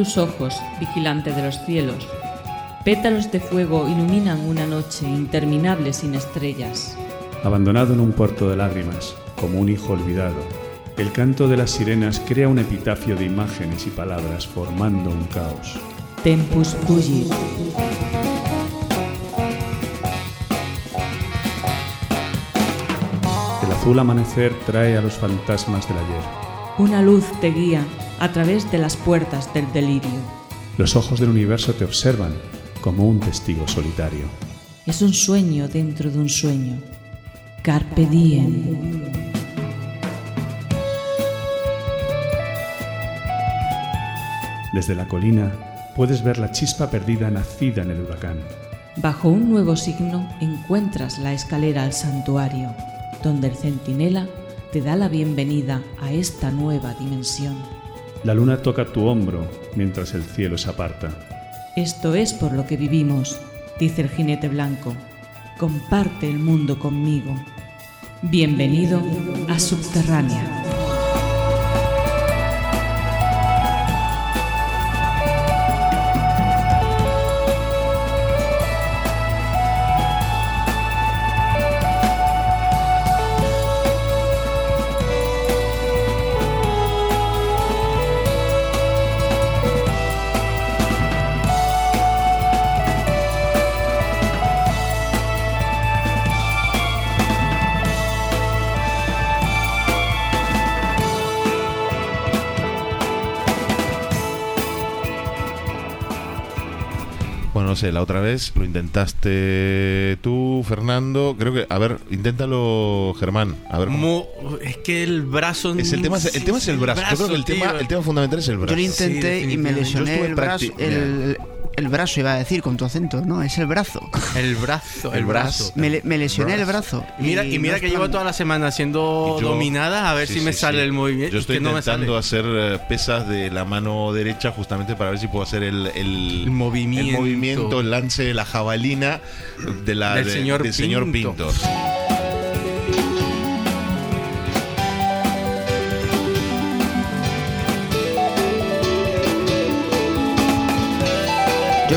Tus ojos, vigilante de los cielos. Pétalos de fuego iluminan una noche interminable sin estrellas. Abandonado en un puerto de lágrimas, como un hijo olvidado, el canto de las sirenas crea un epitafio de imágenes y palabras formando un caos. Tempus fugit. El azul amanecer trae a los fantasmas del ayer. Una luz te guía a través de las puertas del delirio. Los ojos del universo te observan como un testigo solitario. Es un sueño dentro de un sueño. Carpe diem. Desde la colina puedes ver la chispa perdida nacida en el huracán. Bajo un nuevo signo encuentras la escalera al santuario, donde el centinela te da la bienvenida a esta nueva dimensión. La luna toca tu hombro mientras el cielo se aparta. Esto es por lo que vivimos, dice el jinete blanco. Comparte el mundo conmigo. Bienvenido a Subterránea. Sé, la otra vez lo intentaste tú, Fernando. Creo que, a ver, inténtalo, Germán. A ver, cómo- es que el brazo. es el tema, es- el tema es el brazo. Yo creo que el tema, el tema fundamental es el brazo. Yo lo intenté Sí, y me lesioné el brazo, el, el brazo, iba a decir con tu acento, no, es el brazo. El brazo, el El brazo. brazo. Me, le- me lesioné el brazo. Y Mira, y mira no que es llevo plan- toda la semana siendo yo- dominada a ver Sí, si me sí, sale sí. el movimiento. Yo Es estoy que no me sale. intentando hacer eh, pesas de la mano derecha justamente para ver si puedo hacer el, el, El movimiento. el movimiento, el lance de la jabalina de la, Del de- señor del señor Pinto.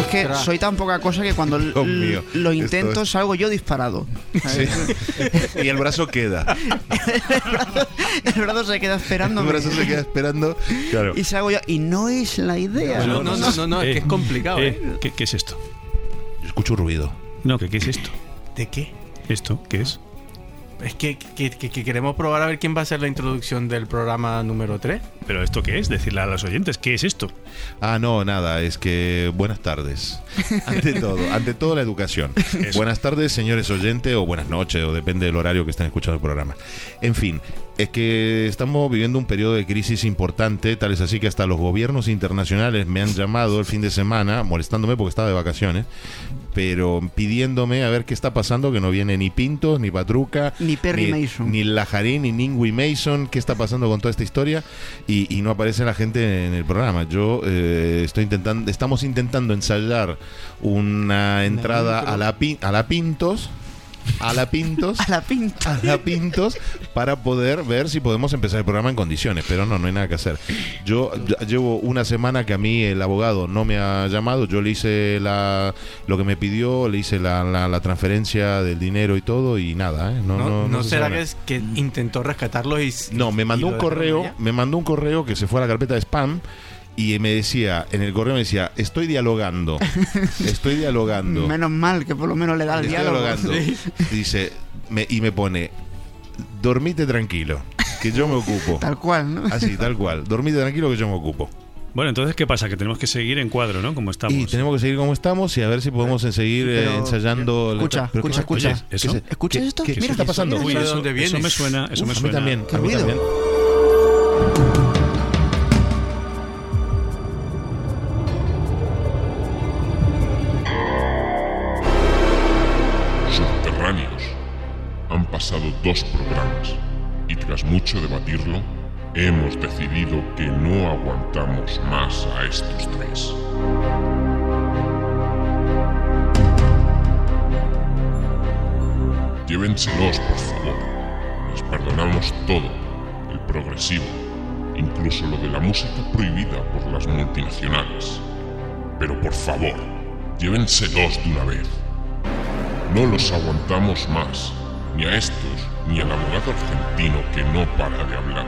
Es que Ostras. soy tan poca cosa que cuando mío, lo intento es- salgo yo disparado. Sí. y el brazo queda. el brazo se queda esperando. El brazo se queda esperando. Claro. Y salgo yo. Y no es la idea. No, no, no, no, no, es que es complicado, ¿eh? ¿qué, qué es esto? Yo escucho ruido. No, ¿qué, ¿qué es esto? ¿De qué? ¿Esto qué es? Es que, que- que- que queremos probar a ver quién va a ser la introducción del programa número 3. ¿Pero esto qué es? Decirle a los oyentes, ¿qué es esto? Ah, no, nada, es que buenas tardes. Ante todo, ante todo la educación. Buenas tardes, señores oyentes, o buenas noches, o depende del horario que estén escuchando el programa. En fin, es que estamos viviendo un periodo de crisis importante, tal es así que hasta los gobiernos internacionales me han llamado el fin de semana, molestándome porque estaba de vacaciones, pero pidiéndome a ver qué está pasando, que no viene ni Pintos, ni Patruca, Ni Perry Mason. ni Lajarín, ni Ningui Mason, qué está pasando con toda esta historia, y, y no aparece la gente en el programa. Yo eh, estoy intentando, estamos intentando ensayar una entrada a la, a la Pintos, a la Pintos, A la pinta. a la Pintos, para poder ver si podemos empezar el programa en condiciones, pero no, no hay nada que hacer. Yo llevo una semana que a mí el abogado no me ha llamado, yo le hice la, lo que me pidió, le hice la, la- la transferencia del dinero y todo, y nada, ¿eh? No, ¿No, no, no se será que, nada. es que intentó rescatarlos y. No, me mandó un correo, me mandó un correo que se fue a la carpeta de spam y me decía, en el correo me decía, estoy dialogando, estoy dialogando. Menos mal que por lo menos le da el estoy diálogo. dialogando. Dice, me- y me pone, dormite tranquilo, que yo me ocupo. Tal cual, ¿no? Así, tal cual, dormite tranquilo que yo me ocupo. Bueno, entonces, ¿qué pasa? Que tenemos que seguir en cuadro, ¿no? Como estamos. Y tenemos que seguir como estamos y a ver si podemos seguir eh, Pero- ensayando. Escucha, Pero escucha, ¿qué- escucha. oye, ¿Eso? ¿qué se- ¿Escuchas qué- esto? ¿Qué, qué Mira, está eso pasando? es. Uy, ¿De eso, dónde eso me suena, eso Uf, me a mí suena. también, Qué a mí también. Dos programas y tras mucho debatirlo, hemos decidido que no aguantamos más a estos tres. Llévenselos, por favor. Les perdonamos todo, el progresivo, incluso lo de la música prohibida por las multinacionales. Pero por favor, llévenselos de una vez. No los aguantamos más, ni a estos, ni al abogado argentino que no para de hablar.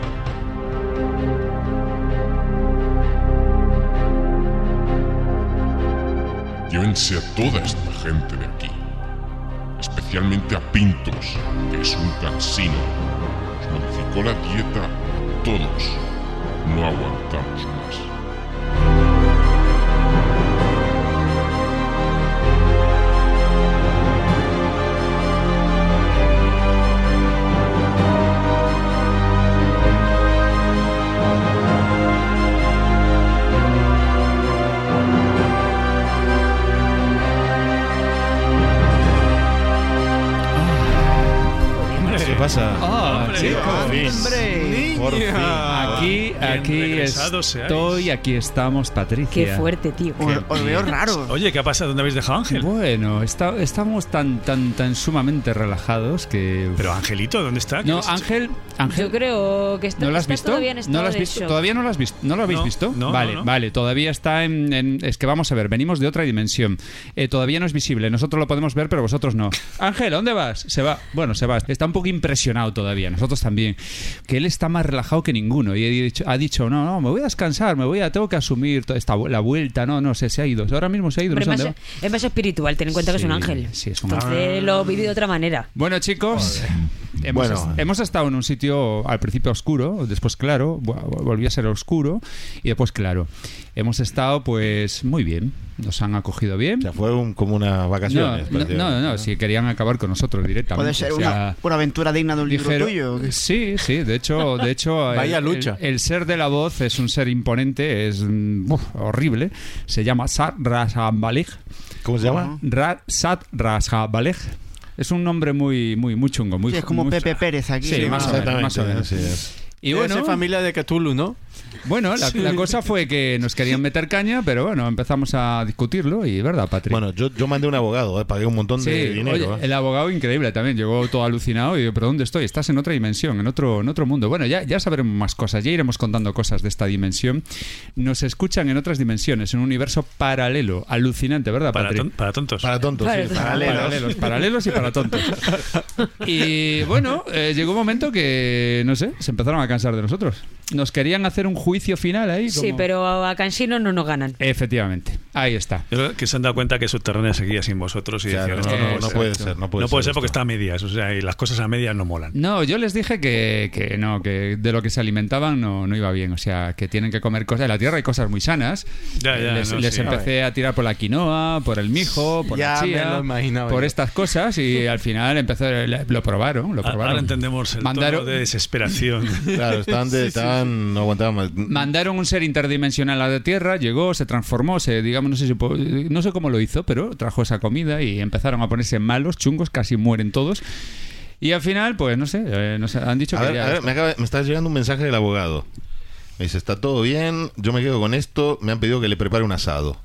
Llévense a toda esta gente de aquí, especialmente a Pintos, que es un cansino. Nos modificó la dieta a todos. No aguantamos más. ¿Qué pasa? Ah, Sí, chico. por fin. ¡Hombre! Por fin. Ah, Aquí, aquí estoy, seáis. aquí estamos, Patricia. Qué fuerte, tío. Os, os veo raros. Oye, ¿qué ha pasado? ¿Dónde habéis dejado a Ángel? Bueno, está- estamos tan, tan, tan sumamente relajados que. Pero Angelito, ¿dónde está? ¿Qué no? Ángel, Ángel. Yo creo que está, ¿No lo has está visto? todavía en ¿No lo has visto? ¿Todavía no lo, has visto? ¿No lo habéis No, visto? no, vale, no, no. vale. Todavía está en, en- Es que vamos a ver, venimos de otra dimensión. Eh, todavía no es visible. Nosotros lo podemos ver, pero vosotros no. Ángel, ¿a ¿dónde vas? Se va. Bueno, se va. Está un poco impresionado todavía. Nosotros también. Que él está más relajado que ninguno. Y ha dicho, ha dicho no, no, me voy a descansar, me voy a. Tengo que asumir toda esta, la vuelta. No, no sé, se ha ido. Ahora mismo se ha ido. No es, más, es más espiritual, ten en cuenta que es un Sí, ángel. sí, es un Entonces lo viví de otra manera. Bueno, chicos, hemos, Bueno. est- hemos estado en un sitio al principio oscuro, después claro, volvió a ser oscuro y después claro. Hemos estado, pues, muy bien. Nos han acogido bien. O sea, fue un- como unas No, vacaciones. no, no, no, si querían acabar con nosotros directamente. Puede ser o sea, una, una aventura digna de un libro dijeron- tuyo. Sí, sí, de hecho, de hecho Vaya el, lucha. El, el ser de la voz es un ser imponente, es mm, uf, horrible. Se llama Sat Rashambalig. ¿Cómo se llama? Ra- Sat Rashambalig. Es un nombre muy, muy, muy chungo. Muy, Sí, es como muy- Pepe Pérez aquí. Sí, más o menos, más o menos. Y Debe bueno, ser familia de Cthulhu, ¿no? bueno la, la cosa fue que nos querían meter caña, pero bueno, empezamos a discutirlo y, ¿verdad, Patrick? Bueno, yo, yo mandé un abogado, eh, pagué un montón Sí, de dinero. oye, eh. el abogado increíble también, llegó todo alucinado y digo, pero ¿dónde estoy? Estás en otra dimensión, en otro, en otro mundo. Bueno, ya, ya sabremos más cosas, ya iremos contando cosas de esta dimensión. Nos escuchan en otras dimensiones, en un universo paralelo, alucinante, ¿verdad, Para, Patrick? ton- para tontos. Para tontos, Para sí, paralelos. Paralelos, paralelos y para tontos. Y bueno, eh, llegó un momento que, no sé, se empezaron a cansar de nosotros. Nos querían hacer un juicio final ahí. Sí, como- pero a Cansino no nos ganan. Efectivamente, ahí está. Creo que se han dado cuenta que Subterránea seguía sin vosotros y Claro, decían, no, no, no puede ser. No puede no puede ser ser porque está a medias, o sea, y las cosas a medias no molan. No, yo les dije que, que no, que de lo que se alimentaban no, no iba bien. O sea, que tienen que comer cosas. En la tierra hay cosas muy sanas. Ya, ya, les no, les sí. empecé a tirar por la quinoa, por el mijo, por Ya la me chía, por yo. estas cosas y al final empezó, lo probaron, lo probaron. Ahora entendemos el Mandaron- tono de desesperación. Claro, de, no aguantaban más. Mandaron un ser interdimensional a la Tierra, llegó, se transformó, se, digamos, no sé, si no sé cómo lo hizo, pero trajo esa comida y empezaron a ponerse malos, chungos, casi mueren todos. Y al final, pues no sé, eh, han dicho A que ver, ya- a ver, me, acaba- me está llegando un mensaje del abogado. Me dice, está todo bien, yo me quedo con esto, me han pedido que le prepare un asado.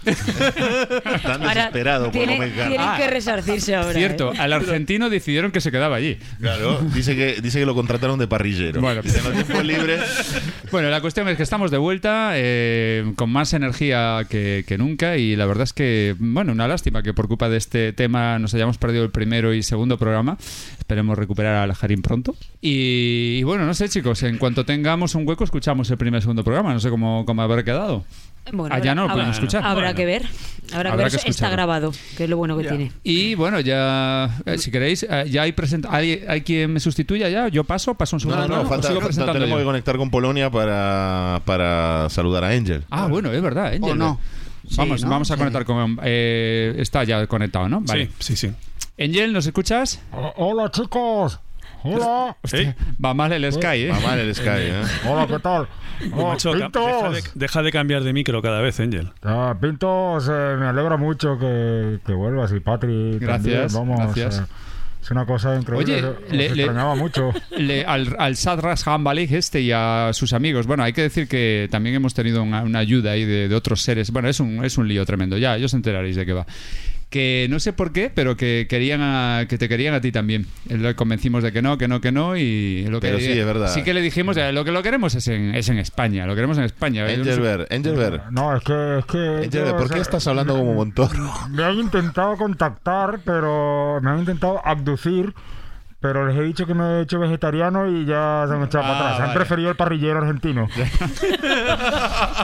Están Ahora, desesperados por carne. tienen Ah, que resarcirse ahora. Cierto, ¿eh? al argentino decidieron que se quedaba allí. Claro, dice que, dice que lo contrataron de parrillero. Bueno. Dice, tiempos libres. Bueno, la cuestión es que estamos de vuelta eh, con más energía que, que nunca y la verdad es que, bueno, una lástima que por culpa de este tema nos hayamos perdido el primero y segundo programa. Esperemos recuperar a la Jarín pronto. Y, y bueno, no sé chicos, en cuanto tengamos un hueco escuchamos el primer y segundo programa. No sé cómo, cómo habrá quedado. Bueno, ya no lo habrá- podemos escuchar. Habrá Bueno. que ver. Habrá, Habrá que que ver. Está escucharlo. grabado, que es lo bueno que tiene. Y bueno, ya, eh, si queréis, eh, ya hay, present ¿hay, hay quien me sustituya ya. Yo paso, paso un segundo No, no, falta, sigo no, presentando tenemos yo? que conectar con Polonia para, para saludar a Angel. Ah, bueno, es verdad. Angel. ¿O no? Vamos, Sí, ¿no? vamos a Sí. conectar con. eh, está ya conectado, ¿no? Vale. Sí, sí, sí. Angel, ¿nos escuchas? Hola chicos. Hola. Ey, Va mal el Sky, ¿eh? Va mal el Sky, ¿eh? Hola, ¿qué tal? Oh, macho, deja, de, Pintos. deja de cambiar de micro cada vez, Angel. Ah, Pintos, eh, me alegra mucho que, que vuelvas y Patri Gracias, también. Vamos, gracias. eh, es una cosa increíble. Oye, os le- le- extrañaba mucho. Le- al, al Sadras Hambalik este y a sus amigos. Bueno, hay que decir que también hemos tenido una, una ayuda ahí de, de otros seres. Bueno, es un, es un lío tremendo. Ya, ya os enteraréis de qué va. Que no sé por qué, pero que querían a- que te querían a ti también. Le convencimos de que no, que no, que no y lo que Pero sí, es verdad. Sí que le dijimos, eh, lo que lo queremos es en, es en España, lo queremos en España. Engelbert, Engelbert. No, es que... Es que Engelbert, ¿por o qué sea, estás hablando como Montoro? Me han intentado contactar, pero me han intentado abducir, pero les he dicho que me he hecho vegetariano y ya se han echado Ah, para atrás. vale. Han preferido el parrillero argentino.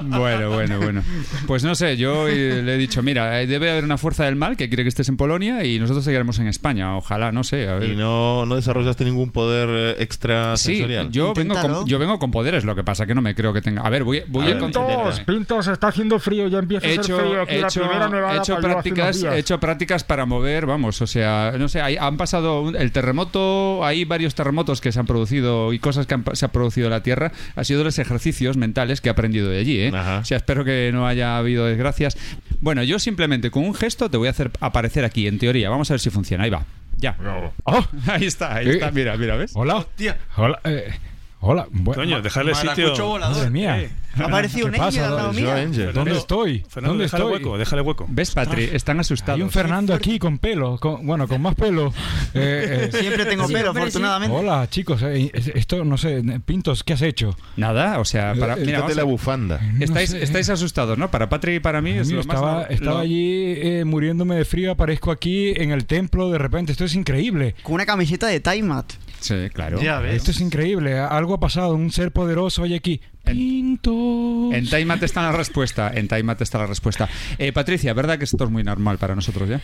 Bueno, bueno, bueno. Pues no sé, yo le he dicho, mira, eh, debe haber una fuerza del mal que quiere que estés en Polonia y nosotros seguiremos en España. Ojalá, no sé. A ver. Y no, no desarrollaste ningún poder eh, extra Sí, sensorial. yo vengo, con, yo vengo con poderes, lo que pasa que no me creo que tenga. A ver, voy, voy A a, ver, contar. Pintos, Pintos, está haciendo frío, ya empieza a He hacer hecho, frío aquí. he la hecho- primera nevada he hecho prácticas, he hecho prácticas para mover, vamos, o sea, no sé, hay- han pasado un- el terremoto, hay varios terremotos que se han producido y cosas que han se han producido en la Tierra, ha sido los ejercicios mentales que he aprendido de allí, ¿eh? Ajá. O sea, espero que no haya habido desgracias. Bueno, yo simplemente con un gesto te voy a hacer aparecer aquí, en teoría, vamos a ver si funciona, ahí va. Ya. Oh, Ahí está, ahí está, mira, mira, ¿ves? hola. Hostia. Hola. eh, hola. Bu- Coño, dejarle sitio. Madre mía. Eh, Ha aparecido un ¿Qué pasa, Angel al lado Yo, mío. Angel. ¿Dónde estoy? Fernando, ¿Dónde déjale estoy? hueco, déjale hueco. ¿Ves, Patri? Están asustados. Hay un Fernando aquí con pelo, con, bueno, con más pelo. Eh, eh, Siempre tengo Sí, pelo, afortunadamente. Hola, chicos. eh, es- esto, no sé, Pintos, ¿qué has hecho? Nada, o sea, para, Eh, mira, vamos la bufanda. estáis, No sé. estáis asustados, ¿no? Para Patri y para mí es Mío, lo más estaba lo- estaba lo- allí eh, muriéndome de frío, aparezco aquí en el templo de repente. Esto es increíble. Con una camiseta de Time Mat. Sí, claro. Esto es increíble. Algo ha pasado. Un ser poderoso hay aquí. Pintos. En Timeout está la respuesta. En Timeout está la respuesta. Eh, Patricia, ¿verdad que esto es muy normal para nosotros ya?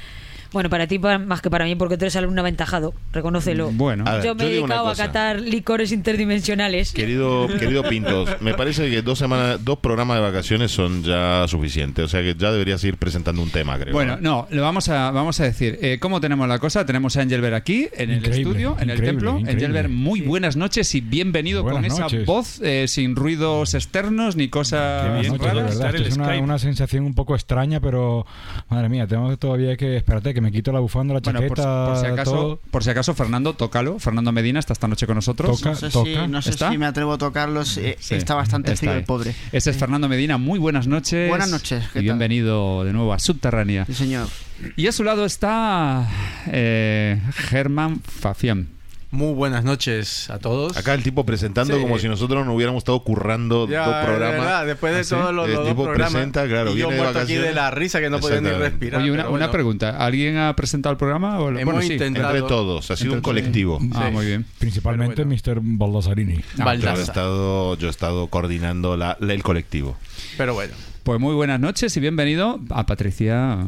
Bueno, para ti más que para mí, porque tú eres alumno aventajado, reconócelo. Bueno. A ver, yo me he yo una dedicado a catar licores interdimensionales. Querido, querido Pintos, me parece que dos semanas, dos programas de vacaciones son ya suficientes. O sea que ya deberías ir presentando un tema, creo. Bueno, no, lo vamos a, vamos a decir. Eh, ¿Cómo tenemos la cosa? Tenemos a Angelbert aquí, en el Increíble, estudio, en el templo. Angelbert, muy buenas noches y bienvenido con esa voz eh, sin ruidos externos ni cosas bien, raras. verdad, es una, sensación un poco extraña, pero madre mía, tengo todavía que espérate que me quito la bufanda, la Bueno, por, chaqueta, por si acaso, todo. por si acaso, Fernando, tócalo. Fernando Medina está esta noche con nosotros. Toca. No sé, toca. si, no sé ¿Está? si me atrevo a tocarlos. eh, Sí, está bastante está frío el pobre. Este es Fernando Medina. Muy buenas noches. Buenas noches, ¿qué Y tal? bienvenido de nuevo a Subterránea. Sí, señor. Y a su lado está eh, Germán Fafián. Muy buenas noches a todos. Acá el tipo presentando Sí. como si nosotros no hubiéramos estado currando Ya, dos es programas. verdad, después de ¿Ah, sí? todos los, El dos tipo programas. presenta, claro, y yo muerto aquí de la risa que no podía ni respirar. Oye, una, pero una bueno. pregunta. ¿Alguien ha presentado el programa? O, Hemos bueno, sí. intentado. Entre todos, ha sido Entre un colectivo. Ah, Sí. muy bien. Principalmente Pero Mr. Baldassarini. Ah, Yo he estado, yo he estado coordinando la, la- el colectivo. Pero bueno. Pues muy buenas noches y bienvenido a Patricia.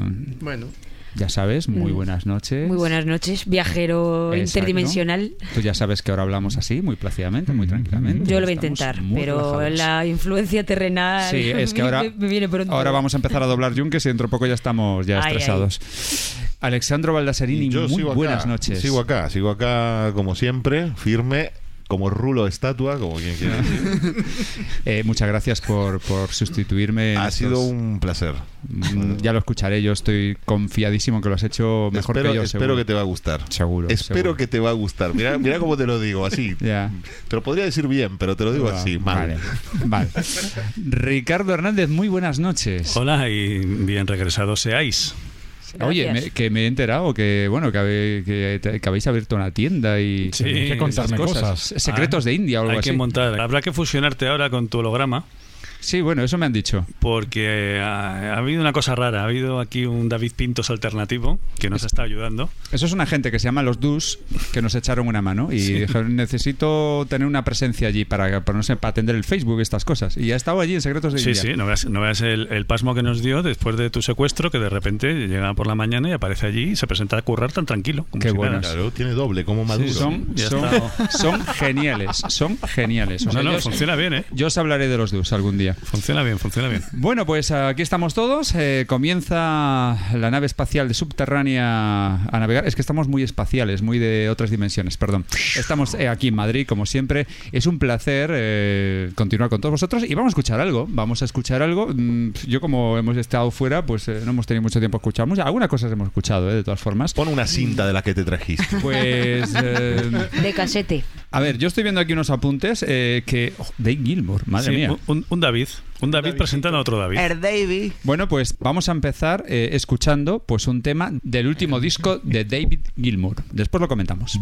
Bueno. Ya sabes, muy Mm. buenas noches. Muy buenas noches, viajero Exacto. interdimensional. Tú ya sabes que ahora hablamos así, muy plácidamente, muy tranquilamente. Yo lo voy a intentar, pero relajados. la influencia terrenal Sí, es que ahora, me, me viene pronto. ahora vamos a empezar a doblar yunques y dentro de poco ya estamos ya Ay, estresados. Alexandro Baldassarini, Y yo muy sigo acá, buenas noches. Sigo acá, sigo acá como siempre, firme, como rulo de estatua, como quien quiera. Eh, muchas gracias por, por sustituirme. ha estos- sido un placer. Mm, Ya lo escucharé, yo estoy confiadísimo que lo has hecho mejor espero que yo. espero seguro. que te va a gustar. Seguro. Espero seguro. que te va a gustar. Mira, mira cómo te lo digo, así. Ya. Te lo podría decir bien, pero te lo digo Ah, así, mal. Vale, vale. Ricardo Hernández, muy buenas noches. Hola y bien regresados seáis. Oye, me- que me he enterado que bueno que, habe- que, te- que habéis abierto una tienda y Sí, que contarme cosas. Secretos Ah, de India o algo Hay así. que montar. Habrá que fusionarte ahora con tu holograma. Sí, bueno, eso me han dicho. Porque ha, ha habido una cosa rara. Ha habido aquí un David Pintos alternativo que nos está ayudando. Eso es una gente que se llama los Dus que nos echaron una mano y dijeron necesito tener una presencia allí para, para, no sé, para atender el Facebook y estas cosas. Y ha estado allí en Secretos de Sí, India. sí, no veas, no veas el, el pasmo que nos dio después de tu secuestro, que de repente llega por la mañana y aparece allí y se presenta a currar tan tranquilo. como Qué si bueno. Claro, tiene doble, como Maduro. Son, son, geniales, son geniales. O sea, No, no, funciona bien, ¿eh? yo os hablaré de los Dus algún día. Funciona bien, funciona bien. Bueno, pues aquí estamos todos. Eh, comienza la nave espacial de subterránea a navegar. Es que estamos muy espaciales, muy de otras dimensiones, perdón. Estamos eh, aquí en Madrid, como siempre. Es un placer eh, continuar con todos vosotros y vamos a escuchar algo. Vamos a escuchar algo. Mm, Yo, como hemos estado fuera, pues eh, no hemos tenido mucho tiempo a escuchar. Algunas cosas hemos escuchado, eh, de todas formas. Pon una cinta de la que te trajiste. Pues. eh, De casete. a ver, yo estoy viendo aquí unos apuntes eh, que. oh, Dave Gilmore, madre Sí, mía. un, un David un David, presentando a otro David. El David. Bueno, pues vamos a empezar eh, escuchando pues un tema del último disco de David Gilmour. Después lo comentamos.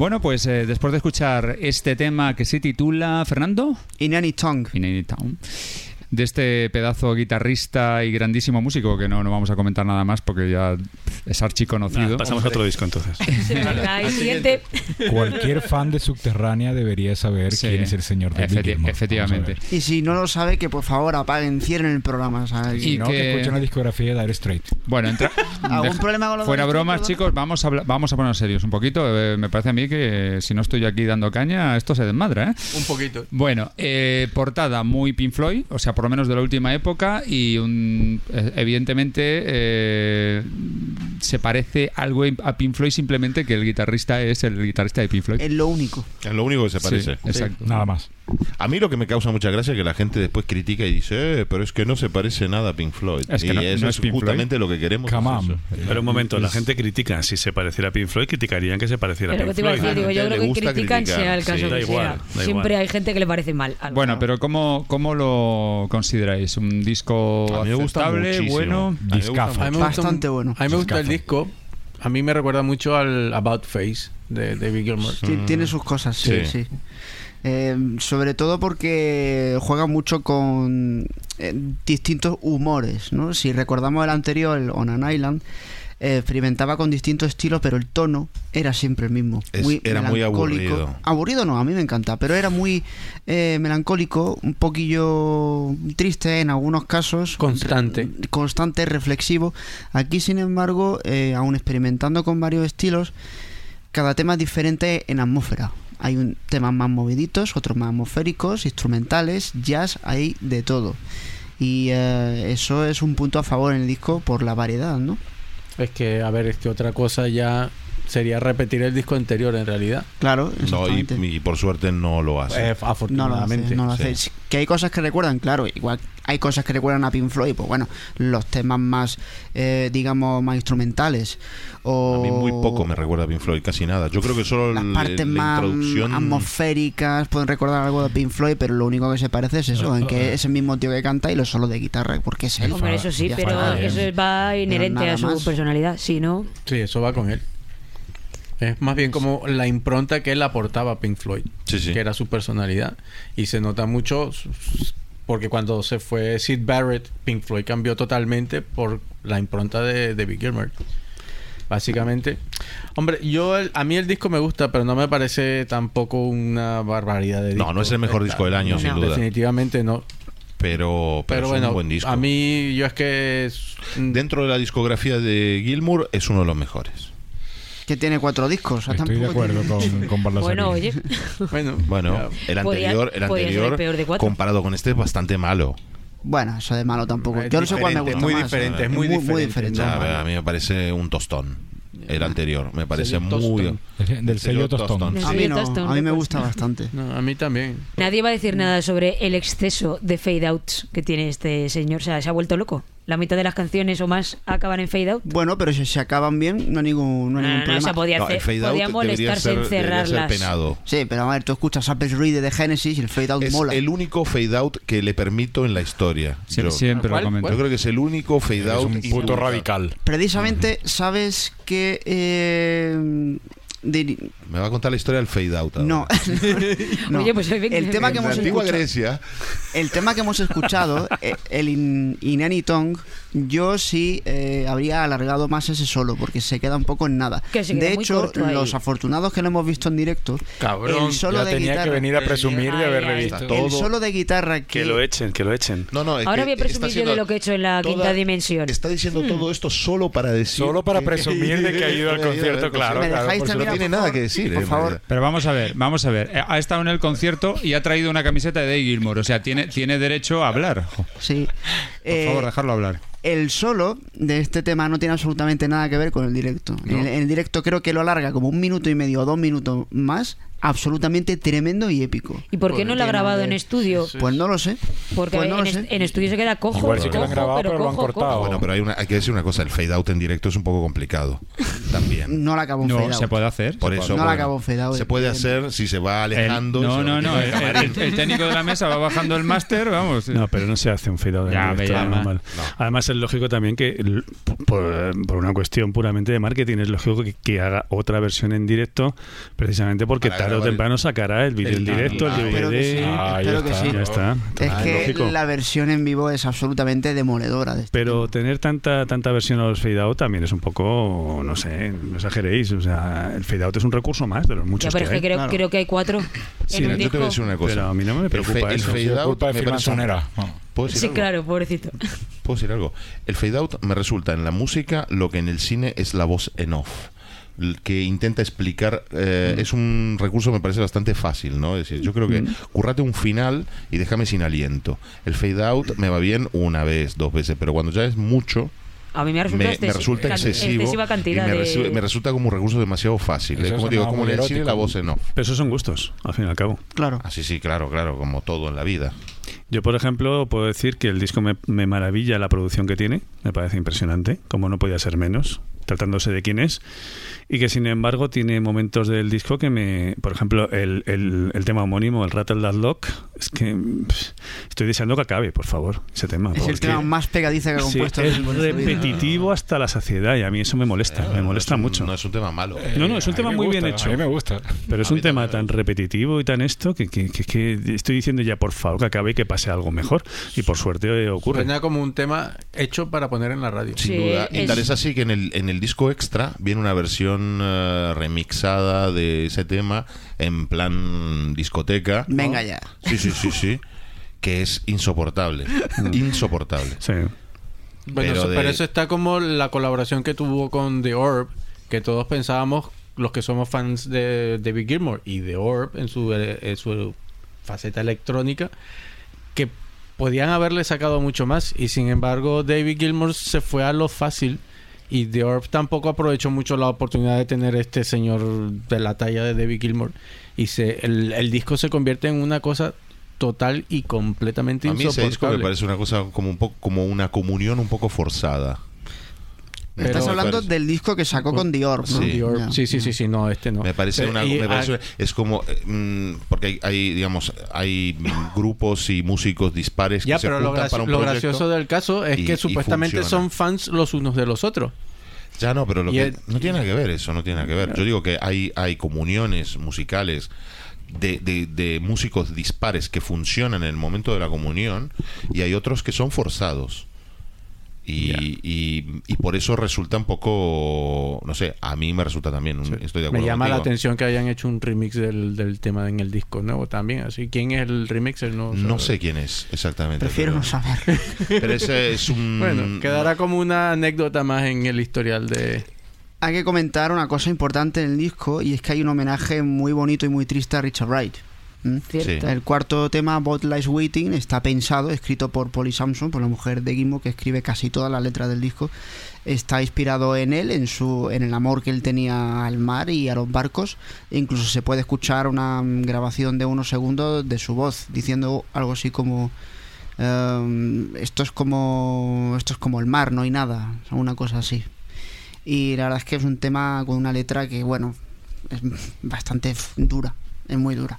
Bueno, pues eh, después de escuchar este tema que se titula Fernando Inani Tongue. Inani Tongue de este pedazo guitarrista y grandísimo músico que no, no vamos a comentar nada más porque ya es archiconocido. Ah, pasamos a otro disco entonces. Siguiente. Cualquier fan de Subterránea debería saber Sí. quién es el señor de Efecti- Gilmour. efectivamente. Y si no lo sabe, que por favor apaguen, cierren el programa. ¿sabes? Y no, que escuchen la discografía de Dire Straits. Bueno, entra... ¿Algún deja- problema con Fuera bromas, chicos, vamos a, vamos a ponernos serios un poquito. Eh, me parece a mí que si no estoy aquí dando caña, esto se desmadra, ¿eh? Un poquito. Bueno, eh, portada muy Pink Floyd, o sea, por lo menos de la última época, y un, eh, evidentemente eh, se parece algo a Pink Floyd simplemente que el guitarrista es el guitarrista de Pink Floyd. Es lo único. Es lo único que se Sí, parece. exacto. Nada más. A mí lo que me causa mucha gracia es que la gente después critica y dice, eh, pero es que no se parece nada a Pink Floyd. Es que y no- eso no es Pink justamente lo que queremos. Es. Pero un momento, la gente critica. Si se pareciera a Pink Floyd, criticarían que se pareciera Pero a Pink te Floyd. decir, digo, yo creo que critican criticar, sea el caso sí, que igual, sea. da Siempre igual. hay gente que le parece mal. algo. Bueno, pero ¿cómo, ¿cómo lo consideráis? ¿Un disco A mí me gusta aceptable, bueno? Bastante bueno. A mí me gusta el. Disco. A mí me recuerda mucho al About Face de David Gilmour. Ti- Tiene sus cosas, sí, Sí. sí. Eh, sobre todo porque juega mucho con eh, distintos humores, ¿no? Si recordamos el anterior, el On an Island, eh, experimentaba con distintos estilos, pero el tono era siempre el mismo. Es- era muy melancólico. aburrido. Aburrido no, a mí me encanta, pero era muy eh, melancólico, un poquillo triste en algunos casos. Constante. re- constante, reflexivo. Aquí, sin embargo, eh, aún experimentando con varios estilos, cada tema es diferente en atmósfera. Hay un, temas más moviditos, otros más atmosféricos, instrumentales, jazz, hay de todo. Y eh, eso es un punto a favor en el disco por la variedad, ¿no? Es que, a ver, es que otra cosa ya sería repetir el disco anterior en realidad. Claro, No, y, por suerte no lo hace. Eh, no lo hace, afortunadamente. no lo hace. sí. Que hay cosas que recuerdan, claro, igual hay cosas que recuerdan a Pink Floyd, pues bueno, los temas más, eh, digamos, más instrumentales. O A mí muy poco me recuerda a Pink Floyd, casi nada. Yo creo que solo Las partes la más introducción... atmosféricas pueden recordar algo de Pink Floyd, pero lo único que se parece es eso, en que es el mismo tío que canta y los solos de guitarra, porque es él. Hombre, eso sí, pero eso va inherente a su más. personalidad. Si no, Sí, eso va con él. Es más bien como la impronta que él aportaba a Pink Floyd, Sí, sí. que era su personalidad. Y se nota mucho porque cuando se fue Sid Barrett, Pink Floyd cambió totalmente por la impronta de David Gilmour. Básicamente. Hombre, yo el- a mí el disco me gusta, pero no me parece tampoco una barbaridad de disco. No, no es el mejor disco del año, sin duda. Definitivamente no. Pero, pero, Pero, es bueno, un buen disco. a mí yo es que... es- Dentro de la discografía de Gilmour es uno de los mejores. Que tiene cuatro discos. o sea, Estoy de acuerdo tiene- con, con bueno, oye. Bueno, Bueno, el Podía- anterior, el podía ser el anterior peor de cuatro. comparado con este es bastante malo. Bueno, eso de malo tampoco. Es Yo no sé cuál me gusta muy más. diferente, es muy diferente. diferente. A mí me parece un tostón. El anterior, me parece Sello muy... Tostón. Del, sello Tostón. A mí no, a mí me gusta bastante. No, a mí también. Nadie va a decir nada sobre el exceso de fade outs que tiene este señor. O sea, se ha vuelto loco. La mitad de las canciones o más acaban en fade out. Bueno, pero si se acaban bien, no hay ningún, no hay No, ningún no, problema. se podía No, hacer. el fade out podía debería molestarse ser, en cerrarlas. penado. Sí, pero a ver, tú escuchas Apple's Reed de Genesis y el fade out Es mola. el único fade out que le permito en la historia. Yo- siempre lo ¿Cuál? comento. Yo creo que es el único fade Es out. un y puto radical. Precisamente, sabes que. Eh, Me va a contar la historia del fade out. ahora. no. No. Oye, pues el tema que En la hemos antigua escuchado, Grecia. el tema que hemos escuchado, eh, el In- Inani Tongue, yo sí eh, habría alargado más ese solo, porque se queda un poco en nada. Que se queda de hecho, los afortunados que lo hemos visto en directo, Cabrón, el solo Ya de tenía guitarra, que venir a presumir de haberle visto. Todo- el solo de guitarra que, Que lo echen, que lo echen. No, no, es Ahora que voy a presumir yo de lo que he hecho en la toda- quinta dimensión. Está diciendo todo esto solo para decir. Solo para presumir de que ha ido al concierto, claro. ¿Me claro, No tiene nada que decir. Por eh, favor. Pero vamos a ver, vamos a ver. Eh, Ha estado en el concierto y ha traído una camiseta de Dave Gilmour. O sea, tiene, tiene derecho a hablar. Sí. Por Eh, favor, dejarlo hablar. El solo de este tema no tiene absolutamente nada que ver con el directo. El, en el directo creo que lo alarga como un minuto y medio o dos minutos más absolutamente tremendo y épico. ¿Y por qué no lo ha grabado de- en estudio? Pues no lo sé. Porque Pues no en, lo sé. en estudio se queda cojo. Igual sí que lo han grabado, pero lo han cojo, cortado. cojo. Bueno, pero hay, una, hay que decir una cosa, el fade out en directo es un poco complicado también. No la acabó No, fade se out. puede hacer. Por se eso puede. No la bueno, acabó fade out, se puede hacer si se va El- alejando. no, se no, va no. El, el el- el técnico de la mesa va bajando el máster, vamos. No, pero no se hace un fade out en Ya, directo, no. Además, es lógico también que, por, por una cuestión puramente de marketing, es lógico que, que haga otra versión en directo, precisamente porque Para tarde o el- temprano sacará el vídeo en el- directo, ah, el. DVD. Ah, espero que sí. Ya está. Es Ah, que la versión en vivo es absolutamente demoledora. de este Pero tener tanta tanta versión a los fade out también es un poco, no sé, no exageréis. O sea, el fade out es un recurso más de los Ya, muchos pero es que hay. creo, claro. creo que hay cuatro Sí, en un yo te voy a disco. decir una cosa. Pero a mí no me El preocupa fa- el eso. fade out culpa de me Phil parece un- Manzanera. Bueno. ¿Puedo decir Sí, algo? claro, pobrecito. ¿Puedo decir algo? El fade out me resulta en la música lo que en el cine es la voz en off. Que intenta explicar eh, es un recurso me parece bastante fácil no es decir yo creo que currate un final y déjame sin aliento. El fade out me va bien una vez dos veces pero cuando ya es mucho A mí me resulta, me, me resulta excesivo excesiva y cantidad me, de... me resulta como un recurso demasiado fácil. Eso es como digo como el cine la voz off. Pero esos son gustos, al fin y al cabo. Claro. ah sí sí claro claro como todo en la vida. Yo, por ejemplo, puedo decir que el disco me, me maravilla la producción que tiene, me parece impresionante, como no podía ser menos, tratándose de quién es, y que sin embargo tiene momentos del disco que me, por ejemplo, el, el, el tema homónimo, el Rattle That Lock, es que pff, estoy deseando que acabe, por favor, ese tema. Es el tema más pegadiza que ha Sí, compuesto. es Bonnie Studio. repetitivo hasta la saciedad y a mí eso me molesta, me molesta no es un- mucho. no es un tema malo No, no, es un tema muy gusta, bien hecho. A mí me gusta. Pero es A un tema tan repetitivo y tan esto que, que, que- que estoy diciendo ya, por favor, que acabe y que pase algo mejor. Y por suerte eh, ocurre. Suena como un tema hecho para poner en la radio. Sin Sí, duda. Y es- tal es así que en el, en el disco extra viene una versión eh, remixada de ese tema en plan discoteca. ¿no? Venga ya. Sí, sí, sí, sí. Que es insoportable. insoportable. Sí. Bueno, Pero eso, de- pero eso está como la colaboración que tuvo con The Orb, que todos pensábamos, los que somos fans de David Gilmour y The Orb en su, eh, en su faceta electrónica, que podían haberle sacado mucho más. Y sin embargo, David Gilmour se fue a lo fácil. Y The Orb tampoco aprovechó mucho la oportunidad de tener este señor de la talla de David Gilmour. Y se, el, el disco se convierte en una cosa total y completamente A mí ese disco me insoportable. parece una cosa como un poco como una comunión un poco forzada. Estás hablando parece- del disco que sacó con Dior, ¿no? Sí. Ya. Sí, sí, sí, sí, no, este no. Me parece Pero- una y, me parece- ah, es como eh, mm, porque hay, hay, digamos hay grupos y músicos dispares Ya, que se pero lo, juntan graci- para un lo proyecto. gracioso del caso es y- que supuestamente son fans los unos de los otros. Ya no, pero lo que- el- no tiene nada que ver eso, no tiene nada que ver. Yo digo que hay, hay comuniones musicales de, de, de músicos dispares que funcionan en el momento de la comunión y hay otros que son forzados. Y, y, y por eso resulta un poco, no sé, a mí me resulta también, un- estoy de acuerdo Me llama la atención que hayan hecho un remix del, del tema en el disco nuevo también. Así, ¿quién es el remixer? No, No sé quién es exactamente. Prefiero pero, no saber. pero ese es un... Bueno, quedará como una anécdota más en el historial de... Hay que comentar una cosa importante en el disco y es que hay un homenaje muy bonito y muy triste a Richard Wright. ¿Mm? Cierto. El cuarto tema, Bot Lies Waiting, está pensado, escrito por Polly Samson, por la mujer de Gimmo, que escribe casi todas las letras del disco. Está inspirado en él, en su, en el amor que él tenía al mar y a los barcos. E incluso se puede escuchar una grabación de unos segundos de su voz, diciendo algo así como ehm, esto es como esto es como el mar, no hay nada, una cosa así. Y la verdad es que es un tema con una letra que, bueno, es bastante dura, es muy dura.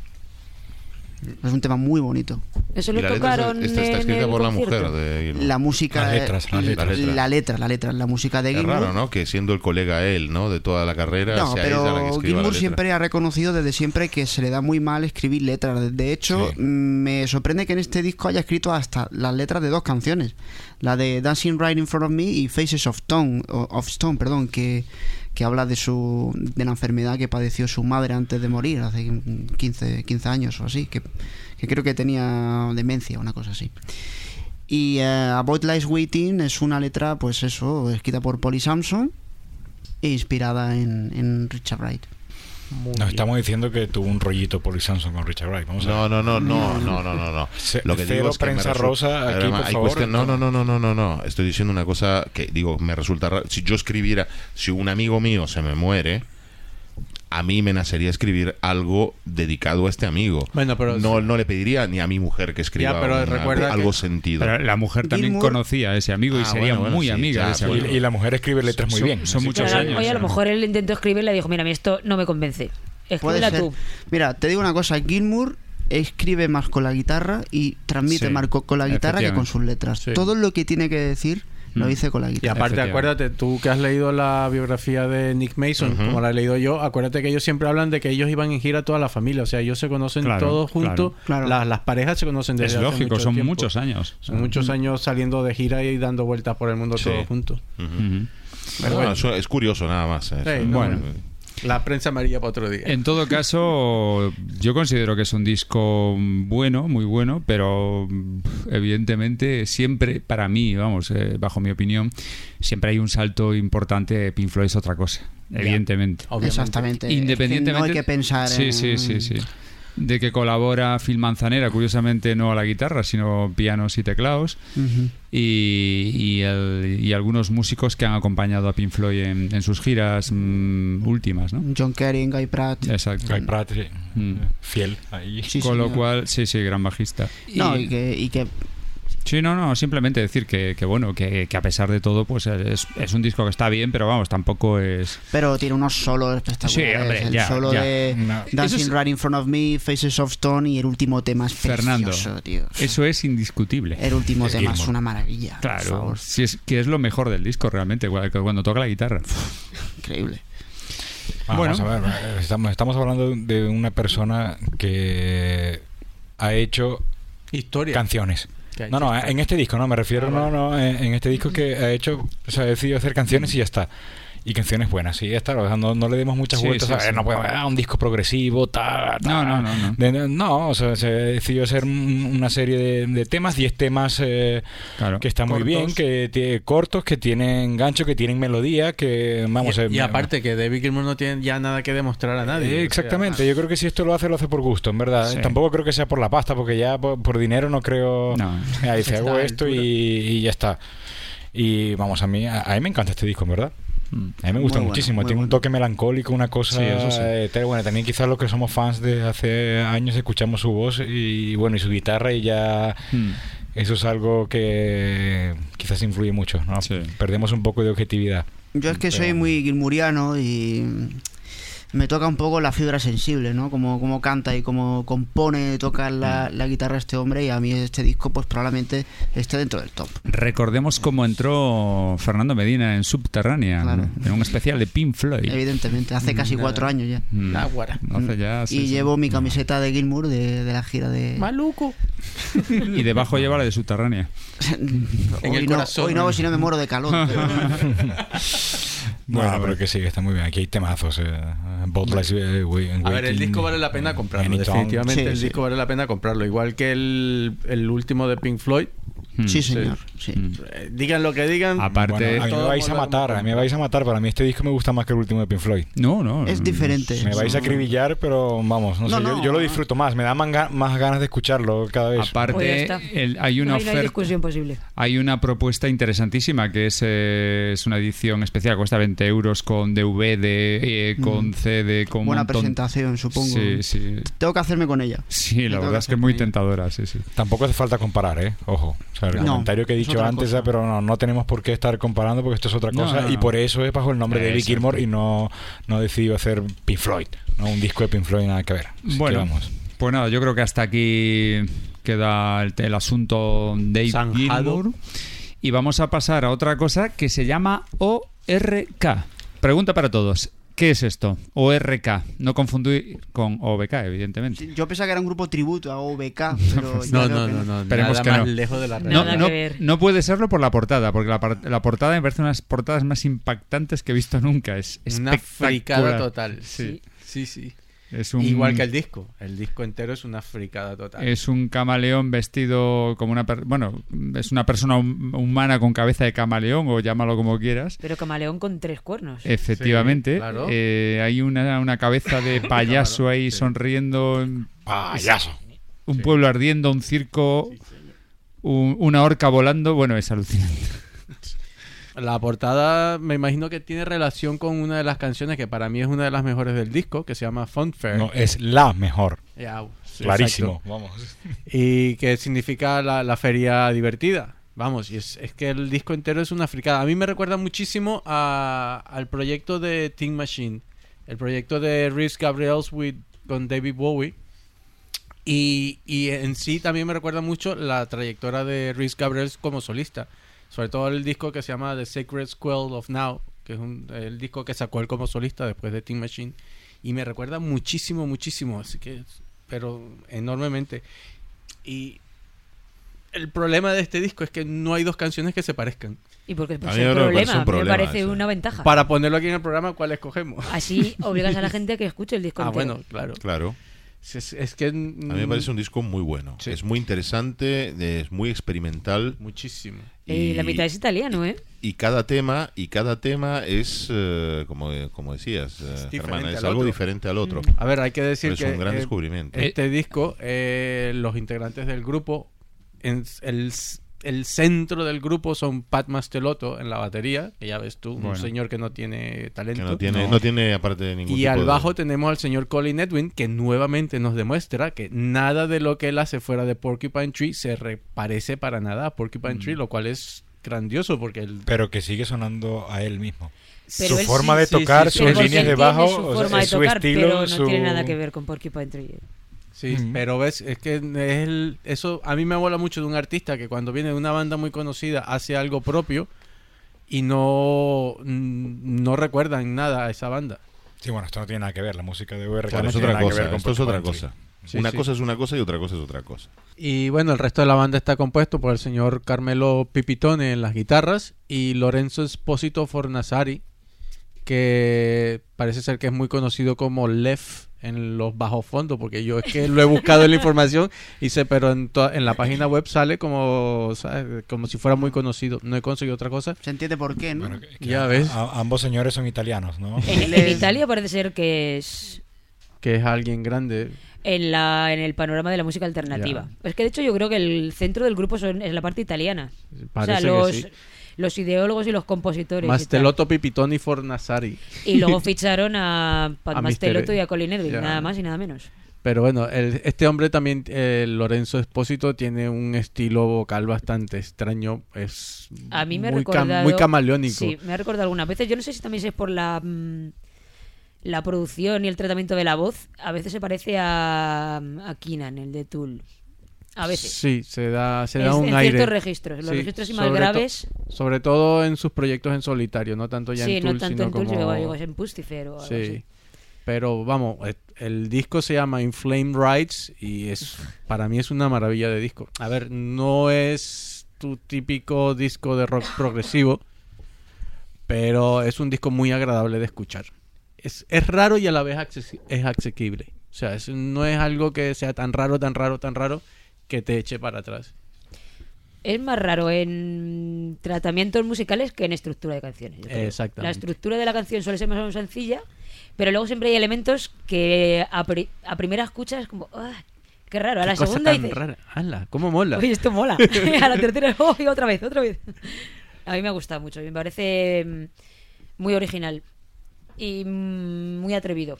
Es un tema muy bonito. Eso lo la letra tocaron está, está en escrita el por la concierto. mujer de Gilmour. La música. Las letras, las letras. La letra, la letra, la música de Es Gilmour. raro, ¿no? Que siendo el colega él, ¿no? De toda la carrera, No, sea ella la que pero la Gilmour letra. siempre ha reconocido desde siempre que se le da muy mal escribir letras. De hecho, Sí. mm, me sorprende que en este disco haya escrito hasta las letras de dos canciones. La de Dancing Right in Front of Me y Faces of Stone, of Stone perdón, que, que habla de su de la enfermedad que padeció su madre antes de morir, hace 15, 15 años o así, que, creo que tenía demencia, una cosa así. Y eh, About Lies Waiting es una letra, pues eso, escrita por Polly Samson e inspirada en, en Richard Wright. Nos estamos diciendo que tuvo un rollito Polly Samson con Richard Wright. Vamos a No, no, no, no, no, no, no, no. Se- Lo que cero digo es que prensa rosa aquí, Además, por hay favor. cuestión- No, no, no, no, no, no, no. Estoy diciendo una cosa que digo, me resulta raro. Si yo escribiera, si un amigo mío se me muere, a mí me nacería escribir algo dedicado a este amigo. Bueno, pero- no, no le pediría ni a mi mujer que escriba Ya, pero una- recuerda que- algo sentido. Pero la mujer también conocía a ese amigo y Ah, sería bueno, muy sí, amiga ya, de ese pues, amigo. Y, y la mujer escribe letras muy Son- bien. son muchos Pero, años, Oye, a lo mejor él intentó escribir y le dijo, mira, a mí esto no me convence. Puede Escríbela ser. tú. Mira, te digo una cosa, Gilmour escribe más con la guitarra y transmite Sí, más co- con la guitarra que con sus letras. Sí. Todo lo que tiene que decir lo Mm. dice con la Y guitarra. aparte, Efectivamente. acuérdate, tú que has leído la biografía de Nick Mason, como la he leído yo, acuérdate que ellos siempre hablan de que ellos iban en gira toda la familia. O sea, ellos se conocen Claro, todos juntos. claro. Las, las parejas se conocen desde Es hace lógico, mucho son tiempo. muchos años. Son muchos años saliendo de gira y dando vueltas por el mundo Sí. todos juntos. Pero bueno, eso es curioso nada más. ¿eh? Sí, Eso, no, Bueno. La prensa amarilla para otro día. En todo caso, yo considero que es un disco bueno, muy bueno, pero evidentemente siempre, para mí, vamos, eh, bajo mi opinión, siempre hay un salto importante. Pink Floyd es otra cosa, evidentemente. Obviamente. Exactamente. Es que Independientemente. no hay que pensar sí, en... sí, sí, sí. De que colabora Phil Manzanera, curiosamente no a la guitarra, sino pianos y teclados. Y, y, el- y algunos músicos que han acompañado a Pink Floyd en, en sus giras mm, últimas, ¿no? John Kerry, Guy Pratt. Exacto. Guy Pratt, sí. Mm. fiel ahí. Sí, Con lo señor. cual, sí, sí, gran bajista. No, y que, y que Sí, no, no, simplemente decir que, que bueno, que, que a pesar de todo, pues es, es un disco que está bien, pero vamos, tampoco es... pero tiene unos solos espectaculares. Sí, hombre, el ya, solo ya. de No. Dancing es- Right in Front of Me, Faces of Stone y el último tema es Fernando, precioso, tío. Eso es indiscutible. El último Es tema es una maravilla. por Claro, favor. si es, que es lo mejor del disco realmente, cuando toca la guitarra. Increíble. Bueno. Vamos a ver, eh, estamos, estamos hablando de una persona que ha hecho Historia. canciones. No, no, en este disco, no, me refiero, Ah, no, no, en, en este disco que ha hecho, o sea, ha decidido hacer canciones y ya está. Y canciones buenas, ya está. o sea, no, no le demos muchas Sí, vueltas sí, a ver, sí. no podemos, ah, un disco progresivo, tal, No, tal. no, no, no. De- no, o sea, se decidió hacer un- una serie de, de temas, 10 temas eh, Claro. que están muy bien, que tiene cortos, que tienen gancho, que tienen melodía, que vamos y, eh, y aparte que David Gilmour no tiene ya nada que demostrar a nadie. eh, o sea, exactamente, yo creo que si esto lo hace, lo hace por gusto, en verdad. Sí. Tampoco creo que sea por la pasta, porque ya por, por dinero no creo. No. Ya dice, Está hago esto y ya está. Y vamos, a mí, a, a mí me encanta este disco, en verdad. A mí me gusta Muy muchísimo. Tiene un toque melancólico, una cosa. Sí, eso sí. eh, bueno, también quizás los que somos fans de hace años escuchamos su voz y bueno, y su guitarra y ya. Mm. Eso es algo que quizás influye mucho, ¿no? Sí. Perdemos un poco de objetividad. Yo es que soy muy gilmuriano y me toca un poco la fibra sensible, ¿no? Como, como canta y como compone, toca la, Mm. la guitarra este hombre y a mí este disco pues probablemente esté dentro del top. Recordemos cómo entró Fernando Medina en Subterránea, Claro. en un especial de Pink Floyd. Evidentemente, hace casi cuatro años ya. Mm. Náguara. Hace ya, sí, y sí. llevo mi camiseta de Gilmour de, de la gira de... Maluco. Y debajo lleva la de Subterránea. En hoy, el no, corazón. hoy no, si no me muero de calor. pero- Bueno, Bueno, pero que sí, que está muy bien. Aquí hay temazos. Eh, eh, A ver, el disco vale la pena comprarlo. Anytime. Definitivamente Sí, el sí. disco vale la pena comprarlo. Igual que el, el último de Pink Floyd. Mm. sí, señor. Sí. Mm. Eh, Digan lo que digan. Aparte, Bueno, a mí me vais a matar, a mí me vais a matar, pero a mí este disco me gusta más que el último de Pink Floyd. no, no. Es diferente. Me vais a acribillar, pero vamos, no, No, sé, yo, no. yo lo disfruto más, me da más ganas de escucharlo cada vez. Pues Aparte, el- hay una no hay, oferta. discusión posible. Hay una propuesta interesantísima que es, eh, es una edición especial, cuesta 20 euros con DVD, eh, con CD, con Mm. Buena montón- presentación, supongo. Sí, sí. Tengo que hacerme con ella. Sí, Me la verdad es que es muy ella. tentadora, sí, sí. Tampoco hace falta comparar, ¿eh? Ojo. O sea, el No, comentario que he dicho antes, cosa. pero no, no tenemos por qué estar comparando porque esto es otra No, cosa no, y no. por eso es bajo el nombre de Exacto. Gilmour y no, no he decidido hacer Pink Floyd, ¿no? Un disco de Pink Floyd nada que ver. Así que Bueno, vamos. pues nada, yo creo que hasta aquí queda el, el asunto Zanjado. Gilmour. Y vamos a pasar a otra cosa que se llama ORK. Pregunta para todos. ¿Qué es esto? ORK. No confundir con OBK, evidentemente. Sí, Yo pensaba que era un grupo tributo a OBK, pero ya No, no, no, no. Esperemos nada que más no. lejos de la No, realidad. Puede serlo por la portada, porque la, la portada me parece una de las portadas más impactantes que he visto nunca. Es Una espectacular. fricada total. Sí. Sí, sí. Es un, Igual que el disco. El disco entero es una fricada total. Es un camaleón vestido como una... per- bueno, es una persona hum- humana con cabeza de camaleón, o llámalo como quieras. Pero camaleón con tres cuernos. Efectivamente. Sí, claro. Eh, hay una, una cabeza de payaso Claro, ahí sí. sonriendo. Payaso. Un pueblo ardiendo, un circo, un- una horca volando. Bueno, es alucinante. La portada me imagino que tiene relación con una de las canciones que para mí es una de las mejores del disco, que se llama Funfair. No, es la mejor. Clarísimo, exacto. vamos. Y que significa la, la feria divertida. Vamos, y es, es que el disco entero es una fricada. A mí me recuerda muchísimo a- al proyecto de Team Machine, el proyecto de Rhys Gabriels with, con David Bowie. Y, y en sí también me recuerda mucho la trayectoria de Rhys Gabriels como solista. Sobre todo el disco que se llama The Sacred Squall of Now, que es un- el disco que sacó él como solista después de Team Machine. Y me recuerda muchísimo, muchísimo. Así que, pero enormemente. Y el problema de este disco es que no hay dos canciones que se parezcan. Y porque es el me parece problema, un me parece eso. una ventaja. Para ponerlo aquí en el programa, ¿cuál escogemos? Así obligas a la gente a que escuche el disco Ah, entero. bueno, claro. Claro. Es, es- es que... A mí me parece un disco muy bueno. Sí. Es muy interesante, es muy experimental. Muchísimo. Y la mitad es italiano, ¿eh? y cada tema y cada tema es eh, como, como decías eh, diferente Germana, es al algo otro. diferente al otro A ver, hay que decir Pero que es un gran eh, descubrimiento este disco, eh, los integrantes del grupo, en el, el centro del grupo son Pat Mastelotto en la batería, que ya ves tú, un señor que no tiene talento. que no tiene no, tiene aparte de ningún Y tipo al de- bajo tenemos al señor Colin Edwin, que nuevamente nos demuestra que nada de lo que él hace fuera de Porcupine Tree se re- parece para nada a Porcupine Mm. Tree, lo cual es grandioso porque el... Pero que sigue sonando a él mismo. Pero su él forma sí- de sí, tocar, sí, sus líneas él de bajo, su o sea, de su tocar, estilo, pero no su- tiene nada que ver con Porcupine Tree. Sí, pero ves, es que es el- eso a mí me mola mucho de un artista que cuando viene de una banda muy conocida hace algo propio y no, no recuerdan nada a esa banda. Sí, bueno, esto no tiene nada que ver. La música de VR Claro, no es tiene otra nada que cosa ver con esto es otra cosa. Sí, una sí. cosa es una cosa y otra cosa es otra cosa Y bueno, el resto de la banda está compuesto por el señor Carmelo Pipitone en las guitarras y Lorenzo Espósito Fornasari, que parece ser que es muy conocido como Lef en los bajos fondos, porque yo es que lo he buscado en la información y sé, pero en, en la página web sale como, ¿sabes? como si fuera muy conocido. No he conseguido otra cosa. Se entiende por qué, ¿no? Bueno, que- que Ya a- ves. a- ambos señores son italianos, ¿no? En, en Italia parece ser que es Que es alguien grande. en, la, en el panorama de la música alternativa. Es que de hecho yo creo que el centro del grupo son, es la parte italiana. Parece o sea, que los, sí. Los ideólogos y los compositores. y tal. Mastelotto Pipitoni Fornasari. Y luego ficharon a Pat A Mr. Mastelotto y a Colin Edwin, nada más y nada menos. Pero bueno, el- este hombre también, eh, Lorenzo Espósito, tiene un estilo vocal bastante extraño. Es A mí me muy, cam- muy camaleónico. Sí, me ha recordado algunas veces. Yo no sé si también es por la, mm, la producción y el tratamiento de la voz. A veces se parece a, a Keenan, el de Tool. A veces. Sí, se da, se da un en aire. ciertos registros. Los registros más sobre to- graves- sobre todo en sus proyectos en solitario, no tanto ya sí, en no Tool, tanto sino en Tool, como... digo, en Pustifer o algo Sí. así. Pero vamos, et- el disco se llama Inflame Rights y es para mí es una maravilla de disco. A ver, no es tu típico disco de rock progresivo, pero es un disco muy agradable de escuchar. Es, es raro y a la vez es asequible. O sea, es- no es algo que sea tan raro, tan raro, tan raro que te eche para atrás. Es más raro en tratamientos musicales que en estructura de canciones. Exactamente. La estructura de la canción suele ser más o menos sencilla, pero luego siempre hay elementos que a, pri- a primera escucha es como, "Ah, qué raro. A la Qué cosa segunda tan dices, rara. ¡Hala! ¿Cómo mola? Oye, esto mola. a la tercera, ¡oh, y otra vez, otra vez! A mí me ha gustado mucho. Me parece mm, muy original y mm, muy atrevido.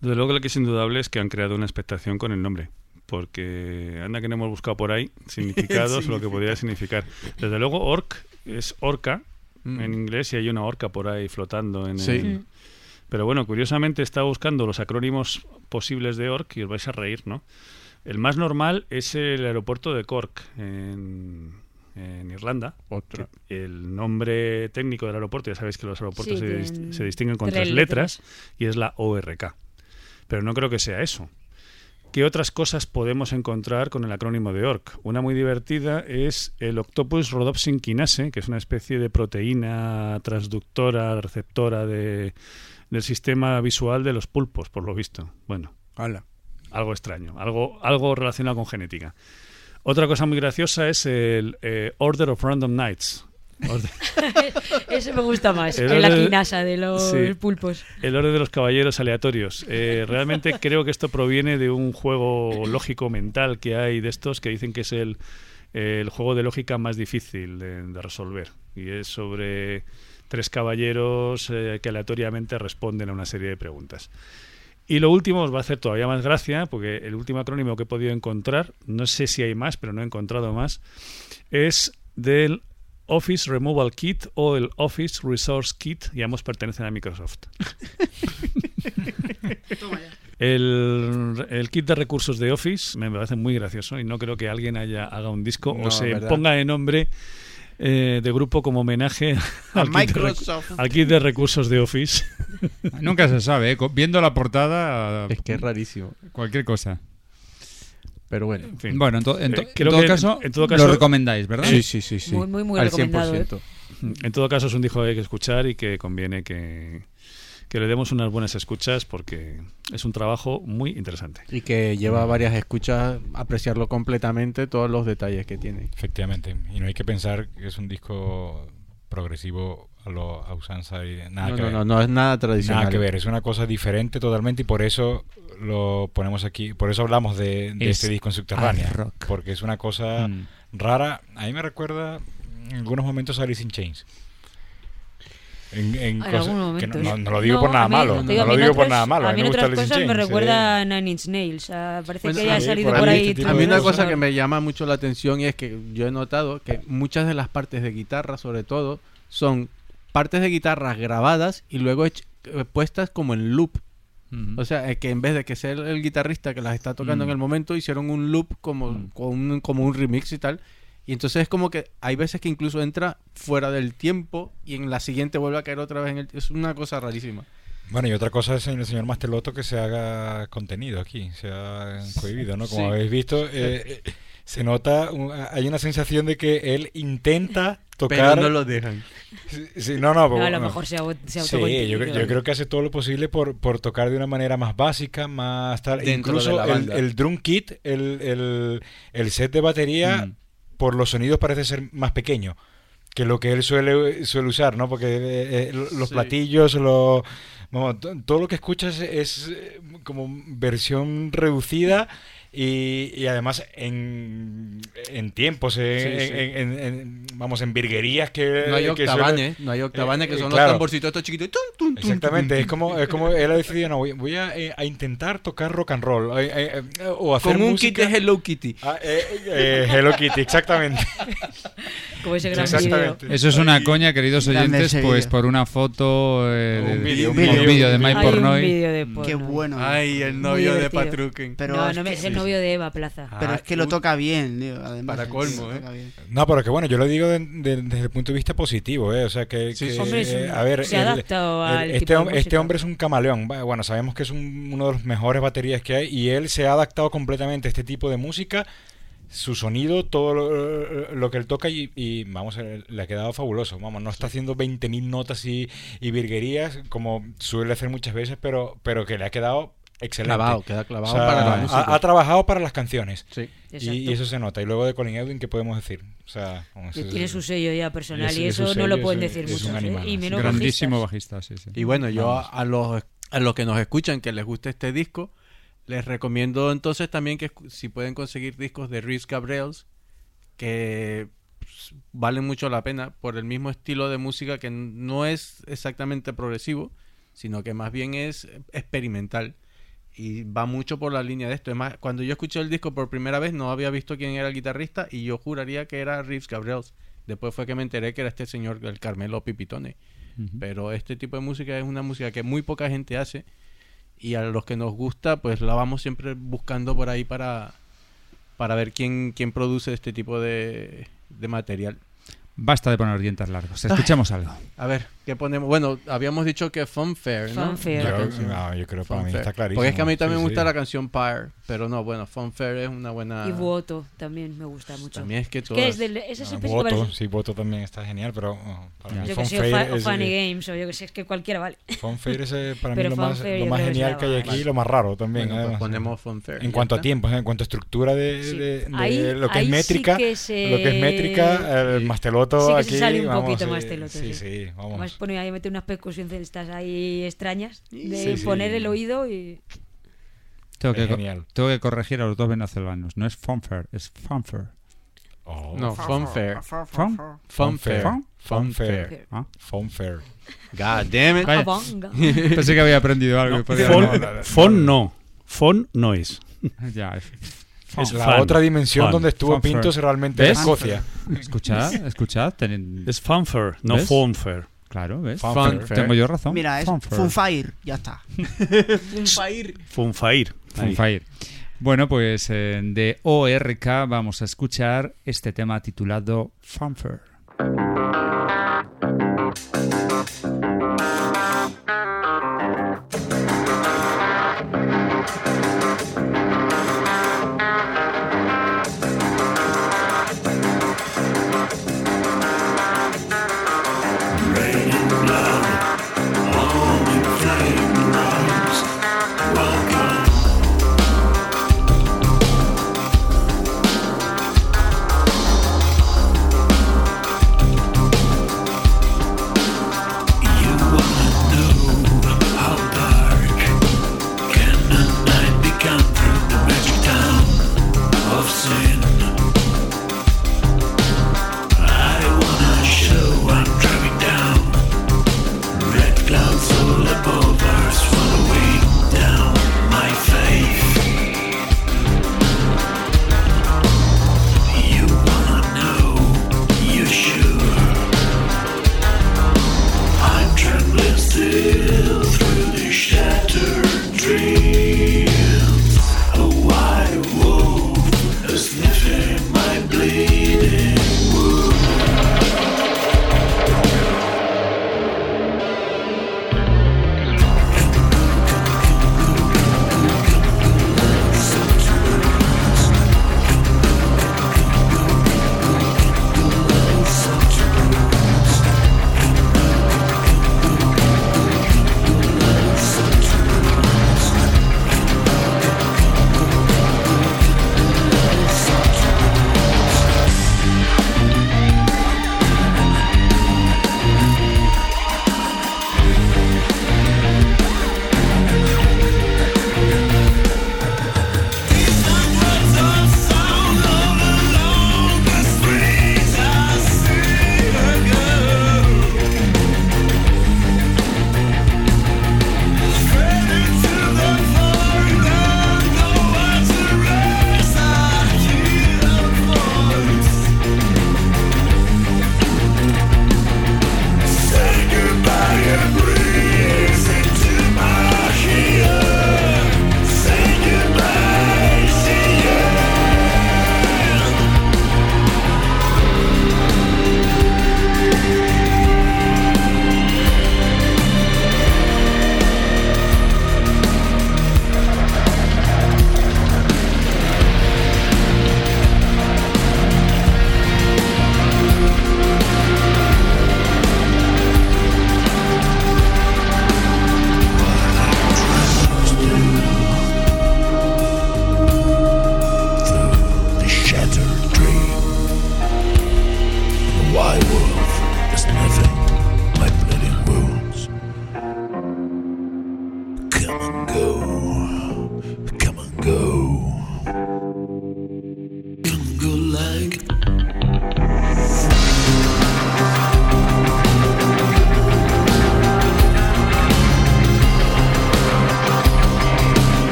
Desde luego lo que es indudable es que han creado una expectación con el nombre. Porque anda que no hemos buscado por ahí significados o lo que podría significar. Desde luego, orc es orca Mm. en inglés y hay una orca por ahí flotando en Sí. el-. Pero bueno, curiosamente estaba buscando los acrónimos posibles de orc y os vais a reír, ¿no? El más normal es el aeropuerto de Cork en, en Irlanda. Otra. El nombre técnico del aeropuerto, ya sabéis que los aeropuertos Sí, se, distinguen con tres tres letras y es la ORK. Pero no creo que sea eso. ¿Qué otras cosas podemos encontrar con el acrónimo de ORC? Una muy divertida es el Octopus rhodopsin kinase, que es una especie de proteína transductora, receptora de, del sistema visual de los pulpos, por lo visto. Bueno, algo extraño, algo, algo relacionado con genética. Otra cosa muy graciosa es el eh, Order of Random Nights. Ese me gusta más, El la quinasa de los Sí. pulpos. El orden de los caballeros aleatorios. Eh, realmente creo que esto proviene de un juego lógico mental que hay de estos que dicen que es el, el juego de lógica más difícil de, de resolver. Y es sobre tres caballeros eh, que aleatoriamente responden a una serie de preguntas. Y lo último os va a hacer todavía más gracia, porque el último acrónimo que he podido encontrar, no sé si hay más, pero no he encontrado más, es del Office Removal Kit o el Office Resource Kit, y ambos pertenecen a Microsoft. El, el kit de recursos de Office me parece muy gracioso y no creo que alguien haya, haga un disco No, o se ¿verdad? ponga de nombre eh, de grupo como homenaje al kit, de, al kit de recursos de Office. Nunca se sabe, ¿eh? Viendo la portada. Es que es rarísimo. Cualquier cosa. Pero bueno. En fin. Bueno, en, to- en to- Eh, en todo caso, en todo caso- lo recomendáis, ¿verdad? Sí, sí, sí. sí. Muy, muy, muy Al recomendado, ¿eh? 100%. En todo caso es un disco que hay que escuchar y que conviene que, que le demos unas buenas escuchas porque es un trabajo muy interesante. Y que lleva varias escuchas, apreciarlo completamente, todos los detalles que tiene. Efectivamente. Y no hay que pensar que es un disco progresivo a, lo, a usanza y nada no, que no, ver. no, no es nada tradicional. Nada que ver, es una cosa diferente totalmente y por eso lo ponemos aquí, por eso hablamos de, de Es este disco en Subterránea, rock. porque es una cosa Mm. rara, a mí me recuerda en algunos momentos a Alice in Chains. En, en En cosas- algún que momento. no, no- no lo digo No, por nada a mí- malo, digo, no a lo mí digo por nada malo, A a mí mí me gusta otras cosas me recuerda eh. a Nine Inch Nails. ah, parece Bueno, que ya ha sí, salido por por ahí este A mí una cosas. cosa que me llama mucho la atención y es que yo he notado que muchas de las partes de guitarra, sobre todo, son partes de guitarras grabadas y luego eh, puestas como en loop. O sea, eh, que en vez de que sea el, el guitarrista que las está tocando en el momento, hicieron un loop como, con un, como un remix y tal. Y entonces es como que hay veces que incluso entra fuera del tiempo y en la siguiente vuelve a caer otra vez en el... Es una cosa rarísima. Bueno, y otra cosa es en el señor Masteloto que se haga contenido aquí, se ha cohibido, ¿no? Como Sí. habéis visto, eh, eh, se nota, un- hay una sensación de que él intenta Pero tocar... no lo dejan. Sí, sí, no, no, No, a lo no. mejor se, auto- se Sí, yo, yo creo que hace todo lo posible por, por tocar de una manera más básica, más tal. Dentro Incluso de la el, banda. el drum kit, el, el- el set de batería, Mm. por los sonidos parece ser más pequeño que lo que él suele, suele usar, ¿no? Porque eh, eh, los Sí. platillos, lo, to- todo lo que escuchas es eh, como versión reducida y, y además en, en tiempos, en, Sí, sí. en- en- en- vamos, en virguerías que... No hay octavanes, no hay octavanes Eh, que eh, son claro. los tamborcitos estos chiquitos. Tun, tun, tun, Exactamente, tun, es como, es como él ha decidido, no, voy, voy a, eh, a intentar tocar rock and roll eh, eh, eh, o hacer Con un música. kit de Hello Kitty. Ah, eh, eh, Hello Kitty, exactamente. Como ese gran Exactamente. vídeo. Eso es una coña, queridos oyentes, pues por una foto eh, Un de- vídeo, un un vídeo, vídeo de un Mike Pornoy. vídeo de Qué bueno. Ay, el novio de. Patruken. Pero no, no me- que- novio de Eva Plaza. Pero Ah, es que lo toca bien, además. Para colmo, ¿eh? No, pero que bueno, yo lo digo de- de- desde el punto de vista positivo, ¿eh? O sea, que, Sí, que, sí. Hombre, es un- eh, a ver, se el- adapta el- al este, tipo de hom- este hombre es un camaleón. Bueno, sabemos que es un- uno de los mejores baterías que hay y él se ha adaptado completamente a este tipo de música, su sonido, todo lo, lo que él toca y, y, vamos, eh, le ha quedado fabuloso. Vamos, no está haciendo 20.000 notas y, y virguerías como suele hacer muchas veces, pero, pero que le ha quedado excelente. Clavado, queda clavado O sea, para la ha- música. ha, trabajado para las canciones. Sí. Y, Exacto. y eso se nota. Y luego de Colin Edwin, ¿qué podemos decir? O sea, Que tiene su sello ya personal y eso no lo pueden es- decir muchos. ¿eh? animal, Y menos Grandísimo bajistas. bajista, sí, sí. Y bueno, yo a, los, a los que nos escuchan que les guste este disco, les recomiendo entonces también que si pueden conseguir discos de Rhys Gabriels, que pues, valen mucho la pena por el mismo estilo de música que no es exactamente progresivo, sino que más bien es experimental. Y va mucho por la línea de esto. Además, cuando yo escuché el disco por primera vez, no había visto quién era el guitarrista y yo juraría que era Rhys Gabriels. Después fue que me enteré que era este señor, el Carmelo Pipitone. Pero este tipo de música es una música que muy poca gente hace y a los que nos gusta pues la vamos siempre buscando por ahí para, para ver quién, quién produce este tipo de, de material. Basta de poner dientes largos. Escuchemos algo. A ver, ¿qué ponemos? Bueno, habíamos dicho que Funfair, ¿no? Funfair. Yo, no, yo creo que para mí está clarísimo. Porque es que a mí también Sí, me gusta sí. la canción Pyre, pero no, bueno, Funfair es una buena... Y Vuoto también me gusta mucho. También es que que es del, ese es Ah, el principio voto, parece- sí, voto también está genial, pero oh, para mí Yo que sé, Funfair fa- o es, Funny Games o yo que sé, es que cualquiera vale. Funfair es eh, para mí lo más, lo más genial que hay aquí y lo más raro también. Bueno, pues ponemos Funfair. en cuanto a está. tiempo, en cuanto a estructura de, Sí. de- de Ahí- lo que es métrica, lo que es métrica, el masteloto Sí que aquí se sale un poquito sí, más teloto, Sí, sí. sí, vamos. Además pone ahí mete unas percusiones estas ahí extrañas de Sí, sí. poner el oído y Tengo que, genial. tengo que corregir a los dos venezolanos. No es Funfair, es Funfair. Oh. No, Funfair. Fun- Funfair. Fun- Funfair. Ah. Funfair. God damn it. Pensé que había aprendido algo. No, Podía- fon, no, fon no. Fon no es. Ya, es- Es la Fan. otra dimensión Fan. donde estuvo Funfair. Pintos realmente en. Escocia. Escuchad, escuchad. Es fanfare, no funfair. Claro, ¿ves? Funfair. Ten- Tengo yo razón. Mira, es Funfair. Funfire, ya está. Funfair. Ahí. Funfair. Bueno, pues eh, de ORK vamos a escuchar este tema titulado Funfair.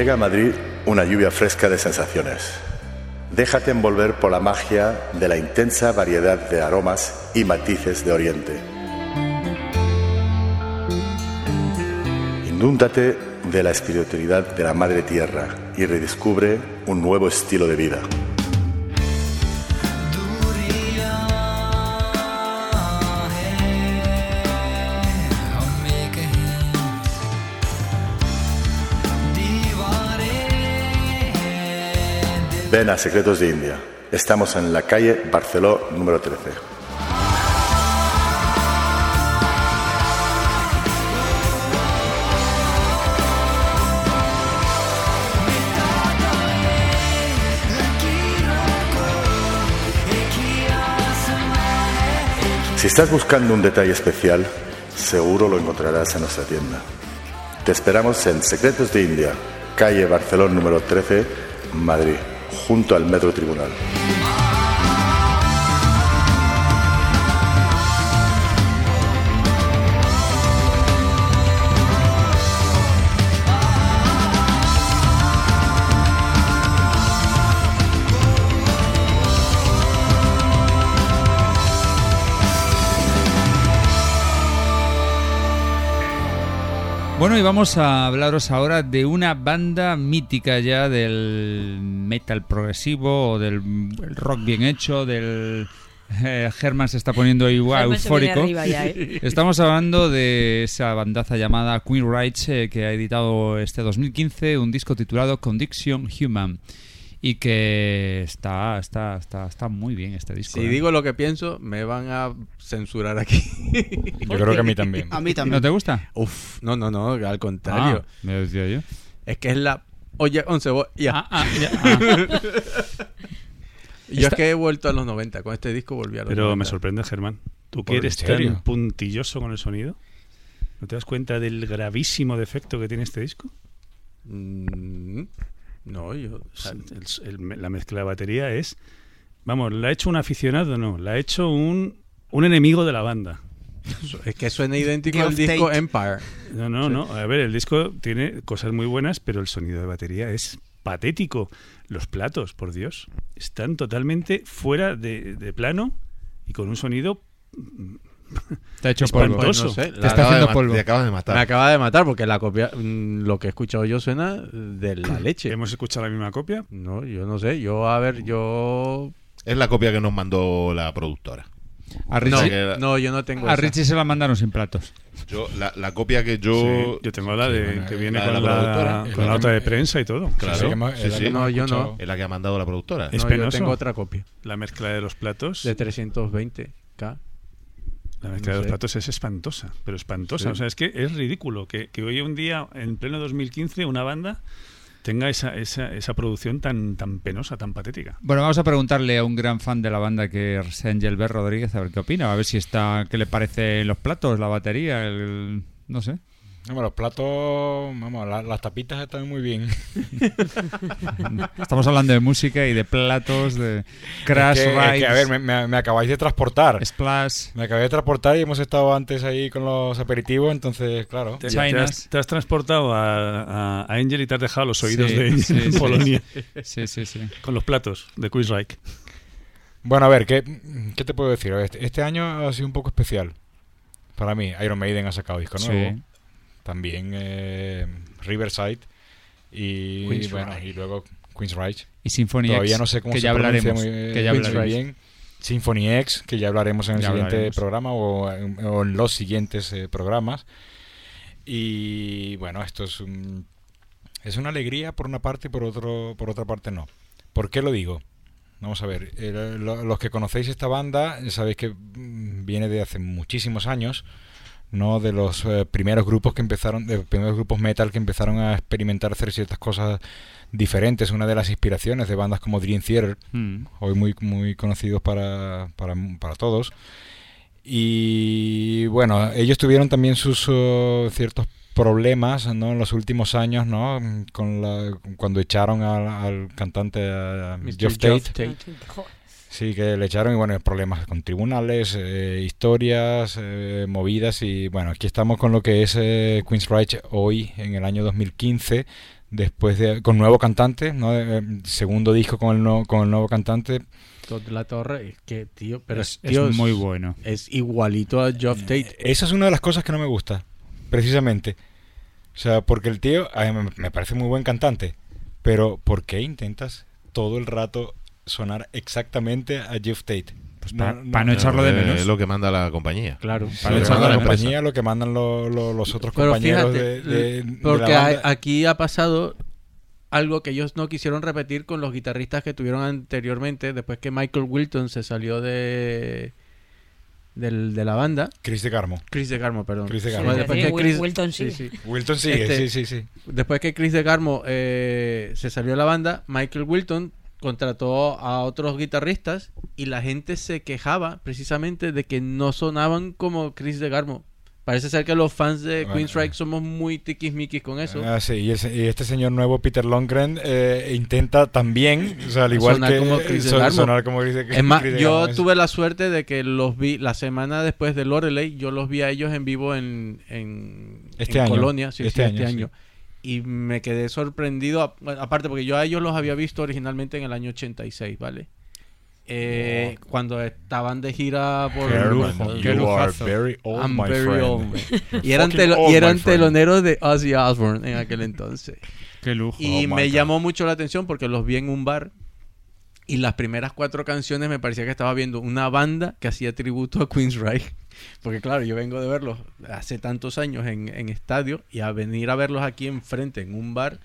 Llega a Madrid una lluvia fresca de sensaciones. Déjate envolver por la magia de la intensa variedad de aromas y matices de Oriente. Inúndate de la espiritualidad de la Madre Tierra y redescubre un nuevo estilo de vida. Ven a Secretos de India. Estamos en la calle Barceló número 13. Si estás buscando un detalle especial, seguro lo encontrarás en nuestra tienda. Te esperamos en Secretos de India, calle Barcelona número 13, Madrid, junto al Metro Tribunal. Y vamos a hablaros ahora de una banda mítica ya del metal progresivo o del rock bien hecho, del... eh, Germán se está poniendo viene eufórico. ya, ¿eh? Estamos hablando de esa bandaza llamada Queen Rights eh, que ha editado este 2015 un disco titulado Condition Human y que está está está está muy bien este disco. Si ¿eh? digo lo que pienso, me van a censurar aquí. Yo creo que a mí también. A mí también. ¿No te gusta? Uf, no, no, no, al contrario. Ah, me decía yo. Es que es la olla con cebolla. Ah, ah, ya, ah. Yo es que he vuelto a los 90. Con este disco volví a los Pero 90. me sorprende, Germán. ¿Tú que ¿En eres tan puntilloso con el sonido? ¿No te das cuenta del gravísimo defecto que tiene este disco? Mm, no, yo... El- el- la mezcla de batería es... Vamos, ¿la ha hecho un aficionado? No, la ha hecho un, un enemigo de la banda. es que suena idéntico al disco Tate. Empire. No, no, Sí. no. A ver, el disco tiene cosas muy buenas, pero el sonido de batería es patético. Los platos, por Dios, están totalmente fuera de, de plano y con un sonido Te ha hecho polvo. Pues no sé, Te está Acaba de haciendo polvo. Te acabas de matar. me acaba de matar porque la copia, mm, lo que he escuchado yo suena de la leche. ¿Hemos escuchado la misma copia? No, yo no sé. Yo, a ver, yo... Es la copia que nos mandó la productora. A No, Richie, que- no, yo no tengo a esa. Richie se la mandaron sin platos. Yo, la, la copia que yo. Sí, yo tengo la de que viene la de con la con la nota de prensa y todo. Claro. Sí, No, yo no. Es la que ha mandado la productora. Es No, yo tengo otra copia. La mezcla de los platos. De 320k. La mezcla No de los platos es espantosa, pero espantosa. Sí. O sea, es que es ridículo que, que hoy un día, en pleno 2015, una banda tenga esa, esa, esa producción tan, tan penosa, tan patética. Bueno, vamos a preguntarle a un gran fan de la banda que es Angelbert Rodríguez a ver qué opina, a ver si está, qué le parece los platos, la batería, el, no sé. Los platos, vamos, la- las tapitas están muy bien. Estamos hablando de música y de platos, de Crash Es que, es que, Rides, a ver, me, me- me acabáis de transportar. Splash. Me acabé de transportar y hemos estado antes ahí con los aperitivos, entonces, claro. Te, te has, te has transportado a, a, a Angel y te has dejado los oídos Sí, de Angel sí, en sí. Polonia Sí, sí, sí. con los platos de Quiz Reich. Bueno, a ver, ¿qué, qué te puedo decir? Este, este año ha sido un poco especial. Para mí, Iron Maiden ha sacado disco nuevo. Sí. También eh, Riverside. Y, bueno, y luego Queen's. Y Symphony Todavía X, no sé cómo que se ya pronuncia hablaremos, muy, que ya hablaremos. Bien. Symphony X, que ya hablaremos en el Ya siguiente hablaremos. programa o, en- o en los siguientes eh, programas. Y bueno, esto es un- es una alegría por una parte y por otro por otra parte no. ¿Por qué lo digo? Vamos a ver, eh, lo- los que conocéis esta banda sabéis que mm, viene de hace muchísimos años, no de los eh, primeros grupos que empezaron, de los primeros grupos metal que empezaron a experimentar hacer ciertas cosas diferentes. Una de las inspiraciones de bandas como Dream Theater, Mm. hoy muy muy conocidos para, para, para todos. Y bueno, ellos tuvieron también sus uh, ciertos problemas ¿no? en los últimos años, ¿no? Con la, cuando echaron al, al cantante. Geoff Tate. Geoff Tate. Sí, que le echaron y bueno, problemas con tribunales, eh, historias, eh, movidas y bueno, aquí estamos con lo que es eh, Queen's Reich hoy en el año 2015 después de con nuevo cantante, ¿no? Eh, segundo disco con el, no- con el nuevo cantante. Todd La Torre, que, tío, pero Es- tío, es muy bueno. Es igualito a Geoff Tate. Esa es una de las cosas que no me gusta, precisamente. O sea, porque el tío a mí me- me parece muy buen cantante, pero ¿por qué intentas todo el rato sonar exactamente a Jeff Tate? Pues pa- pa no echarlo de Eh, menos. Es lo que manda la compañía. Claro. Para Lo echarlo manda la la empresa. compañía, lo que mandan lo- lo- los otros Pero compañeros fíjate, de, de- de porque la a- banda. aquí ha pasado algo que ellos no quisieron repetir con los guitarristas que tuvieron anteriormente, después que Michael Wilton se salió de del- de la banda. Chris de Carmo. Chris de Carmo, perdón. Chris de Carmo. Después Sí, que Chris- Wilton sí, sí. Wilton sigue, Este, sí, sí, sí. Después que Chris de Carmo eh, se salió de la banda, Michael Wilton contrató a otros guitarristas y la gente se quejaba precisamente de que no sonaban como Chris de Carmo. Parece ser que los fans de Bueno. Queenstrike somos muy tiquismiquis con eso. Ah, sí, y, este señor nuevo, Peter Longren, eh, intenta también, o sea, al igual Sonar que como Chris son- sonar como Chris de Es más, Chris yo Garmo, tuve la suerte de que los vi la semana después de Loreley, yo los vi a ellos en vivo en, en, Este en año. Colonia, sí, Este sí, año, este sí. Y me quedé sorprendido, a- aparte porque yo a ellos los había visto originalmente en el año 86, ¿vale? Eh, Cuando estaban de gira por Herman, lujo, you qué are lujazo. very old, I'm my very friend. old, man. Y eran, Fucking telo- old, y eran my friend. teloneros de Ozzy Osbourne en aquel entonces. Qué lujo. Y Oh, me God. llamó mucho la atención porque los vi en un bar y las primeras cuatro canciones me parecía que estaba viendo una banda que hacía tributo a Queensryche. Porque claro, yo vengo de verlos hace tantos años en, en estadio y a venir a verlos aquí enfrente en un bar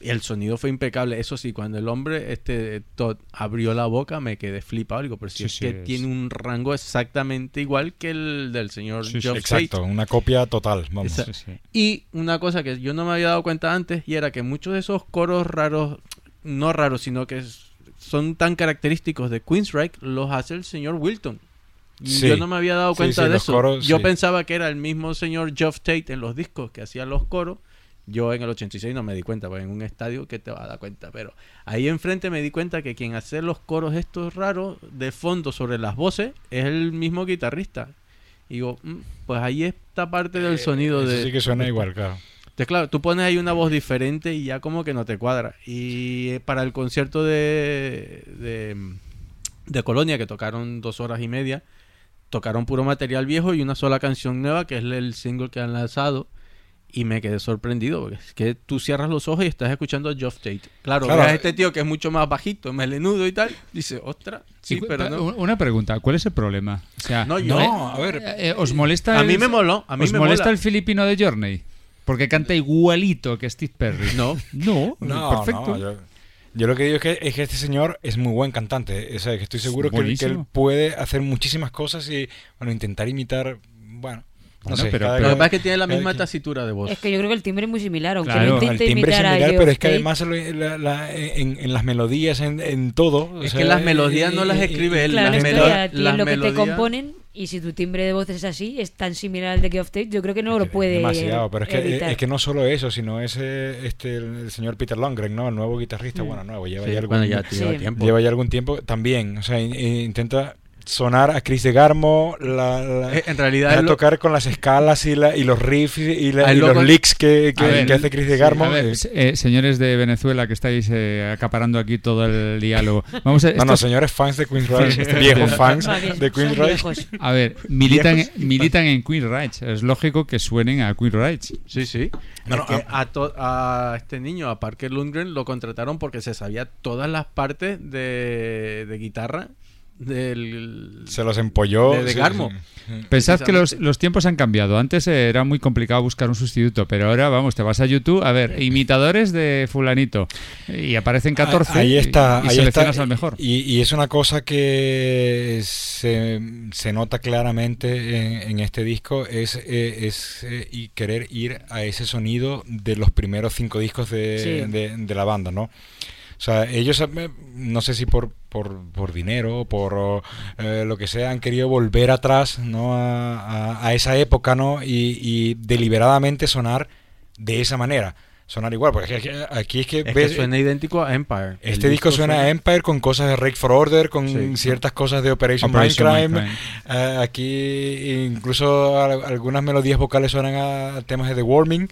el sonido fue impecable. Eso sí, cuando el hombre, este Todd, abrió la boca me quedé flipado. Digo, pero si Sí, es sí, que es- tiene un rango exactamente igual que el del señor Sí. Exacto, una copia total, vamos. Y una cosa que yo no me había dado cuenta antes, y era que muchos de esos coros raros, no raros, sino que son tan característicos de Queensryche, los hace el señor Wilton. Sí. Yo no me había dado cuenta sí, de eso. coros, yo pensaba que era el mismo señor Geoff Tate en los discos que hacía los coros. Yo en el 86 no me di cuenta, porque en un estadio que te va a dar cuenta. Pero ahí enfrente me di cuenta que quien hace los coros estos raros de fondo sobre las voces es el mismo guitarrista. Y digo, mm, pues ahí está parte del sonido Eso de. sí que suena igual, claro. Entonces, claro, tú pones ahí una voz diferente y ya como que no te cuadra. Y eh, para el concierto de, de, de Colonia, que tocaron dos horas y media, tocaron puro material viejo y una sola canción nueva, que es el single que han lanzado. Y me quedé sorprendido, porque es que tú cierras los ojos y estás escuchando a Geoff Tate. Claro, Claro. ves a este tío que es mucho más bajito, melenudo y tal. Dice, ostras, sí, pero no. Una pregunta, ¿cuál es el problema? O sea, No, yo- ¿eh? No, a ver. Eh, eh, ¿Os molesta A el- mí me moló, a mí ¿Os me molesta mola. el filipino de Journey? Porque canta igualito que Steve Perry. No. No, No, perfecto. no, yo, yo lo que digo es que, es que este señor es muy buen cantante. O sea, que estoy seguro que, él- que puede hacer muchísimas cosas y, bueno, intentar imitar, bueno, no Bueno, sé. pero- cada- Lo que pasa es que tiene la misma tasitura de voz. Es que yo creo que el timbre es muy similar, aunque Claro, no el timbre es imitar a similar, pero es que además lo- la- la- en, en las melodías, en, en todo. o Es sea, que las melodías y- no las y- escribe él, Claro, las la melo- las lo que te melodías- componen y si tu timbre de voz es así, es tan similar al de Geoff Tate, yo creo que no lo puede Demasiado, pero es que, es que no solo eso, sino ese este el, señor Peter Longren, ¿no? El nuevo guitarrista, Mm. bueno, nuevo, lleva Sí, ya algún, bueno, ya Sí. lleva tiempo. lleva ya algún tiempo también, o sea, in- in- intenta sonar a Chris de Garmo, la, la- Eh, en realidad a él lo- tocar con las escalas y, la, y los riffs y, la- y los licks que, que- A ver, que hace Chris de Garmo. ver, eh, eh, señores de Venezuela que estáis eh, acaparando aquí todo el diálogo. Vamos a, no, señores fans de Queen's Sí, Rise, viejos fans bien, de Queen's viejos. a ver, militan, Viejos. militan en Queen Rights. Es lógico que suenen a Queen Rights. Sí, sí. No, no, que a, to- a este niño, a Parker Lundgren, lo contrataron porque se sabía todas las partes de, de guitarra del... Se los empolló. De- de sí, Garmo. sí, sí. Pensad que los, los tiempos han cambiado. Antes eh, era muy complicado buscar un sustituto, pero ahora, vamos, te vas a YouTube, a ver, imitadores de fulanito, y aparecen 14 Ah, Ahí está, y, y ahí seleccionas está. al mejor. Y, y es una cosa que se, se nota claramente en, en este disco, es, eh, es eh, y querer ir a ese sonido de los primeros cinco discos de, Sí. de- de la banda, ¿no? O sea, ellos, eh, no sé si por, por, por dinero por eh, lo que sea, han querido volver atrás ¿no? a, a- a esa época ¿no? y, y deliberadamente sonar de esa manera. Sonar igual, porque aquí, aquí es que Es que ves- suena idéntico a Empire. Este disco suena a Empire con cosas de Rake for Order, con Sí. ciertas cosas de Operation, Operation Mindcrime. Mindcrime. Eh, aquí incluso al- algunas melodías vocales suenan a temas de The Warming.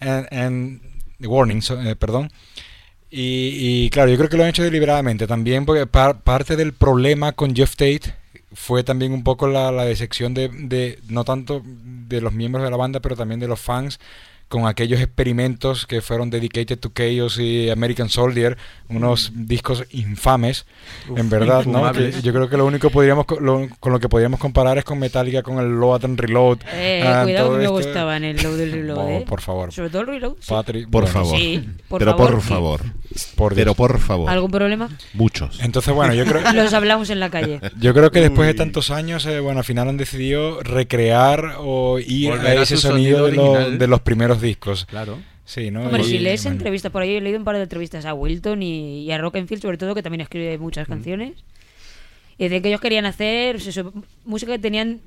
And- and Warning, so- eh, perdón. Y, y, claro, yo creo que lo han hecho deliberadamente. También, porque par- parte del problema con Jeff Tate fue también un poco la, la decepción de, de, no tanto de los miembros de la banda, pero también de los fans con aquellos experimentos que fueron Dedicated to Chaos y American Soldier, unos discos infames, Uf, en verdad, ¿no? Que yo creo que lo único podríamos lo- con lo que podríamos comparar es con Metallica con el Load and Reload. Eh, ah, cuidado que me esto. gustaban el load del reload, Oh, ¿eh? por favor. Sobre todo el reload. sí. Patrick, Por bueno, favor. Sí, por Pero favor. por favor. Por Pero por favor. ¿Algún problema? Muchos. Entonces, bueno, yo creo, Los hablamos en la calle. yo creo que después de tantos años, eh, bueno, al final han decidido recrear o ir Volver a ese sonido, sonido de, lo- de los primeros discos. Claro. Sí, ¿no? Hombre, Y- si lees bueno. entrevistas por ahí, he leído un par de entrevistas a Wilton y, y a Rockenfield, sobre todo, que también escribe muchas Mm. canciones. Y decían que ellos querían hacer pues música que tenían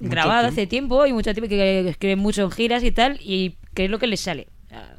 Mucho grabada tiempo. hace tiempo y mucho tiempo que escriben mucho en giras y tal, y que es lo que les sale. O sea,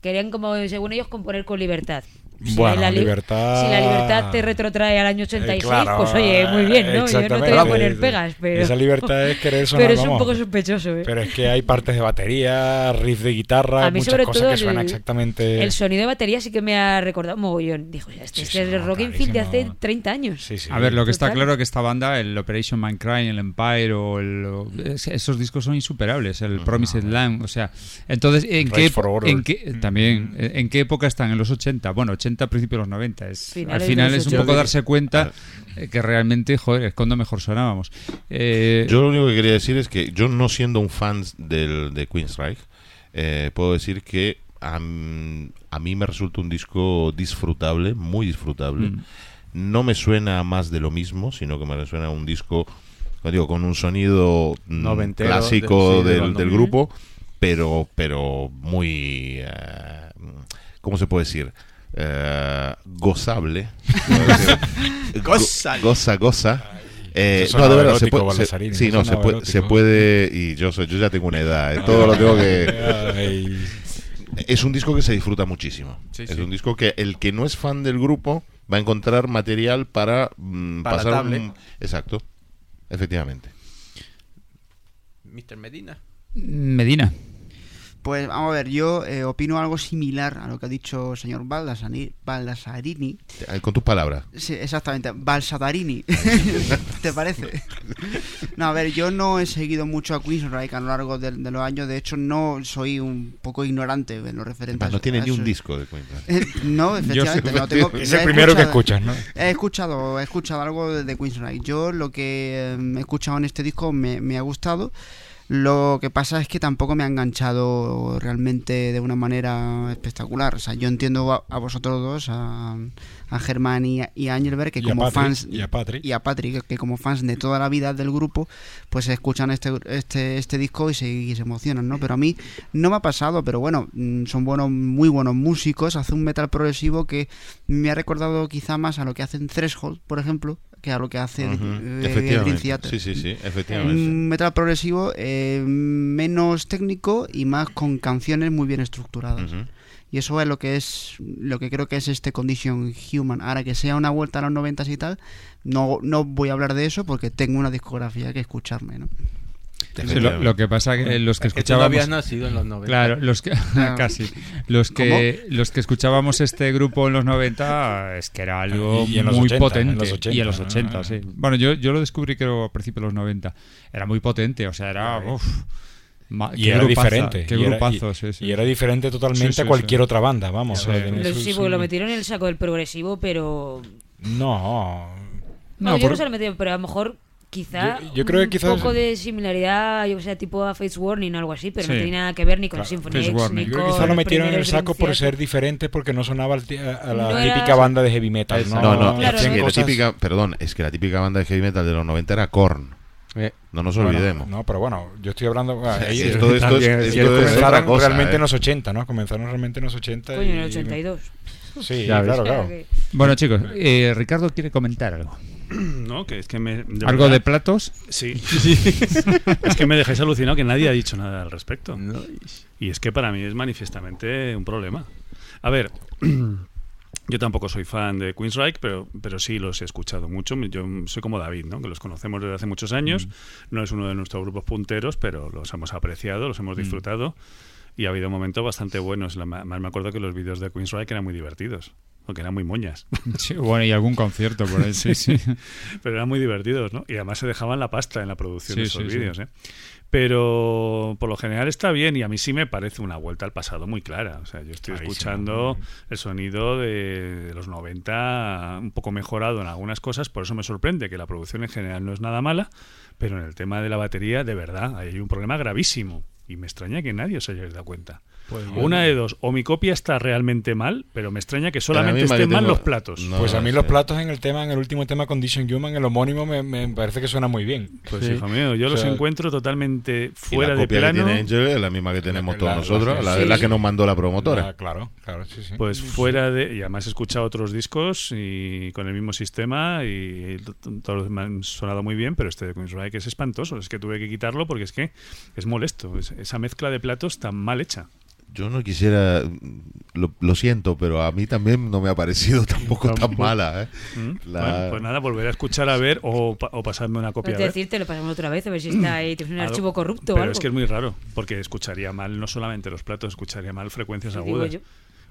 Querían, como según ellos, componer con libertad. Si Bueno, la li- libertad- Si la libertad te retrotrae al año 86, Eh, claro, pues oye, muy bien, ¿no? Yo no te voy a poner pegas, pero... Esa libertad es querer sonar, Pero es un vamos. poco sospechoso, ¿eh? Pero es que hay partes de batería, riff de guitarra, A mí muchas sobre cosas todo que suenan el- exactamente... El sonido de batería sí que me ha recordado un mogollón. Dijo, este, este es el Rockenfield de hace 30 años. Sí, sí. A ver, lo que está Total. claro es que esta banda, el Operation Mindcrime, el Empire o el- esos discos son insuperables, el Promised Land, o sea, entonces ¿en Rise qué, for Order. en qué también en qué época están en los 80? Bueno, 80 principios de los 90, es Finales al final es un 80. poco darse cuenta eh, que realmente, joder, es cuando mejor sonábamos. Eh, Yo lo único que quería decir es que yo no siendo un fan del, de Queensryche, eh, puedo decir que a, mí me resulta un disco disfrutable, muy disfrutable. Mm. No me suena más de lo mismo, sino que me suena a un disco digo, con un sonido mm, Noventero, clásico de- sí, de del, del grupo, pero, pero muy... eh, ¿Cómo se puede decir? Eh, gozable. Goza. Goza, goza. Eh, no, de verdad, se puede, se- sí, no, se puede, se puede, y yo soy, yo ya tengo una edad, eh, todo lo tengo que, es un disco que se disfruta muchísimo. Sí, es sí. un disco que el que no es fan del grupo va a encontrar material para mm, pasar un, exacto, efectivamente. Mr. Medina. Medina. Pues vamos a ver, yo eh, opino algo similar a lo que ha dicho el señor Baldassani- Baldasarini. Eh, Con tus palabras. Sí, exactamente, Balsadarini. ¿Te parece? No, a ver, yo no he seguido mucho a Queensryche a lo largo de, de los años. De hecho, no soy un poco ignorante en lo referente Más, a no tiene a ni un disco de cuenta. Eh, no, efectivamente, no tengo. Es el primero que escuchas, ¿no? He escuchado, he escuchado algo de, de Queensryche. Yo lo que eh, he escuchado en este disco me, me ha gustado. Lo que pasa es que tampoco me ha enganchado realmente de una manera espectacular. O sea, yo entiendo a, a vosotros dos, a, a Germán y a, y a Angelberg, que Y a como Patrick, fans y a Patrick. y a Patrick, que como fans de toda la vida del grupo, pues escuchan este, este, este disco y se, y se emocionan, ¿no? Pero a mí no me ha pasado, pero bueno, mm, son buenos, muy buenos músicos, hace un metal progresivo que me ha recordado quizá más a lo que hacen Threshold, por ejemplo, que a lo que hace eh, Dream Efectivamente. Theater. Sí, sí, sí, efectivamente. Un metal progresivo eh, menos técnico y más con canciones muy bien estructuradas. Y eso es lo que es lo que creo que es este Condition Human. Ahora que sea una vuelta a los noventas y tal, no, no voy a hablar de eso porque tengo una discografía que escucharme, ¿no? Sí, lo, lo que pasa que los que Es que tú no escuchábamos habías nacido en los 90. Claro, los que casi los que los que escuchábamos este grupo en los 90 es que era algo Y en los muy 80, potente en los 80, y en los ¿no? 80, sí. Bueno, yo yo lo descubrí creo a principios de los 90. Era muy potente, o sea, era uf, ma- Y qué era grupaza, diferente. Qué y era- grupazo, y- sí, sí. y era diferente totalmente Sí, sí, a cualquier sí. otra banda, vamos. Sí. porque lo metieron en el saco del progresivo, pero. No. No, No, yo por- no se lo metí, pero a lo mejor quizá Yo- yo creo que quizás- un poco de similaridad, yo que sé, tipo a Fates Warning o algo así, pero no Sí. tenía nada que ver ni con Claro. Symphony Face X, Warning. ni Yo creo con que quizás lo metieron en el saco por ser diferente porque no sonaba a la No era- típica banda de heavy metal. No, No, no, Claro, es que no. la cosas- típica, perdón, es que la típica banda de heavy metal de los 90 era Korn. Eh, No nos Bueno, olvidemos. no, pero bueno, yo estoy hablando. Sí, ellos esto- esto es- también- esto ellos es comenzaron otra cosa, realmente ¿eh? en los 80, ¿no? Comenzaron realmente en los 80. Coño, en y- el 82. Sí, Ya ves. claro, claro. Bueno, chicos, eh, Ricardo quiere comentar algo. No, que es que me. de ¿Algo verdad- de platos? Sí. es que me dejáis alucinado que nadie ha dicho nada al respecto. Y es que para mí es manifiestamente un problema. A ver, yo tampoco soy fan de Queensryche, pero, pero sí los he escuchado mucho. Yo soy como David, ¿no? que los conocemos desde hace muchos años. No es uno de nuestros grupos punteros, pero los hemos apreciado, los hemos disfrutado. Y ha habido momentos bastante buenos. La- Más me acuerdo que los vídeos de Queen's Ride eran muy divertidos. Porque eran muy moñas. Sí, bueno, y algún concierto por ahí, sí, sí. Pero eran muy divertidos, ¿no? Y además se dejaban la pasta en la producción Sí, de esos sí, vídeos, ¿eh? Pero por lo general está bien y a mí sí me parece una vuelta al pasado muy clara. O sea, yo estoy Clarísimo. escuchando el sonido de, los 90 un poco mejorado en algunas cosas, por eso me sorprende que la producción en general no es nada mala, pero en el tema de la batería, de verdad, hay un problema gravísimo. Y me extraña que nadie os haya dado cuenta. Pues Una de dos, o mi copia está realmente mal, pero me extraña que solamente estén mal los platos. No, pues a mí sí. los platos en el tema, en el último tema Condition Human, el homónimo, me, me parece que suena muy bien. Pues Sí. hijo mío, yo O los sea, encuentro totalmente Y fuera la de copia plano. que tiene Angel es la misma que tenemos La- todos la- nosotros, la, sí. la que nos mandó la promotora. la- claro, claro, sí, sí. Pues fuera de. Y además he escuchado otros discos y con el mismo sistema y todos me han sonado muy bien, pero este de Queen's Ride es espantoso. Es que tuve que quitarlo porque es que es molesto. Es- esa mezcla de platos tan mal hecha. Yo no quisiera, lo, lo siento, pero a mí también no me ha parecido tampoco tan mala. ¿eh? ¿Mm? La- Bueno, pues nada, volveré a escuchar a ver o, pa- o pasarme una copia Es a ver. decir, te lo pasamos otra vez, a ver si está ahí, tienes un Algo- archivo corrupto o Pero algo. es que es muy raro, porque escucharía mal no solamente los platos, escucharía mal frecuencias Sí, digo agudas. yo.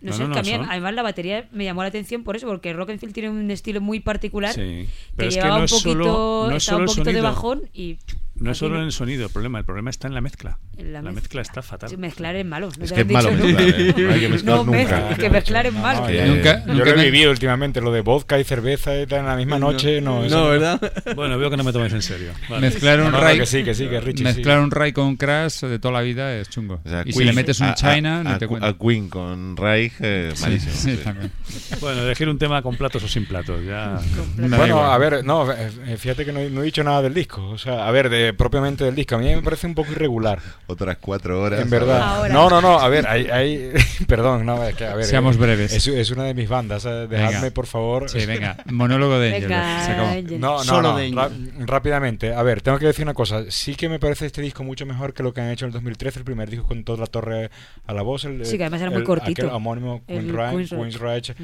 No, No, sé, no, es que no, a mí, son- además la batería me llamó la atención por eso, porque Rockenfield tiene un estilo muy particular Sí, que pero es que llevaba no un es poquito, solo, no es estaba solo un el poquito de bajón y No es solo en el sonido el problema, el problema está en la mezcla. En la, la mezcla está fatal. Mezclar es malo. ¿no Es te que lo es malo mezclar, ¿eh? No hay que mezclar No, nunca. mezcla, que mezclar es malo. No, Que- ya- Nunca- yo nunca lo he vivido últimamente, lo de vodka y cerveza y tal en la misma noche, no, No, ¿verdad? Bueno, veo que no me tomáis en serio. Vale. Mezclar un Ray, que sí, que sí, que Richie, mezclar sí. un Ray con Crash de toda la vida es chungo. O sea, y si le metes un a- China, a- no te cuento. A Queen con eh, Sí, malísimo. sí, sí. también. Bueno, elegir un tema con platos o sin platos, ya. Bueno, a ver, no, eh, fíjate que no, he- no he dicho nada del disco. O sea, a ver, de, propiamente del disco. A mí me parece un poco irregular. Otras cuatro horas. En verdad. Ahora. No, no, no. A ver, hay. hay perdón, no, es que, a ver. Seamos eh, breves. Es, es una de mis bandas. eh, Dejadme, Venga. por favor. Sí, venga, monólogo de Angel. Venga, se acabó. Angel. No, no, Solo no. de Angel. rápidamente. A ver, tengo que decir una cosa. Sí que me parece este disco mucho mejor que lo que han hecho en el 2013, el primer disco con toda la torre a la voz. El, Sí, que además era muy cortito. aquel homónimo Queen's Rage.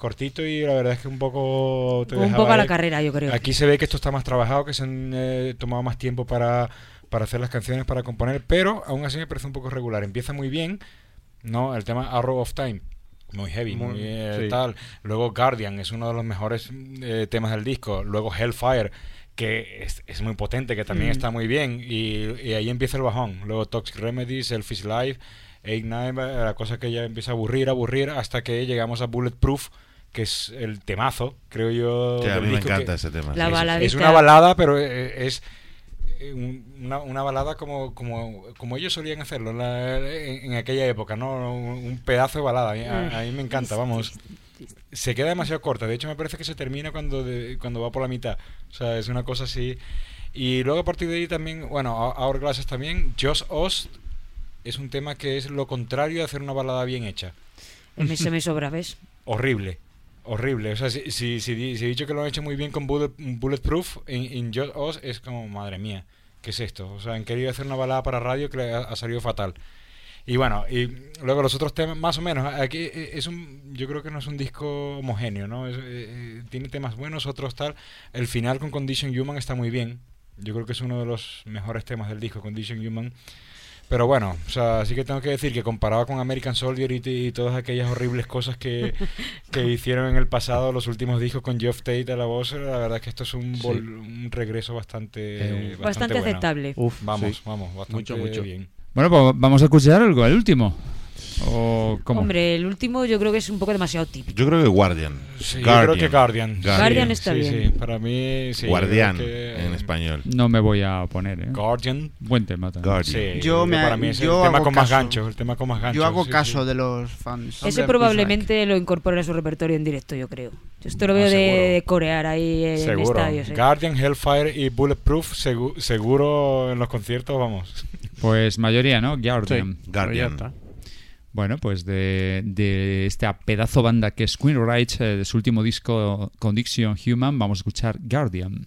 Cortito y la verdad es que un poco... te Un poco a la ahí. carrera, yo creo. Aquí se ve que esto está más trabajado, que se han eh, tomado más tiempo para, para hacer las canciones, para componer, pero aún así me parece un poco regular. Empieza muy bien, ¿no? El tema Arrow of Time. Muy heavy, muy, Muy- eh, sí. tal. Luego Guardian es uno de los mejores eh, temas del disco. Luego Hellfire, que es, es muy potente, que también Mm. está muy bien. Y, y ahí empieza el bajón. Luego Toxic Remedy, Selfish Life, Eight Nine, eh, la cosa que ya empieza a aburrir, a aburrir, hasta que llegamos a Bulletproof, que es el temazo, creo yo. Que a mí me encanta ese tema. La baladita. es una balada, pero eh, es eh, un- una, una balada como, como, como ellos solían hacerlo la- en, en aquella época, ¿no? Un, pedazo de balada. A mí, a- a mí me encanta, vamos. Se queda demasiado corta. De hecho, me parece que se termina cuando, de- cuando va por la mitad. O sea, es una cosa así. Y luego a partir de ahí también, bueno, Hourglasses también. Just Us es un tema que es lo contrario de hacer una balada bien hecha. Se me sobra, ¿ves? Horrible. Horrible. O sea, si, si, si, he dicho que lo han hecho muy bien con Bullet- Bulletproof, en, Just Us es como, madre mía, ¿qué es esto? O sea, han querido hacer una balada para radio que le ha, salido fatal. Y bueno, y luego los otros temas, más o menos, aquí eh, es un, yo creo que no es un disco homogéneo, ¿no? Es, eh, eh, tiene temas buenos, otros tal. El final con Condition Human está muy bien. Yo creo que es uno de los mejores temas del disco, Condition Human. Pero bueno, o sea, sí que tengo que decir que comparado con American Soldier y, y todas aquellas horribles cosas que, que hicieron en el pasado, los últimos discos con Geoff Tate a la voz, la verdad es que esto es un, Sí. vol- un regreso bastante, Eh, bastante, Bastante bueno. aceptable. Uf, Vamos, sí. vamos, bastante Mucho, mucho. bien. Bueno, pues vamos a escuchar algo, el último. ¿O cómo? Hombre, el último yo creo que es un poco demasiado típico. Yo creo que Guardian. Sí, yo creo que Guardian. Guardian está sí, bien. Sí, para mí, sí. Guardián que- en español. No me voy a poner, ¿eh? Guardian. Buen tema también. Guardian. Sí, Yo me- para mí es yo el tema con más caso. ganchos, el tema con más ganchos. Yo hago sí, caso sí. de los fans. Ese probablemente lo incorpore a su repertorio en directo, yo creo. Yo esto lo Ah, veo de, seguro. de corear ahí en Seguro. estadios. ¿eh? Guardian, Hellfire y Bulletproof segu- seguro en los conciertos, vamos. Pues mayoría, ¿no? Guardian. Sí, Guardian. Bueno, pues de, esta pedazo banda que es Queen Rage, eh, de su último disco Condition Human, vamos a escuchar Guardian.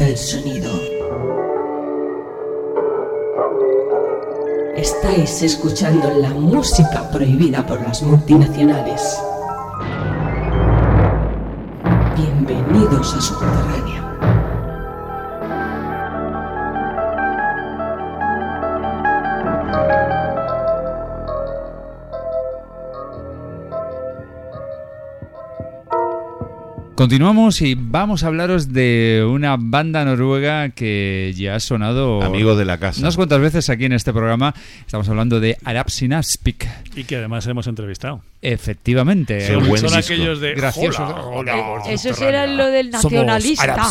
Del sonido. Estáis escuchando la música prohibida por las multinacionales. Bienvenidos a Subterránea. Continuamos y vamos a hablaros de una banda noruega que ya ha sonado. Amigos de la casa. Unas cuantas veces aquí en este programa. Estamos hablando de Arab Sinaspik. Y que además hemos entrevistado. Efectivamente. Buen Son disco. aquellos de. Graciosos. "Hola, hola, Esos eran lo del nacionalista.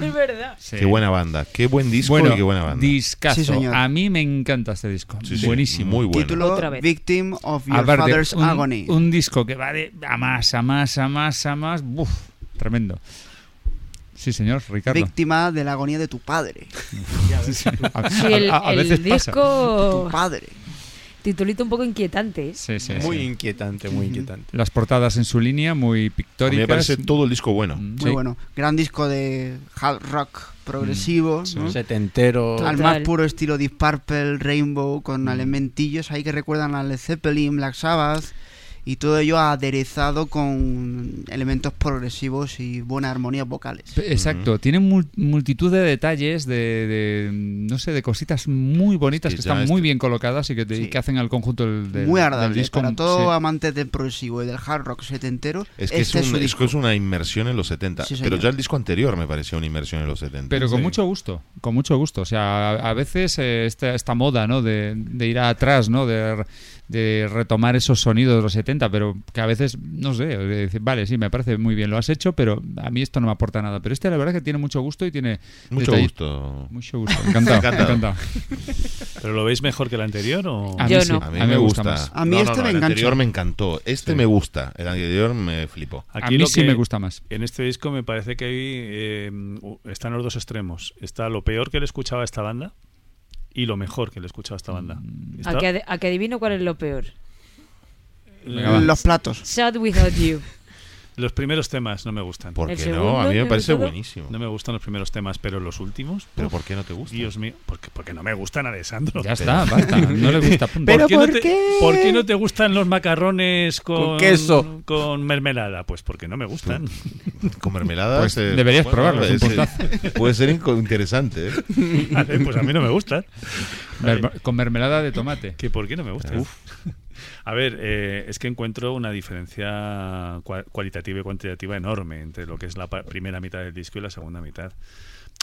Es verdad. Sí. Qué buena banda, qué buen disco Bueno, y qué buena banda. discazo. Sí, a mí me encanta este disco. Sí, sí, Buenísimo. Muy bueno. Título Otra vez. Victim of Your Aparte, Father's un, Agony. un disco que va de a más, a más, a más, a más. Buf, tremendo. Sí, señor, Ricardo. Víctima de la agonía de tu padre. A, el, a- a el pasa. disco. Tu padre. Titulito un poco inquietante. ¿eh? Sí, sí, Muy sí. inquietante, muy inquietante. Las portadas en su línea, muy pictóricas. me parece todo el disco bueno. Mm, Muy sí. bueno. Gran disco de hard rock progresivo. ¿no? Setentero. Al Total. más puro estilo Deep Purple, Rainbow, con Mm. elementillos ahí que recuerdan a Led Zeppelin, Black Sabbath Y todo ello aderezado con elementos progresivos y buenas armonías vocales. Exacto, tiene mul- multitud de detalles, de, de, no sé, de cositas muy bonitas que están es- muy bien colocadas y que, te- y Sí. que hacen al conjunto del, del- Muy del agradable. disco. Para todo sí. amante del progresivo y del hard rock setentero, Es que este es, un- su es disco. es una inmersión en los 70. Sí, pero ya el disco anterior me parecía una inmersión en los 70. Pero con Sí. mucho gusto, con mucho gusto. O sea, a, a veces eh, esta, esta moda, ¿no? De, de ir atrás, ¿no? De, de retomar esos sonidos de los 70, pero que a veces, no sé, de decir, vale, sí, me parece muy bien, lo has hecho, pero a mí esto no me aporta nada. Pero este, la verdad, que tiene mucho gusto y tiene. Mucho gusto. Mucho gusto. Encantado. Encantado. encantado. ¿Pero lo veis mejor que el anterior o...? A mí Yo sí, no. A mí, me me gusta gusta. más. A mí No, este no, me el anterior me encantó. Este Sí. me gusta. El anterior me flipó. A mí lo sí que- me gusta más. En este disco me parece que hay, eh, están los dos extremos. Está lo peor que le escuchaba a esta banda y lo mejor que le escuchaba a esta banda. Está- A que, ad- a que adivino cuál es lo peor. Venga, va. Los platos. Sad Without You. Los primeros temas no me gustan. ¿Por ¿El qué no? A mí me ¿El parece todo? buenísimo. No me gustan los primeros temas, pero los últimos... ¿Pero uf, por qué no te gusta? Dios mío, porque, porque no me gustan, Alessandro. Ya está, basta. No le gusta. punto. Pero no ¿por te, qué? por qué no te gustan los macarrones con, Con queso. Con mermelada. Pues porque no me gustan. Con mermelada. Pues deberías probarlo, es puede ser interesante. ¿eh? Vale, pues a mí no me gustan. Con mermelada de tomate. ¿Que ¿Por qué no me gustan? A ver, eh, es que encuentro una diferencia cua- cualitativa y cuantitativa enorme entre lo que es la primera mitad del disco y la segunda mitad.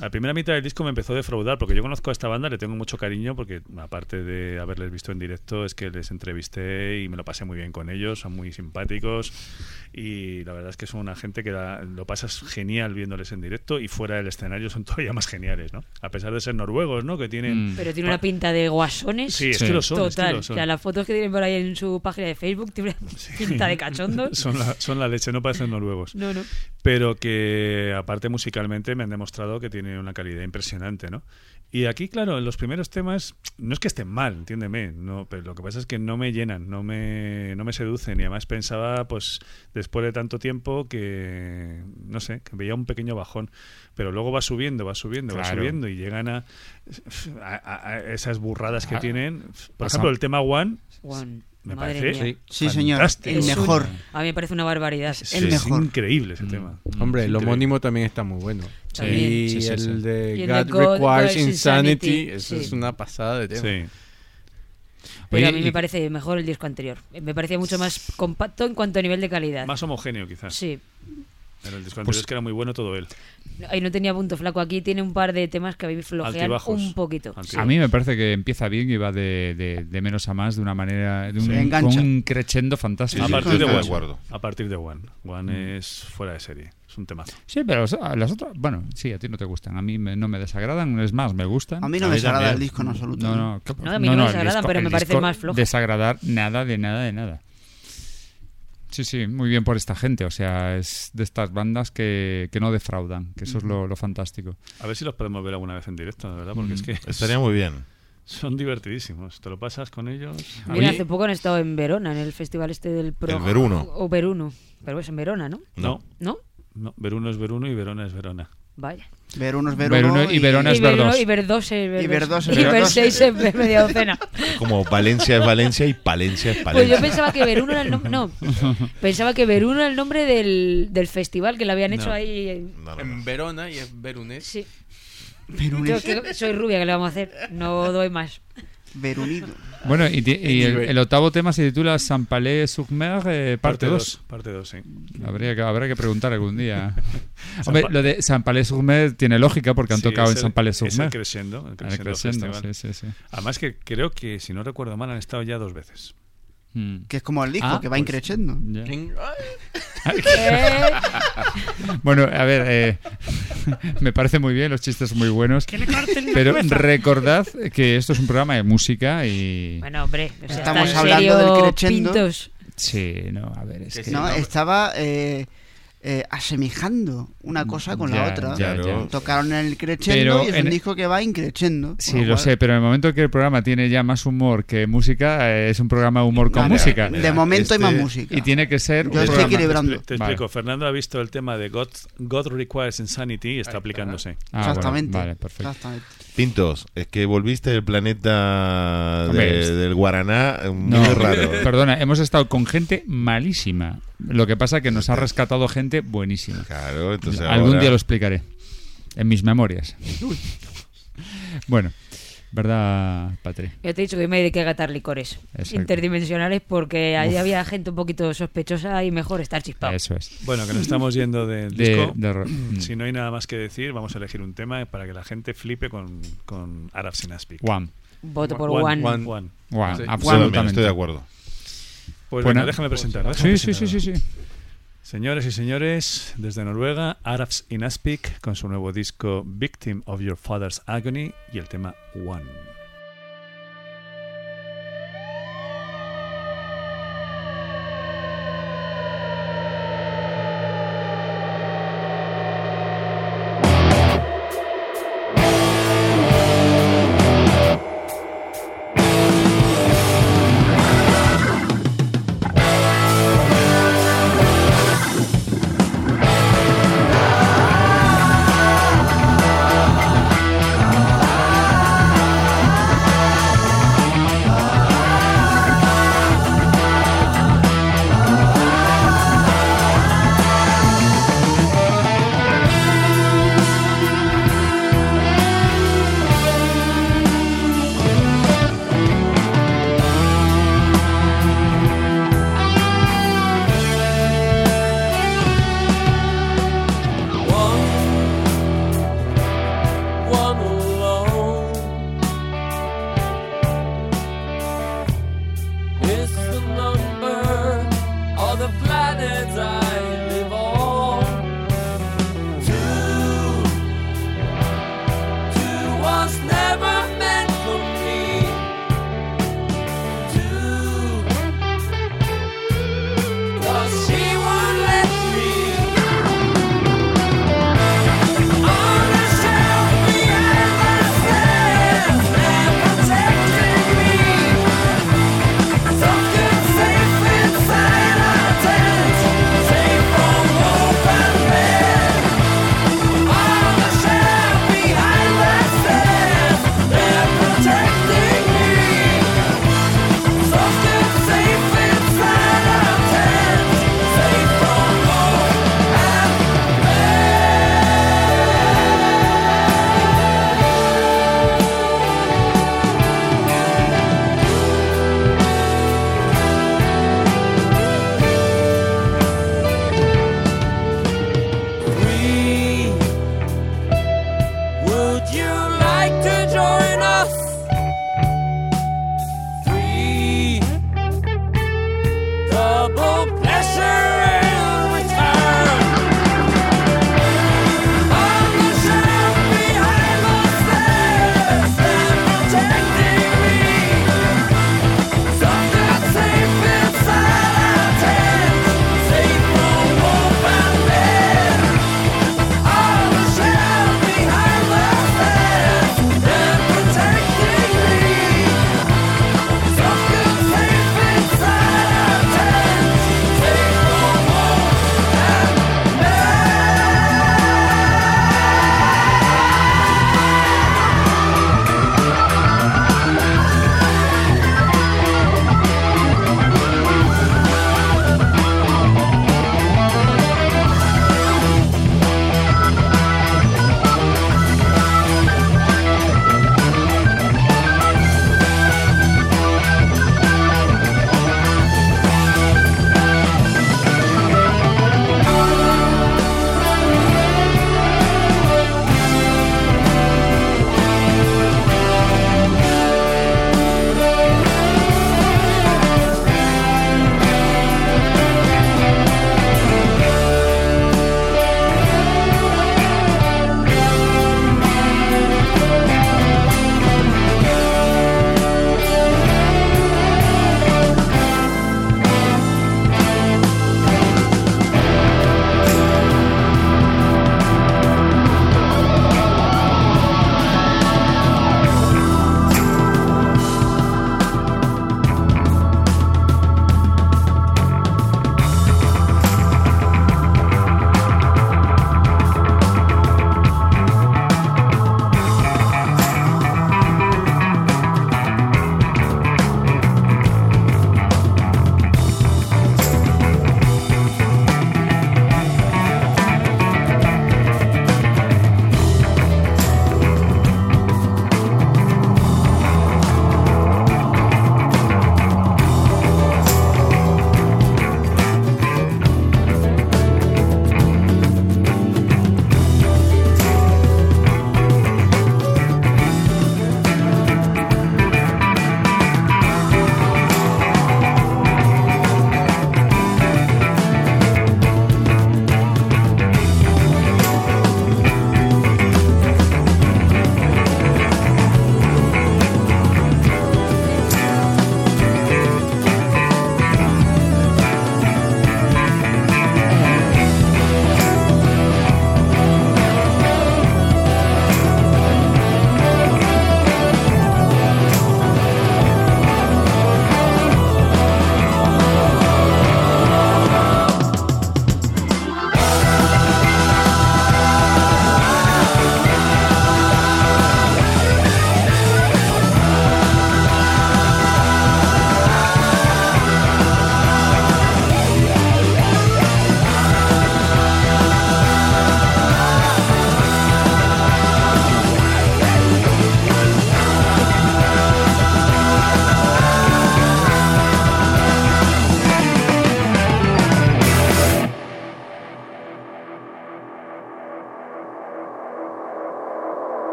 La primera mitad del disco me empezó a defraudar porque yo conozco a esta banda, le tengo mucho cariño porque aparte de haberles visto en directo es que les entrevisté y me lo pasé muy bien con ellos, son muy simpáticos y la verdad es que son una gente que da- lo pasas genial viéndoles en directo y fuera del escenario son todavía más geniales, ¿no? A pesar de ser noruegos, ¿no? Que tienen... Mm. Pero tiene una pinta de guasones. Sí, es Sí. que lo son. es que Total. lo son. O sea, las fotos que tienen por ahí en su página de Facebook tienen una pinta de cachondos. son, la, son la leche, no parecen noruegos. No, no. pero que aparte musicalmente me han demostrado que tiene una calidad impresionante, ¿no? Y aquí, claro, en los primeros temas no es que estén mal, entiéndeme, no, pero lo que pasa es que no me llenan, no me, no me seducen y además pensaba, pues, después de tanto tiempo que, no sé, que veía un pequeño bajón, pero luego va subiendo, va subiendo, va subiendo y llegan a, a- a- a esas burradas que Ah, tienen. Por ejemplo, el tema One me madre parece mía. Sí, señor. El mejor. A mí me parece una barbaridad. Es, el es mejor. increíble ese Mm. tema. Hombre, Es el homónimo también está muy bueno. Y Sí, sí, el sí. de Y el God, Requires Insanity, Insanity, eso sí. es una pasada de tema. Sí. Pero a mí y- me parece mejor el disco anterior. Me parecía mucho más compacto en cuanto a nivel de calidad. Más homogéneo, quizás. Sí. En el disco Pues anterior es que era muy bueno todo él. Ahí no tenía punto flaco. Aquí tiene un par de temas que a mí me flojean Altibajos. un poquito. Altibajos. A mí me parece que empieza bien y va de, de- de menos a más de una manera, de un, Se engancha. con un crescendo fantástico. a sí, partir de One. acuerdo. A partir de One. One Mm. es fuera de serie. Es un temazo. Sí, pero a las otras, bueno, sí, a ti no te gustan, a mí me- no me desagradan, es más, me gustan. A mí no A me desagrada el disco en absoluto. No, no, ¿qué- No, a mí no me el desagradan, pero me parecen disco más flojos. Desagradar nada, de nada, de nada. Sí, sí, muy bien por esta gente, o sea, es de estas bandas que, que no defraudan, que eso es lo, lo fantástico. A ver si los podemos ver alguna vez en directo, de verdad, porque Mm. es que Estaría muy bien. son divertidísimos. Te lo pasas con ellos. Mira, hace poco han estado en Verona, en el festival este del Pro. El Veruno. O Veruno. Pero es en Verona, ¿no? No, ¿No? no. Veruno es Veruno y Verona es Verona. Vaya. Ver uno es ver uno. Veruno y Verona es y ver ver, dos. y ver dos es ver Y ver dos. Y ver ver dos. seis es ver media docena. Como Valencia es Valencia y Palencia es Pues Palencia. yo pensaba que Veruno era el nombre. No. Pensaba que Veruno era el nombre del, del festival que lo habían hecho No. ahí. No, En. Verona y es Verunés. Sí. Verunis. Yo que soy rubia, que le vamos a hacer? No doy más. Verunido. Bueno, y, y el, el octavo tema se titula San Palais sur Mer, eh, parte 2. dos, Parte 2, sí. Habría que, habrá que preguntar algún día. Hombre, lo de San Palais sur Mer tiene lógica porque han Sí, tocado en el- San Palais sur Mer. Crescendo. El sí, sí, sí. Además que creo que, si no recuerdo mal, han estado ya dos veces. Mm. Que es como el disco, Ah, que va pues- increciendo. Bueno, a ver, eh, me parece muy bien, los chistes son muy buenos. Pero recordad que esto es un programa de música y... Bueno, hombre. O sea, Estamos hablando serio del crescendo. Pintos. Sí, no, a ver, es que... No, estaba. eh, eh, asemejando una cosa con Ya, la otra. ya, ya. Tocaron el crescendo Pero y es en- un disco que va increciendo. Sí, lo sé, pero en el momento que el programa tiene ya más humor que música, eh, es un programa de humor con música. de momento hay más música. Y tiene que ser. Yo un estoy equilibrando. Te Vale. explico. Fernando ha visto el tema de God, God Requires Insanity y está aplicándose. Ah, bueno, Exactamente. vale, perfecto. Exactamente. Pintos, es que volviste del planeta Hombre, de- es- del Guaraná eh, muy No, raro. perdona, hemos estado con gente malísima. Lo que pasa es que nos ha rescatado gente buenísima. Claro, entonces Algún ahora- día lo explicaré. En mis memorias. bueno, ¿verdad, Patri? Ya te he dicho que hoy me dediqué a gatar licores Exacto. interdimensionales porque ahí había gente un poquito sospechosa y mejor estar chispado. Eso es. Bueno, que nos estamos yendo del De- disco. de si no hay nada más que decir, vamos a elegir un tema para que la gente flipe con, con Arab Sinaspic. One. Voto por One. One. One, Sí. absolutamente. Estoy de acuerdo. Pues Bueno. venga, déjame presentar. Sí, sí, sí, sí, sí. Señores y señores, desde Noruega, Arabs in Aspic con su nuevo disco Victim of Your Father's Agony y el tema One.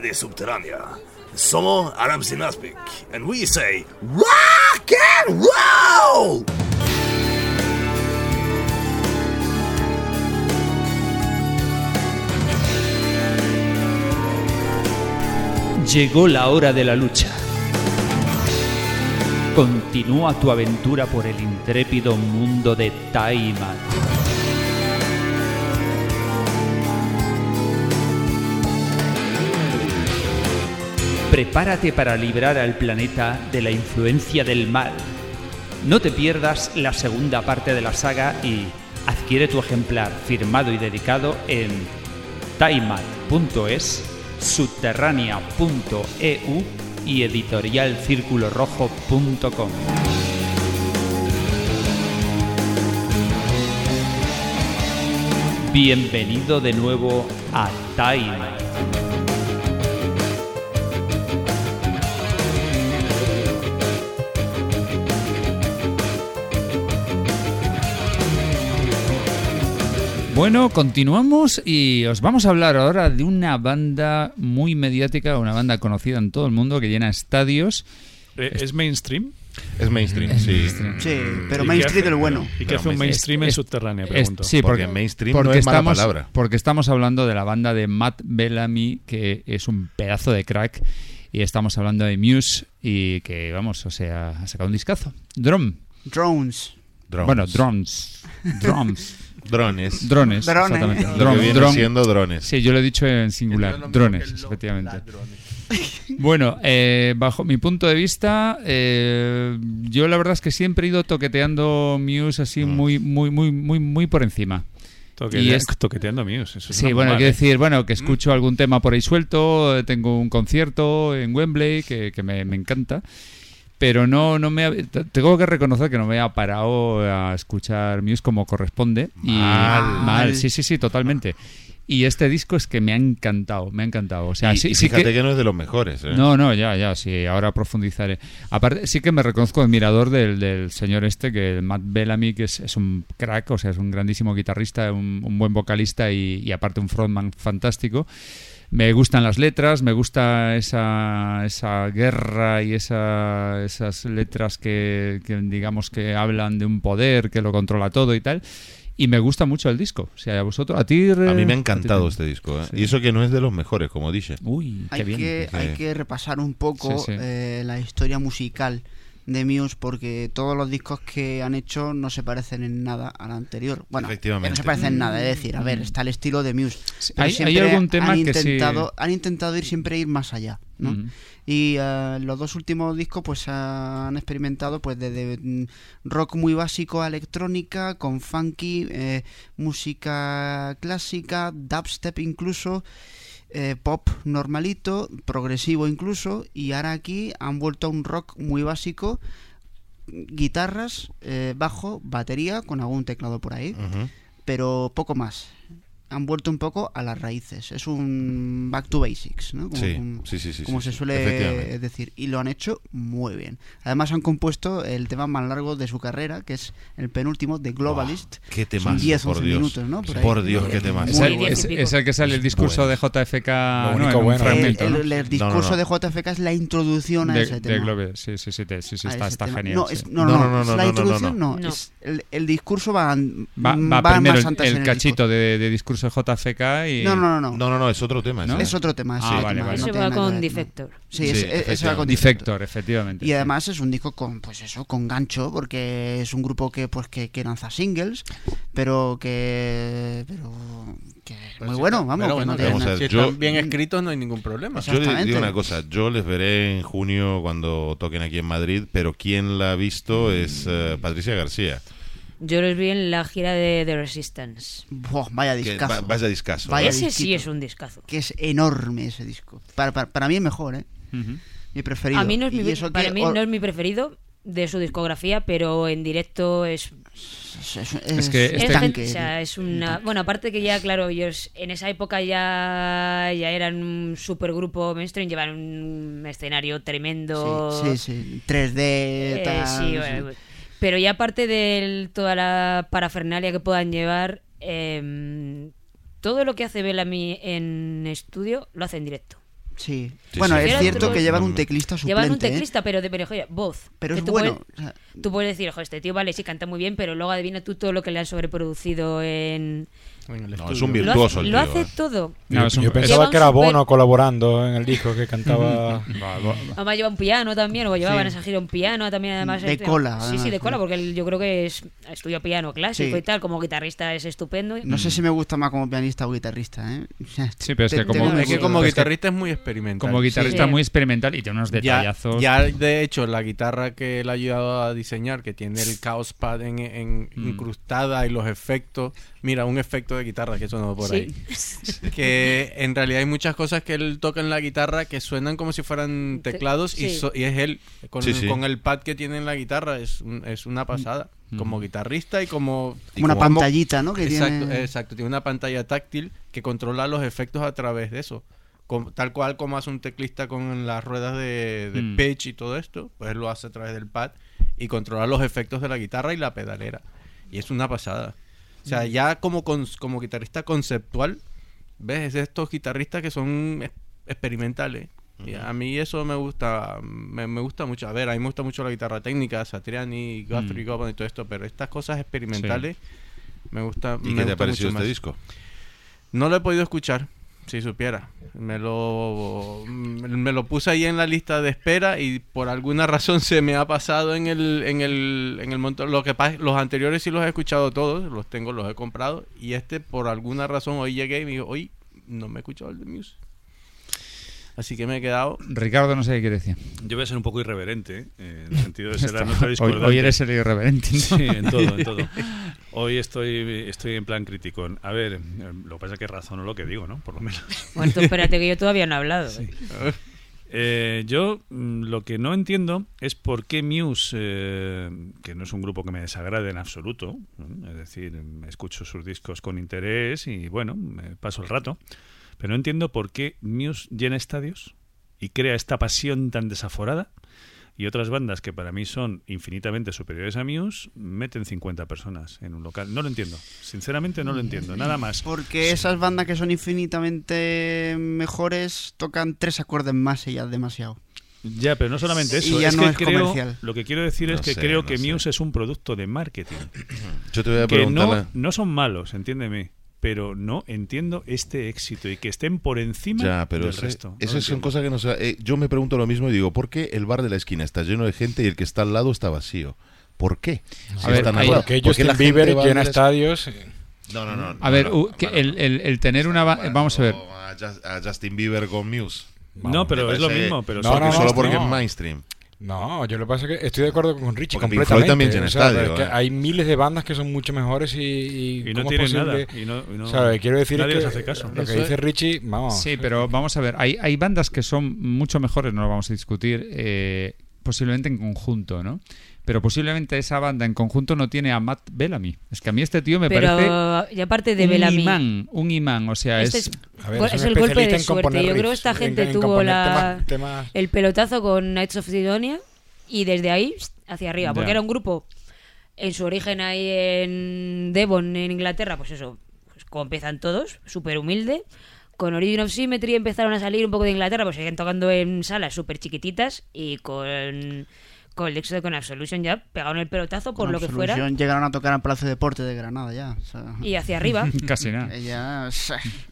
De Subterránea. Somos Aram Sinaspik, and we say rock and roll! Llegó la hora de la lucha. Continúa tu aventura por el intrépido mundo de Taiman. Prepárate para librar al planeta de la influencia del mal. No te pierdas la segunda parte de la saga y adquiere tu ejemplar firmado y dedicado en taimat.es, subterránea.eu y editorialcirculorojo.com. Bienvenido de nuevo a Taimat. Bueno, continuamos y os vamos a hablar ahora de una banda muy mediática, una banda conocida en todo el mundo que llena estadios. Eh, ¿Es mainstream? Es mainstream, sí. Sí, pero ¿Y qué mainstream hace- del bueno. ¿Y qué hace un mainstream en Es- subterráneo? es- Pregunto. sí, porque, porque estamos, Porque estamos hablando de la banda de Matt Bellamy, que es un pedazo de crack. Y estamos hablando de Muse y que, vamos, o sea, ha sacado un discazo. Drum. Drones. Drones. Bueno, drones. Drums. Drones. Drones, Drones. exactamente. Lo que viene siendo drones. Sí, yo lo he dicho en singular. Drones, efectivamente. Bueno, eh, bajo mi punto de vista, eh, yo la verdad es que siempre he ido toqueteando Muse así muy, muy, muy, muy, muy por encima. Toquetea- Y es- Toqueteando Muse. Eso es Sí, bueno, quiero ¿eh? decir, bueno, que escucho algún tema por ahí suelto, tengo un concierto en Wembley que, que me, me encanta, pero no, no me tengo que reconocer que no me ha parado a escuchar Muse como corresponde. Y Mal. mal, sí, sí, sí, totalmente. Y este disco es que me ha encantado, me ha encantado. O sea, y, sí, y sí fíjate que... no es de los mejores. ¿eh? no, no, ya, ya, sí, ahora profundizaré. Aparte, sí que me reconozco admirador del, del señor este, que Matt Bellamy, que es, es un crack, o sea, es un grandísimo guitarrista, un, un buen vocalista y, y aparte un frontman fantástico. Me gustan las letras, me gusta esa, esa guerra y esa, esas letras que, que digamos que hablan de un poder que lo controla todo y tal. Y me gusta mucho el disco. O sea, a vosotros, a ti... A mí me ha encantado este disco. ¿eh? Sí. Y eso que no es de los mejores, como dije. Uy, Hay que, Sí. hay que repasar un poco Sí, sí. eh, la historia musical de Muse porque todos los discos que han hecho no se parecen en nada al anterior. Bueno, Efectivamente. no se parecen en nada, es decir, a ver, está el estilo de Muse. pero hay- algún tema han que sí- intentado, han intentado ir siempre ir más allá, ¿no? Mm. Y eh, los dos últimos discos pues han experimentado pues desde mm, rock muy básico a electrónica, con funky, eh, música clásica, dubstep incluso, eh, pop normalito, progresivo incluso, y ahora aquí han vuelto a un rock muy básico, guitarras, eh, bajo, batería, con algún teclado por ahí, pero poco más. Han vuelto un poco a las raíces. Es un back to basics, ¿no? Como, Sí, como- sí, sí, sí, como sí, se suele decir. Y lo han hecho muy bien. Además han compuesto el tema más largo de su carrera, que es el penúltimo, The Globalist. qué Son temazo, 10, por 11 Dios. minutos, ¿no? ahí. Por Dios, qué temazo. Es bueno. es- es el que sale el discurso de JFK ¿no? único en un bueno. fragmento, El, ¿no? el- el discurso de JFK es la introducción a de, ese de tema. Globe. Sí, sí, sí, sí, está, está genial. No, sí. es, no, no, No, no, no, no, es no, la no, no, no. no. No. el, discurso va, Va, va, va primero más antes el cachito de, de discurso de JFK y... No, no, no, no. No, no, no, es otro tema. ¿No? Es otro tema. Ah, vale, tema, vale. no Eso va que con no. Defector. Sí, es- es- ese va con Defector, efectivamente. Y sí. además es un disco con, pues eso, con gancho, porque es un grupo que, pues, que, que lanza singles, pero que, pero que es muy bueno, vamos. Pero que bueno, no tiene vamos a nada- ver, si yo- están bien escritos no hay ningún problema. Yo les digo una cosa, yo les veré en junio cuando toquen aquí en Madrid, pero quien la ha visto es eh, Patricia García. Yo los vi en la gira de The Resistance. Buah, vaya Que discazo. va- vaya discazo. Vaya ¿eh? Ese sí disquito. es un discazo. Que es enorme ese disco. Para, para, para mí es mejor, ¿eh? Ujú. Mi preferido. A mí no es mi, para que mí or- no es mi preferido de su discografía, pero en directo es es, es- Es que es este- es, tanque, o sea, es una bueno aparte que ya claro ellos en esa época ya ya eran un supergrupo mainstream llevan un escenario tremendo Sí, sí, sí. 3D, Eh, tal, sí, sí. Pero ya aparte de toda la parafernalia que puedan llevar em, todo lo que hace Bellamy en estudio lo hace en directo Sí. Sí, bueno, sí. es cierto otro- que llevan un teclista suplente. Llevan un ¿eh? teclista, pero de pero, voz. Pero Que es tú bueno. puedes- o sea, Tú puedes decir, ojo, este tío vale, sí canta muy bien, pero luego adivina tú todo lo que le han sobreproducido en... No, es un Lo virtuoso hace, el lo tío, hace eh. todo. No, Yo pensaba que era Bono colaborando en el disco que cantaba. Además lleva un piano también, o llevaban Sí. esa gira un piano también además. De cola, Sí, sí, de cola, porque él- yo creo que es estudia piano clásico Sí. y tal, como guitarrista es estupendo. no sé si me gusta más como pianista o guitarrista, ¿eh? Sí, pero es que como, Es que guitarrista es muy experimental. como guitarrista Sí. muy experimental y tiene unos detallazos. ya, de hecho, la guitarra que él ha ayudado a diseñar, que tiene el Chaos Pad en, en- Mm. incrustada y los efectos. Mira, un efecto de guitarra que sonó por Sí. ahí. Que en realidad hay muchas cosas que él toca en la guitarra que suenan como si fueran Te- teclados y, sí. so- y es él con, Sí, sí. con el pad que tiene en la guitarra. Es, un- es una pasada. Mm. Como guitarrista y como. Como una como- pantallita, ¿no? Que exacto, tiene... exacto, tiene una pantalla táctil que controla los efectos a través de eso. Tal cual como hace un teclista con las ruedas de, de Mm. pitch y todo esto, pues él lo hace a través del pad y controla los efectos de la guitarra y la pedalera. Y es una pasada. O sea, ya como, como guitarrista conceptual, ¿ves? Es estos guitarristas que son ex- experimentales. Y a mí eso me gusta, me, me gusta mucho. A ver, a mí me gusta mucho la guitarra técnica, Satriani, Guthrie. Govan y todo esto, pero estas cosas experimentales me gusta. ¿Y me qué te ha parecido este más. disco? No lo he podido escuchar, si supiera. Me lo, me lo puse ahí en la lista de espera y por alguna razón se me ha pasado en el, en el, en el montón. Lo que pasa, los anteriores sí los he escuchado todos, los tengo, los he comprado. Y este, por alguna razón, hoy llegué y me dijo, hoy no me he escuchado el de Muse. Así que me he quedado. Ricardo no sé qué quiere decir. Yo voy a ser un poco irreverente, eh, en el sentido de ser la nota hoy, discordante. hoy eres el irreverente. ¿no? Sí, en todo, en todo. Hoy estoy, estoy en plan crítico. A ver, eh, lo que pasa es que razono lo que digo, ¿no? Por lo menos. Bueno, tú espérate que yo todavía no he hablado. ¿eh? Eh, yo mm, lo que no entiendo es por qué Muse, eh, que no es un grupo que me desagrade en absoluto, ¿no? es decir, mm, escucho sus discos con interés y bueno, me paso el rato, pero no entiendo por qué Muse llena estadios y crea esta pasión tan desaforada y otras bandas que para mí son infinitamente superiores a Muse meten 50 personas en un local. No lo entiendo, sinceramente no lo entiendo, nada más. Porque esas bandas que son infinitamente mejores tocan tres acordes más y ya es demasiado. Ya, pero no solamente Y eso. ya es no que es creo, comercial. Lo que quiero decir No es que sé, creo no que sé. Muse es un producto de marketing. Yo te voy a que preguntar. no, no son malos, entiéndeme. Pero no entiendo este éxito y que estén por encima Ya, pero del ese- resto. No esas son entiendo. cosas que no sé. eh, yo me pregunto lo mismo y digo, ¿por qué el bar de la esquina está lleno de gente y el que está al lado está vacío? ¿Por qué? Si A ver, están al hay- lado. Porque ¿Por qué Justin la Bieber llena estadios. No, no, no. A ver, no, no, que el, el- el tener una... Vamos a ver. A, Just- a Justin Bieber con Muse. No, pero es lo mismo. Pero No, solo no, que no, solo son- porque no. es mainstream. No, yo lo que pasa es que estoy de acuerdo con Richie Porque completamente. Floyd también llena o sea, estadio, es que eh. hay miles de bandas que son mucho mejores y, y, Y no ¿cómo es tienen nada. posible? Y no, y no- O sea, quiero decir nadie es que les hace caso. lo que dice Richie, vamos. Sí, pero vamos a ver, hay, hay bandas que son mucho mejores, no lo vamos a discutir, eh, posiblemente en conjunto, ¿no? Pero posiblemente esa banda en conjunto no tiene a Matt Bellamy. Es que a mí este tío me Pero parece y aparte de un Bellamy, imán, un imán, o sea, este es... es, A ver, gol- es es un el golpe de suerte. Yo creo que esta en- gente en tuvo la, temas- temas- el pelotazo con Knights of Sidonia y desde ahí hacia arriba, porque Ya. era un grupo en su origen ahí en Devon, en Inglaterra, pues eso, pues como empiezan todos, súper humilde. Con Origin of Symmetry empezaron a salir un poco de Inglaterra, pues siguen tocando en salas súper chiquititas y con, con el éxito de con Absolution ya pegaron el pelotazo por Con lo que fuera Absolution Llegaron a tocar en Palacio de Deporte de Granada ya. o sea, y hacia arriba. Casi nada. ella-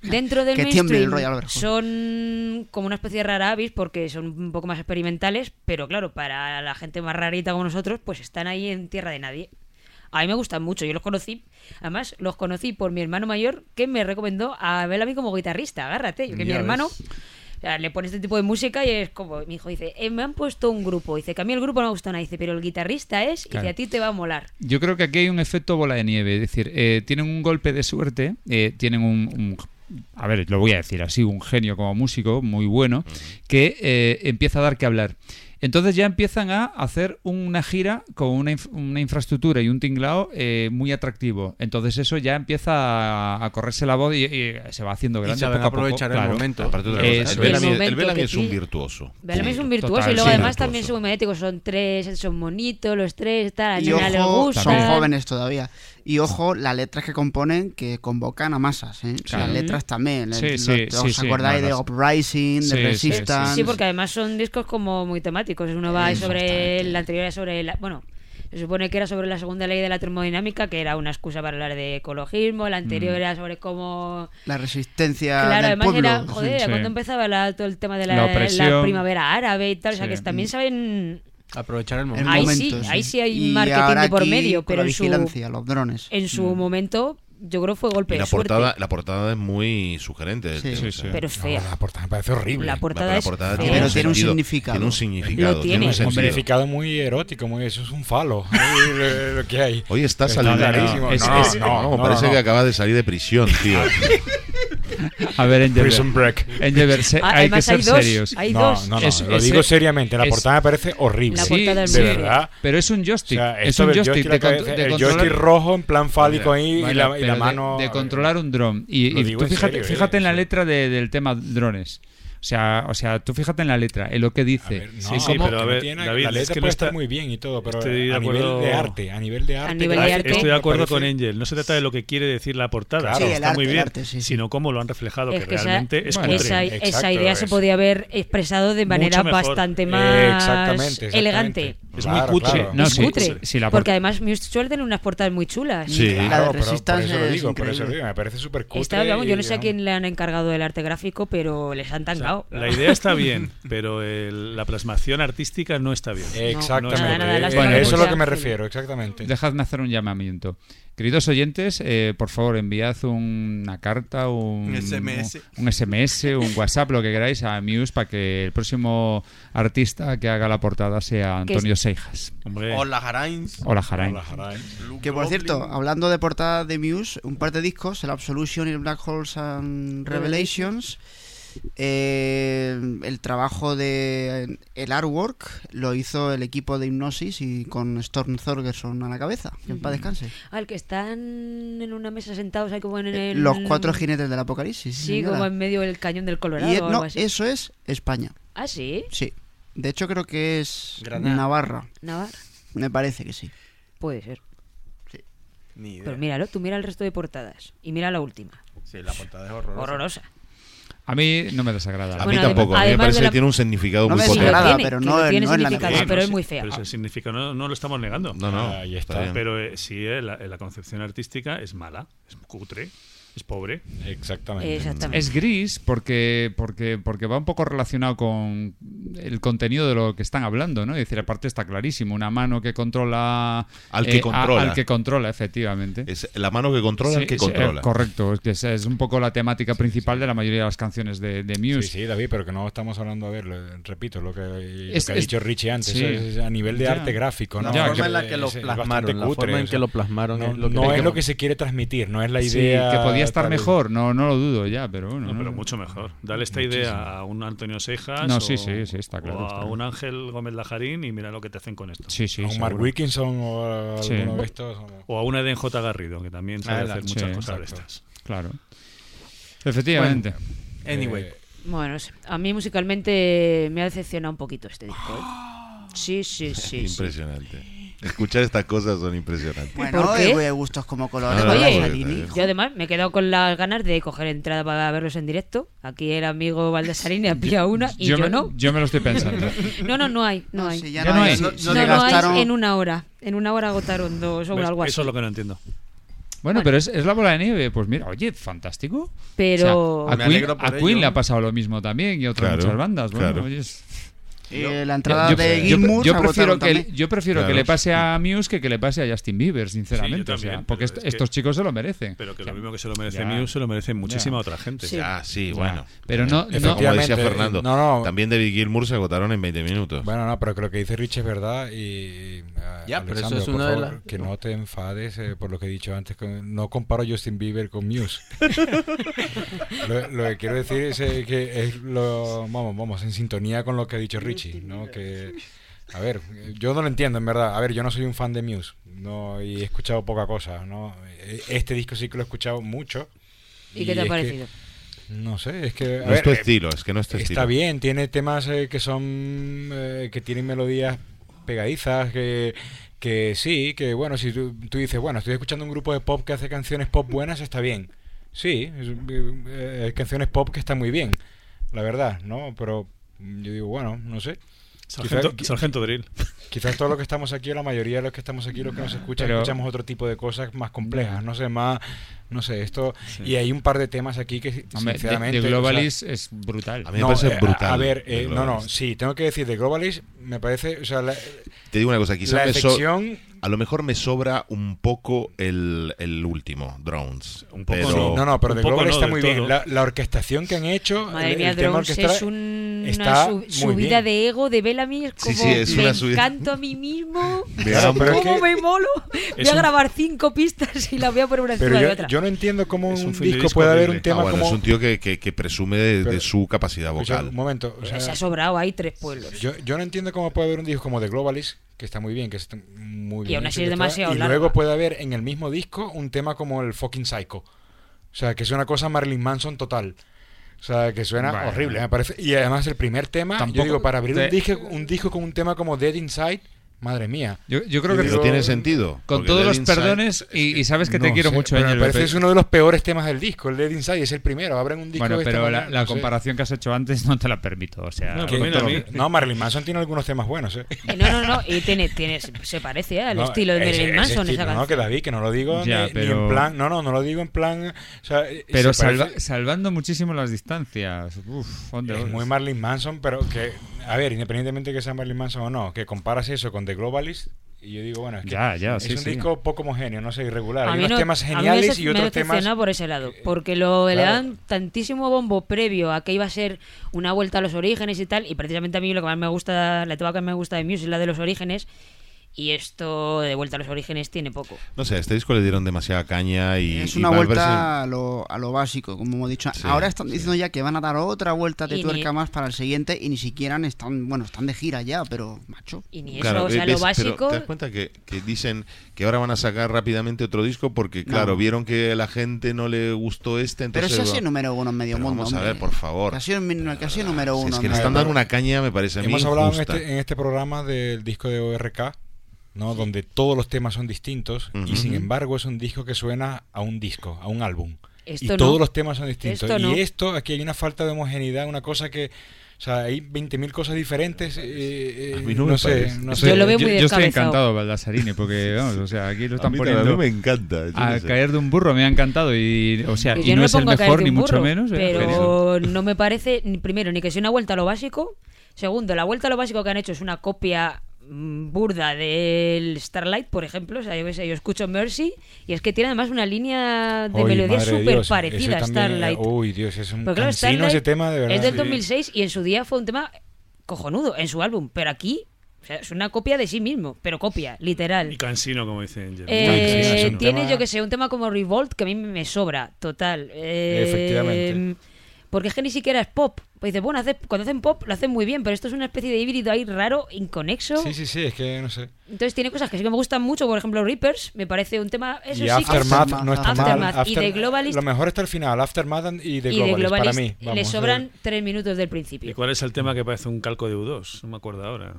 Dentro del Que tiemble el mainstream Hall. son como una especie de rara avis porque son un poco más experimentales, pero claro, para la gente más rarita como nosotros, pues están ahí en tierra de nadie. A mí me gustan mucho, yo los conocí, además los conocí por mi hermano mayor que me recomendó a Bellamy como guitarrista, agárrate, que mi Ya hermano ves. o sea, le pone este tipo de música y es como, mi hijo dice, "Eh, me han puesto un grupo, dice que a mí el grupo no me gusta nada, dice, pero el guitarrista es, y Claro. dice, a ti te va a molar. Yo creo que aquí hay un efecto bola de nieve, es decir, eh, tienen un golpe de suerte, eh, tienen un, un- a ver, lo voy a decir así, un genio como músico muy bueno, que eh, empieza a dar que hablar. Entonces ya empiezan a hacer una gira con una, inf- una infraestructura y un tinglao eh, muy atractivo. Entonces eso ya empieza a, a correrse la voz y, y se va haciendo Y grande saben poco a poco. aprovechar el claro. momento. Es. el Bellamy, El Bellamy es un virtuoso. Bellamy es un virtuoso Total, y luego sí. además Virtuoso. también son muy magnéticos, son tres, son bonitos los tres, tal, a Y Nena le ojo, gusta. son jóvenes todavía. Y ojo, las letras que componen que convocan a masas. ¿eh? Las letras también. ¿eh? Sí, ¿Os acordáis de Uprising, de Resistance? Sí, porque además son discos como muy temáticos. Uno va sobre la anterior, era sobre la. Bueno, se supone que era sobre la segunda ley de la termodinámica, que era una excusa para hablar de ecologismo, la anterior era sobre cómo... La resistencia Claro, del además era, joder, sí. cuando empezaba la, todo el tema de la, primavera árabe y tal, o sea que también saben Aprovechar el momento. Ahí, momento, sí, sí, ahí sí hay y marketing de por medio, pero la vigilancia, en su, los drones. En su mm. momento yo creo que fue golpe la de portada, suerte. La portada es muy sugerente. Sí, sí, sí. Pero es fea. No, la portada me parece horrible. La portada, la portada es tiene, pero tiene un significado. Tiene un significado. Tiene. Tiene un, un significado muy erótico. Muy, eso es un falo. lo, que hay. Hoy está, está saliendo. No, no, no, no, parece que acaba de salir de prisión, tío. A ver, Angel Prison Break. Hay que ser serios. No, no, no lo digo seriamente. La portada me parece horrible. Sí, de verdad. Pero es un joystick. Es un joystick. El joystick rojo en plan fálico ahí y, la, mano. De, controlar un dron. Y, y tú fíjate, fíjate ¿eh? en la letra del tema drones. O sea, o sea, tú fíjate en la letra, en lo que dice. Ver, no, sí, sí, pero a ver, David, es que no está, muy bien y todo, pero a nivel de arte, a nivel de arte, estoy de acuerdo con Angel. No se trata de lo que quiere decir la portada, está muy bien, sino cómo lo han reflejado, que, que esa, realmente es bueno, esa, Exacto, esa, idea se podía haber expresado de manera bastante eh, más elegante. Es muy cutre. Claro. No, es sí, cutre. Sí, la porque además Muse tiene unas portadas muy chulas. Sí, por, eso lo digo, por eso digo, me parece súper cutre. Yo no sé a quién le han encargado del arte gráfico, pero les han tangado. La idea está bien, pero el, la plasmación artística no está bien. Exactamente. Bueno, eso es lo que me refiero, exactamente. Dejadme hacer un llamamiento. Queridos oyentes, eh, por favor, enviad una carta, un, SMS. Un, SMS, un WhatsApp, lo que queráis a Muse para que el próximo artista que haga la portada sea Antonio Seijas. Hola Jarains. Hola Jarains. Que por cierto, hablando de portada de Muse, un par de discos, el Absolution y el Black Holes and Revelations eh, el trabajo de el artwork lo hizo el equipo de Hipnosis y con Storm Thorgerson a la cabeza. Que en paz descanse. Al que están en una mesa sentados ahí como en eh, el... Los cuatro jinetes del apocalipsis. Sí, como en medio del cañón del Colorado. No, eso es España. ¿Ah, sí? Sí. De hecho creo que es Navarra. Navarra. Me parece que sí. Puede ser. Pero míralo, tú mira el resto de portadas y mira la última. Sí, la portada es horrorosa. Horrorosa. A mí no me desagrada. A mí bueno, tampoco. A mí me parece la... que tiene un significado no muy potente. Agrada, pero no, tiene, tiene no significado, la pero es muy fea. Pero significado no, no, lo estamos negando. No, no. Ahí está. está pero eh, sí, eh, la, eh, la, concepción artística es mala, es cutre es pobre. Exactamente. Es gris porque, porque, porque va un poco relacionado con el contenido de lo que están hablando, ¿no? Es decir, aparte está clarísimo, una mano que controla... Al que eh, controla. Al que controla, efectivamente. Es la mano que controla al que controla. Eh, correcto, es es, un poco la temática principal de la mayoría de las canciones de, de, Muse. Sí, sí, David, pero que no estamos hablando, a ver, repito, lo que, lo ha dicho Richie antes, a nivel de arte gráfico, ¿no? La, forma, en la, que lo plasmaron, la forma en que lo plasmaron, No, es lo que, se quiere transmitir, no es la idea... que podía podría estar mejor, no, no lo dudo ya, pero bueno. No, pero mucho mejor. Dale esta idea a un Antonio Seijas no, o, sí, sí, sí, a un Ángel Gómez Lajarín y mira lo que te hacen con esto. Sí, sí, a un Mark Wilkinson o a alguno de estos. O a una Eden J. Garrido, que también sabe hacer muchas cosas de estas. Claro. Efectivamente. Bueno, anyway. Eh, bueno, a mí musicalmente me ha decepcionado un poquito este disco. ¿eh? Sí, sí, sí. Impresionante. Escuchar estas cosas son impresionantes. Bueno, ¿Por qué? gustos como colores. Ah, eh, yo además me he quedado con las ganas de coger entrada para verlos en directo. Aquí el amigo Valdesarini ha pillado una y yo, no. Yo me lo estoy pensando. No, no, no hay. No, hay. No, hay. No, no hay en una hora. En una hora agotaron dos o pues algo así. Eso es lo que no entiendo. Bueno, pero es, es, la bola de nieve. Pues mira, oye, fantástico. Pero a, Queen, le ha pasado lo mismo también y otras muchas bandas. Bueno, oye, eh, la entrada yo, de Gilmour. Yo, prefiero, que, yo prefiero que le pase a Muse que que le pase a Justin Bieber, sinceramente. O sea, porque estos chicos se lo merecen. Pero que lo mismo que se lo merece Muse, se lo merece muchísima otra gente. Sí. Ah, sí, bueno. Pero no, como decía Fernando, no, no. también David Gilmour se agotaron en 20 minutos. Bueno, no, pero que lo que dice Rich es verdad. Y, ya, ah, pero eso es una de las. Que no te enfades eh, por lo que he dicho antes. No comparo Justin Bieber con Muse. lo, que quiero decir es eh, que es lo, vamos, vamos, en sintonía con lo que ha dicho Rich ¿no? Que, a ver, yo no lo entiendo, en verdad. A ver, yo no soy un fan de Muse, no, y he escuchado poca cosa, ¿no? E, este disco sí que lo he escuchado mucho. ¿Y, qué te ha parecido? No sé, es que... No es tu eh, estilo, es que no es tu estilo. Está bien, tiene temas eh, que son... Eh, que tienen melodías pegadizas, que, que sí, que bueno, si tú, dices, bueno, estoy escuchando un grupo de pop que hace canciones pop buenas, está bien. Sí, es, canciones pop que están muy bien, la verdad, ¿no? Pero yo digo, bueno, no sé. Sargento- Quizá- Sargento Drill. Quizás todos los que estamos aquí, o la mayoría de los que estamos aquí, los que nos escuchan, Pero- escuchamos otro tipo de cosas más complejas, no sé, más, no sé, esto. Y hay un par de temas aquí que, Hombre, de- sinceramente. de o sea, Globalis es brutal. A mí me parece eh, brutal. A, ver, eh, no, no, sí, tengo que decir, de Globalis me parece, o sea, la- Te digo una cosa, quizás La me so- efección- a lo mejor me sobra un poco el, el último, Drones. Un poco pero, no, no, pero de no está muy todo. bien. La, la orquestación que han hecho, Madre el, mía, el tema Drones orquestal es un- está una su- muy subida bien. de ego de Bellamy. Es Sí, como sí, es me encanto a mí mismo. Claro, pero es ¿Cómo que- me molo? Voy a un- grabar cinco pistas y las voy a poner una Pero encima de yo, otra. yo no entiendo cómo Es un un de disco puede haber un tema Ah, bueno, como... es un tío que, que- que presume de, de Pero- su capacidad Escucha, vocal. un momento, o sea, Se ha sobrado ahí tres pueblos. yo, yo no entiendo cómo puede haber un disco como The Globalist, que está muy bien, que está muy Y bien. aún así es demasiado Y larga. luego puede haber en el mismo disco un tema como el fucking Psycho. O sea, que es una cosa Marilyn Manson total. O sea, que suena horrible, me parece. Y además el primer tema, yo Tampoco digo, para abrir un, disco, un disco con un tema como Dead Inside, madre mía. Yo, yo creo que Pero tiene sentido. Con todos los Inside- perdones y, y sabes que te No quiero sé, mucho, pero Ángel, me parece que es uno de los peores temas del disco. El Dead Inside es el primero. Abren un disco Bueno, de esta pero la, manera, la no sé. comparación que has hecho antes no te la permito. O sea, No, mí- No, Marilyn Manson tiene algunos temas buenos, ¿eh? Eh, No, no, no. Y tiene, tiene, se parece ¿eh? al No, estilo de ese- Marilyn Manson. estilo, esa no, canción. que David, que no lo digo Ya, ni, en plan. No, no, no lo digo en plan. o sea, eh, Pero se salva- salvando muchísimo las distancias. Uf, ¿dónde Es muy Marilyn Manson, pero que, a ver, independientemente que sea Marilyn Manson o no, que comparas eso con The Globalist, y yo digo, bueno, es que Ya, ya, es sí, un sí. disco poco homogéneo, no sé, irregular. A Hay unos no- temas a mí geniales me y me otros decepciona temas. por ese lado, porque lo le claro. dan tantísimo bombo previo a que iba a ser una vuelta a los orígenes y tal, y precisamente a mí lo que más me gusta, la tema que me gusta de Muse es la de los orígenes, y esto de vuelta a los orígenes tiene poco. No sé, a este disco le dieron demasiada caña y. Es una vuelta a lo, a lo básico, como hemos dicho. Sí, Ahora están diciendo ya que van a dar otra vuelta de Y tuerca ni- más para el siguiente y ni siquiera están, bueno, están de gira ya, pero macho. Y ni Claro, eso, o sea, ves, lo básico... Pero te das cuenta que, que dicen que ahora van a sacar rápidamente otro disco porque, claro, No. vieron que a la gente no le gustó este. Pero Entonces ese ha sido número uno en medio Pero mundo. Vamos a ver, por favor. Que ha sido, el- que ha sido número Si uno. es que le están dando una caña, me parece a mí. Hemos hablado en este, en este programa del disco de ORK, ¿no? donde todos los temas son distintos y sin embargo es un disco que suena a un disco, a un álbum. Esto y no. todos los temas son distintos. Esto no. Y esto, aquí hay una falta de homogeneidad, una cosa que... O sea, hay 20.000 cosas diferentes. eh, eh, A mí no no, me sé, no Yo sé. lo veo muy yo, yo estoy encantado, Baldasarini, porque vamos, o sea, aquí lo A están mí, también- poniendo a mí me encanta. yo a no sé. caer de un burro, me ha encantado y, o sea, y yo no es el a mejor ni mucho burro, menos. eh. Pero no me parece, primero, ni que sea una vuelta a lo básico. Segundo, la vuelta a lo básico que han hecho es una copia burda del Starlight, por ejemplo. O sea, yo, qué sé, yo escucho Mercy y es que tiene además una línea de melodía súper parecida a también, Starlight. eh, Uy, Dios, es un claro, ese tema, de verdad. es del Sí. 2006 y en su día fue un tema cojonudo en su álbum. Pero aquí o sea, es una copia de sí mismo, pero copia, literal. Y cansino, como dicen. Eh, Cansino, tiene, tema- yo que sé, un tema como Revolt que a mí me sobra, total. Eh, Efectivamente. Porque es que ni siquiera es pop. Pues dices, bueno, hace- cuando hacen pop lo hacen muy bien, pero esto es una especie de híbrido ahí raro, inconexo. Sí, sí, sí, es que no sé. Entonces tiene cosas que sí que me gustan mucho, por ejemplo, Reapers, me parece un tema. Eso y sí que- Aftermath Aftermath, no está Aftermath mal. y The Globalist- Lo mejor está al final, Aftermath y The y Globalist, de Globalist para mí. le vamos, sobran eh, tres minutos del ¿Y principio. cuál es el tema que parece un calco de U2? No me acuerdo ahora.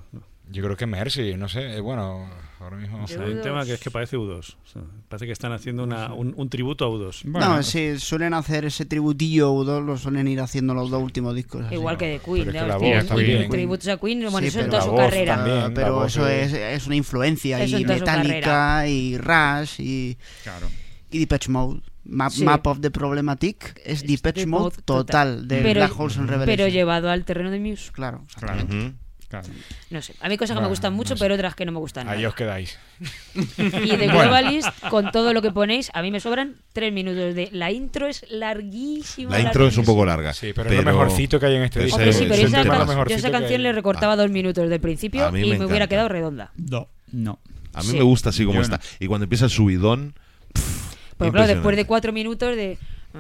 Yo creo que Mercy, no sé. eh, Bueno, ahora mismo. O sea, hay un U2. tema que es que parece U2. O sea, parece que están haciendo una, un, un tributo a U2. Bueno, no, sí, suelen hacer ese tributillo U2, lo suelen ir haciendo los dos últimos discos. así. Igual que de Queen, Pero es ¿no? que. Queen, tributos a Queen, bueno, Sí, eso en toda su carrera. también. Pero eso es- es, es una influencia. Eso y Metallica, y Rush, y, claro. y Depeche Mode. Map, Sí. Map of the Problematic es Es Depeche Depeche Mode Mode total, total. de Pero- Black Holes and Revelation. Pero llevado al terreno de Muse. Claro. Claro. Claro. No sé. A mí hay cosas que me gustan mucho, no sé. pero otras que no me gustan. Ahí nada. os quedáis. Y de Bueno. Globalist, con todo lo que ponéis, a mí me sobran tres minutos. de La intro es larguísima. La intro es un poco larga. Sí, pero, es lo mejorcito que hay en este disco. Sí, pero esa can- yo esa canción le recortaba dos minutos del principio y me me, hubiera quedado redonda. No, no. A mí Sí. me gusta así como Yo está. no. Y cuando empieza el subidón. Pero claro, después de cuatro minutos de. "Mm,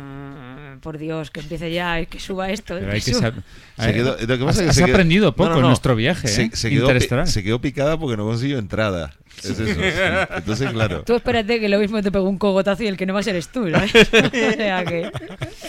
por Dios, que empiece ya, que suba esto. Pero que hay que suba". saber. Se quedó- lo que pasa has es que has se quedó- aprendido poco No, no, en nuestro viaje, Se, ¿eh? quedó, se quedó picada porque no consiguió entrada. Es eso. Entonces, claro. Tú espérate que lo mismo te pegó un cogotazo y el que no va a ser es tú, ¿sabes? o sea que...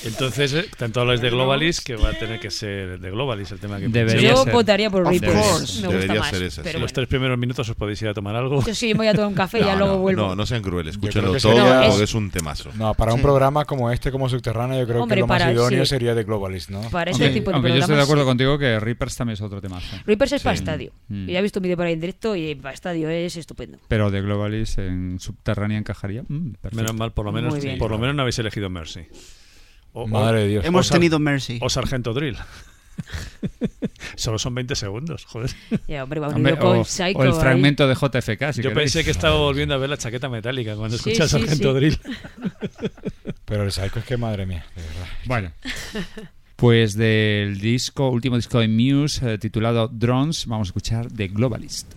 Entonces, eh, tanto habláis de Globalis que va a tener que ser de Globalis el tema que Debería Yo ser. votaría por. Me gusta Debería más. ser esa, pero sí. Los bueno. tres primeros minutos os podéis ir a tomar algo. Yo sí me voy a tomar un café y ya No, luego no, vuelvo. No, no sean crueles. Escúchenlo todo sería- porque es un temazo. No, para un Sí. programa como este, como Subterráneo, yo creo Hombre, que lo más para- idóneo sí. sería de Globalist, ¿no? Para ese tipo de aunque yo estoy de programas, acuerdo sí. contigo que Reapers también es otro temazo. Reapers es Sí. para estadio. Mm. Yo ya he visto un vídeo por ahí en directo y para estadio es estupendo. Pero de Globalis en subterránea encajaría. Mm. Menos mal, por lo menos, por lo menos no habéis elegido Mercy. O, Madre de Dios. Hemos o tenido Mercy. O Sargento Drill. Solo son 20 segundos, joder. Hombre, Hombre, o, Psycho. o el ahí. fragmento de JFK. Si Yo queréis. pensé que estaba volviendo a ver la chaqueta metálica cuando Sí, escuché a sí, Sargento sí. Drill. Pero el Psycho es que, madre mía, de verdad. Bueno. Pues del disco, último disco de Muse, eh, titulado Drones, vamos a escuchar The Globalist.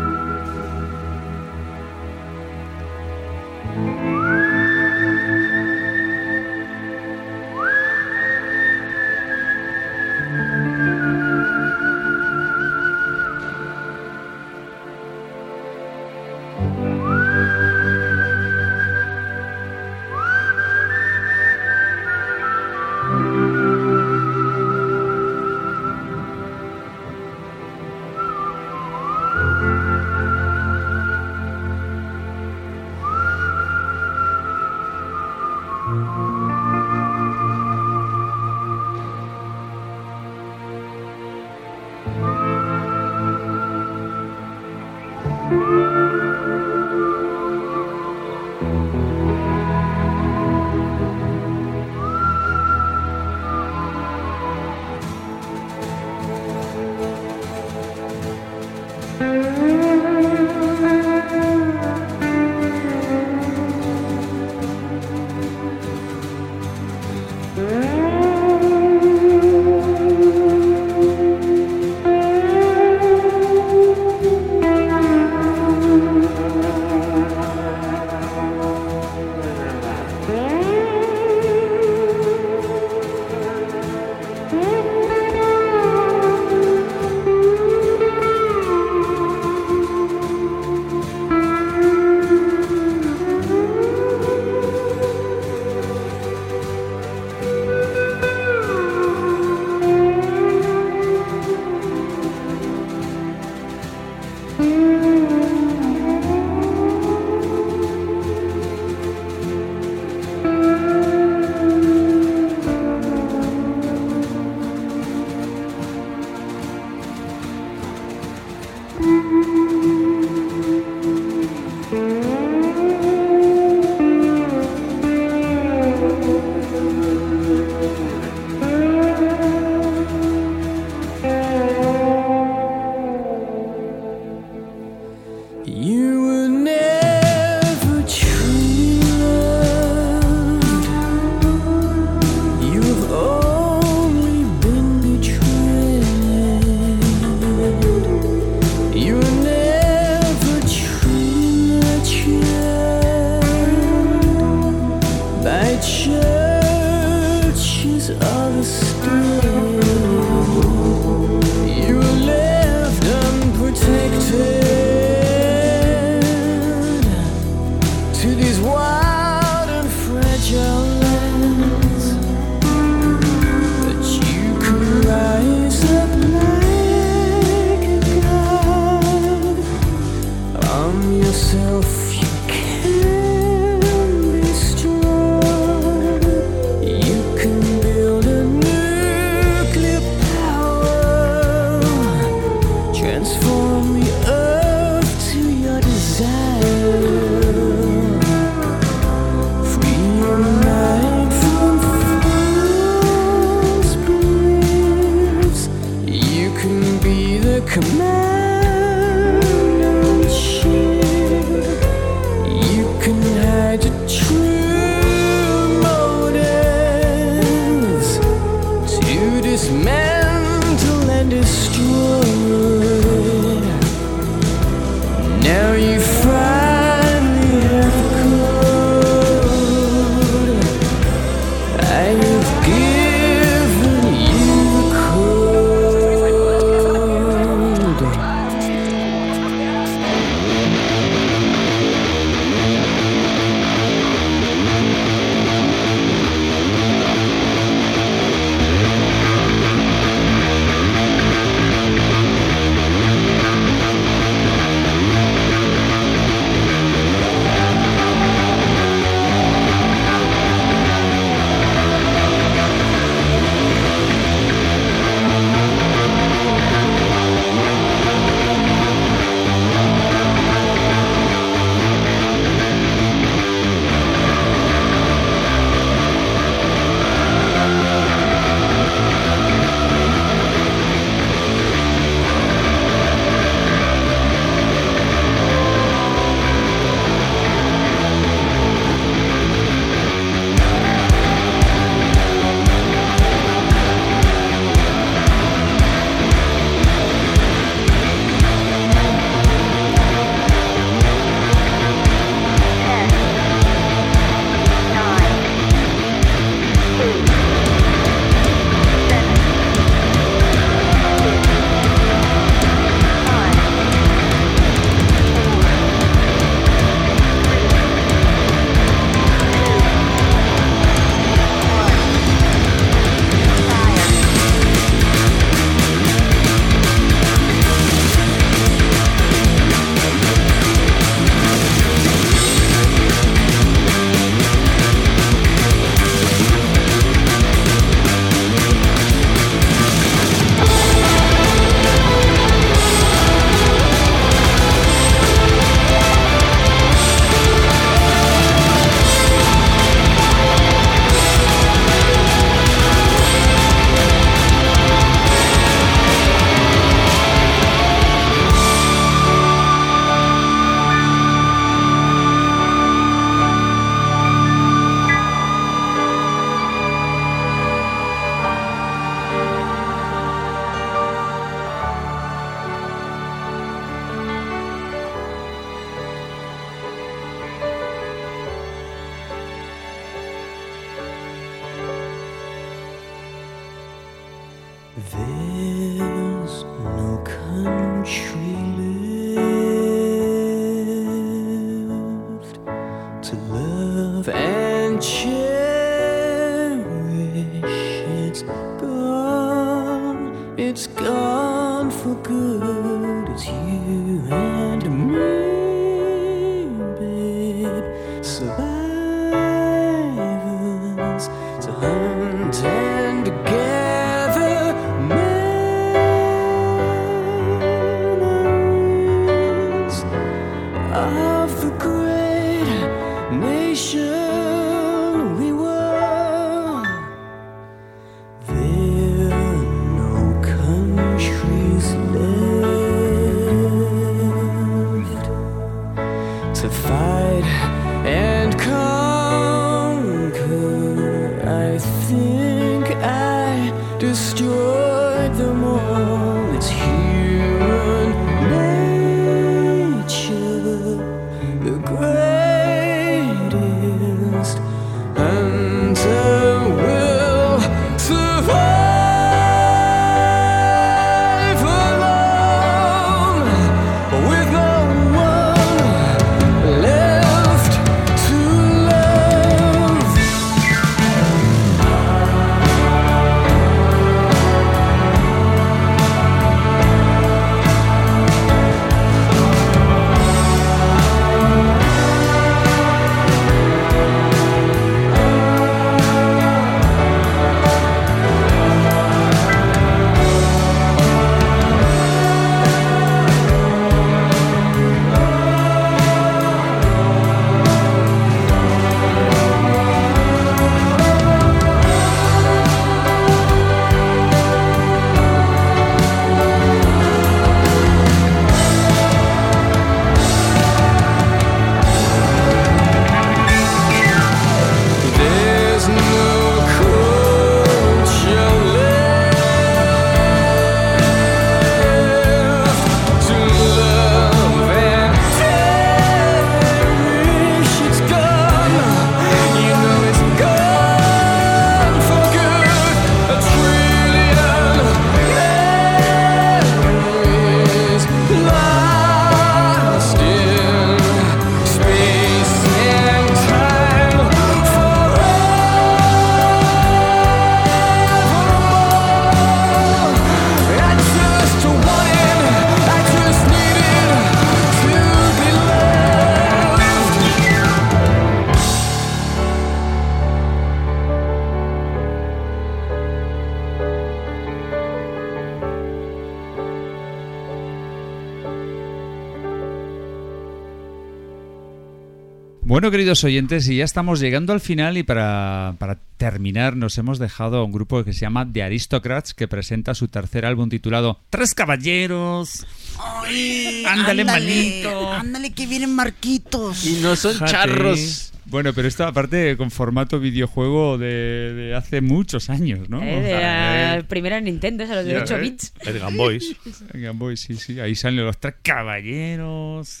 Bueno, queridos oyentes, y ya estamos llegando al final y para, para terminar nos hemos dejado a un grupo que se llama The Aristocrats que presenta su tercer álbum titulado Tres Caballeros. Ay, Ándale, manito. Ándale, que vienen marquitos. Y no son Fíjate. charros. Bueno, pero esto aparte con formato videojuego de, de hace muchos años, ¿no? Eh, de la primera Nintendo, esa, los de Ya 8 ves. bits. El Game Boys. El Game Boy, sí, sí. Ahí salen los tres caballeros.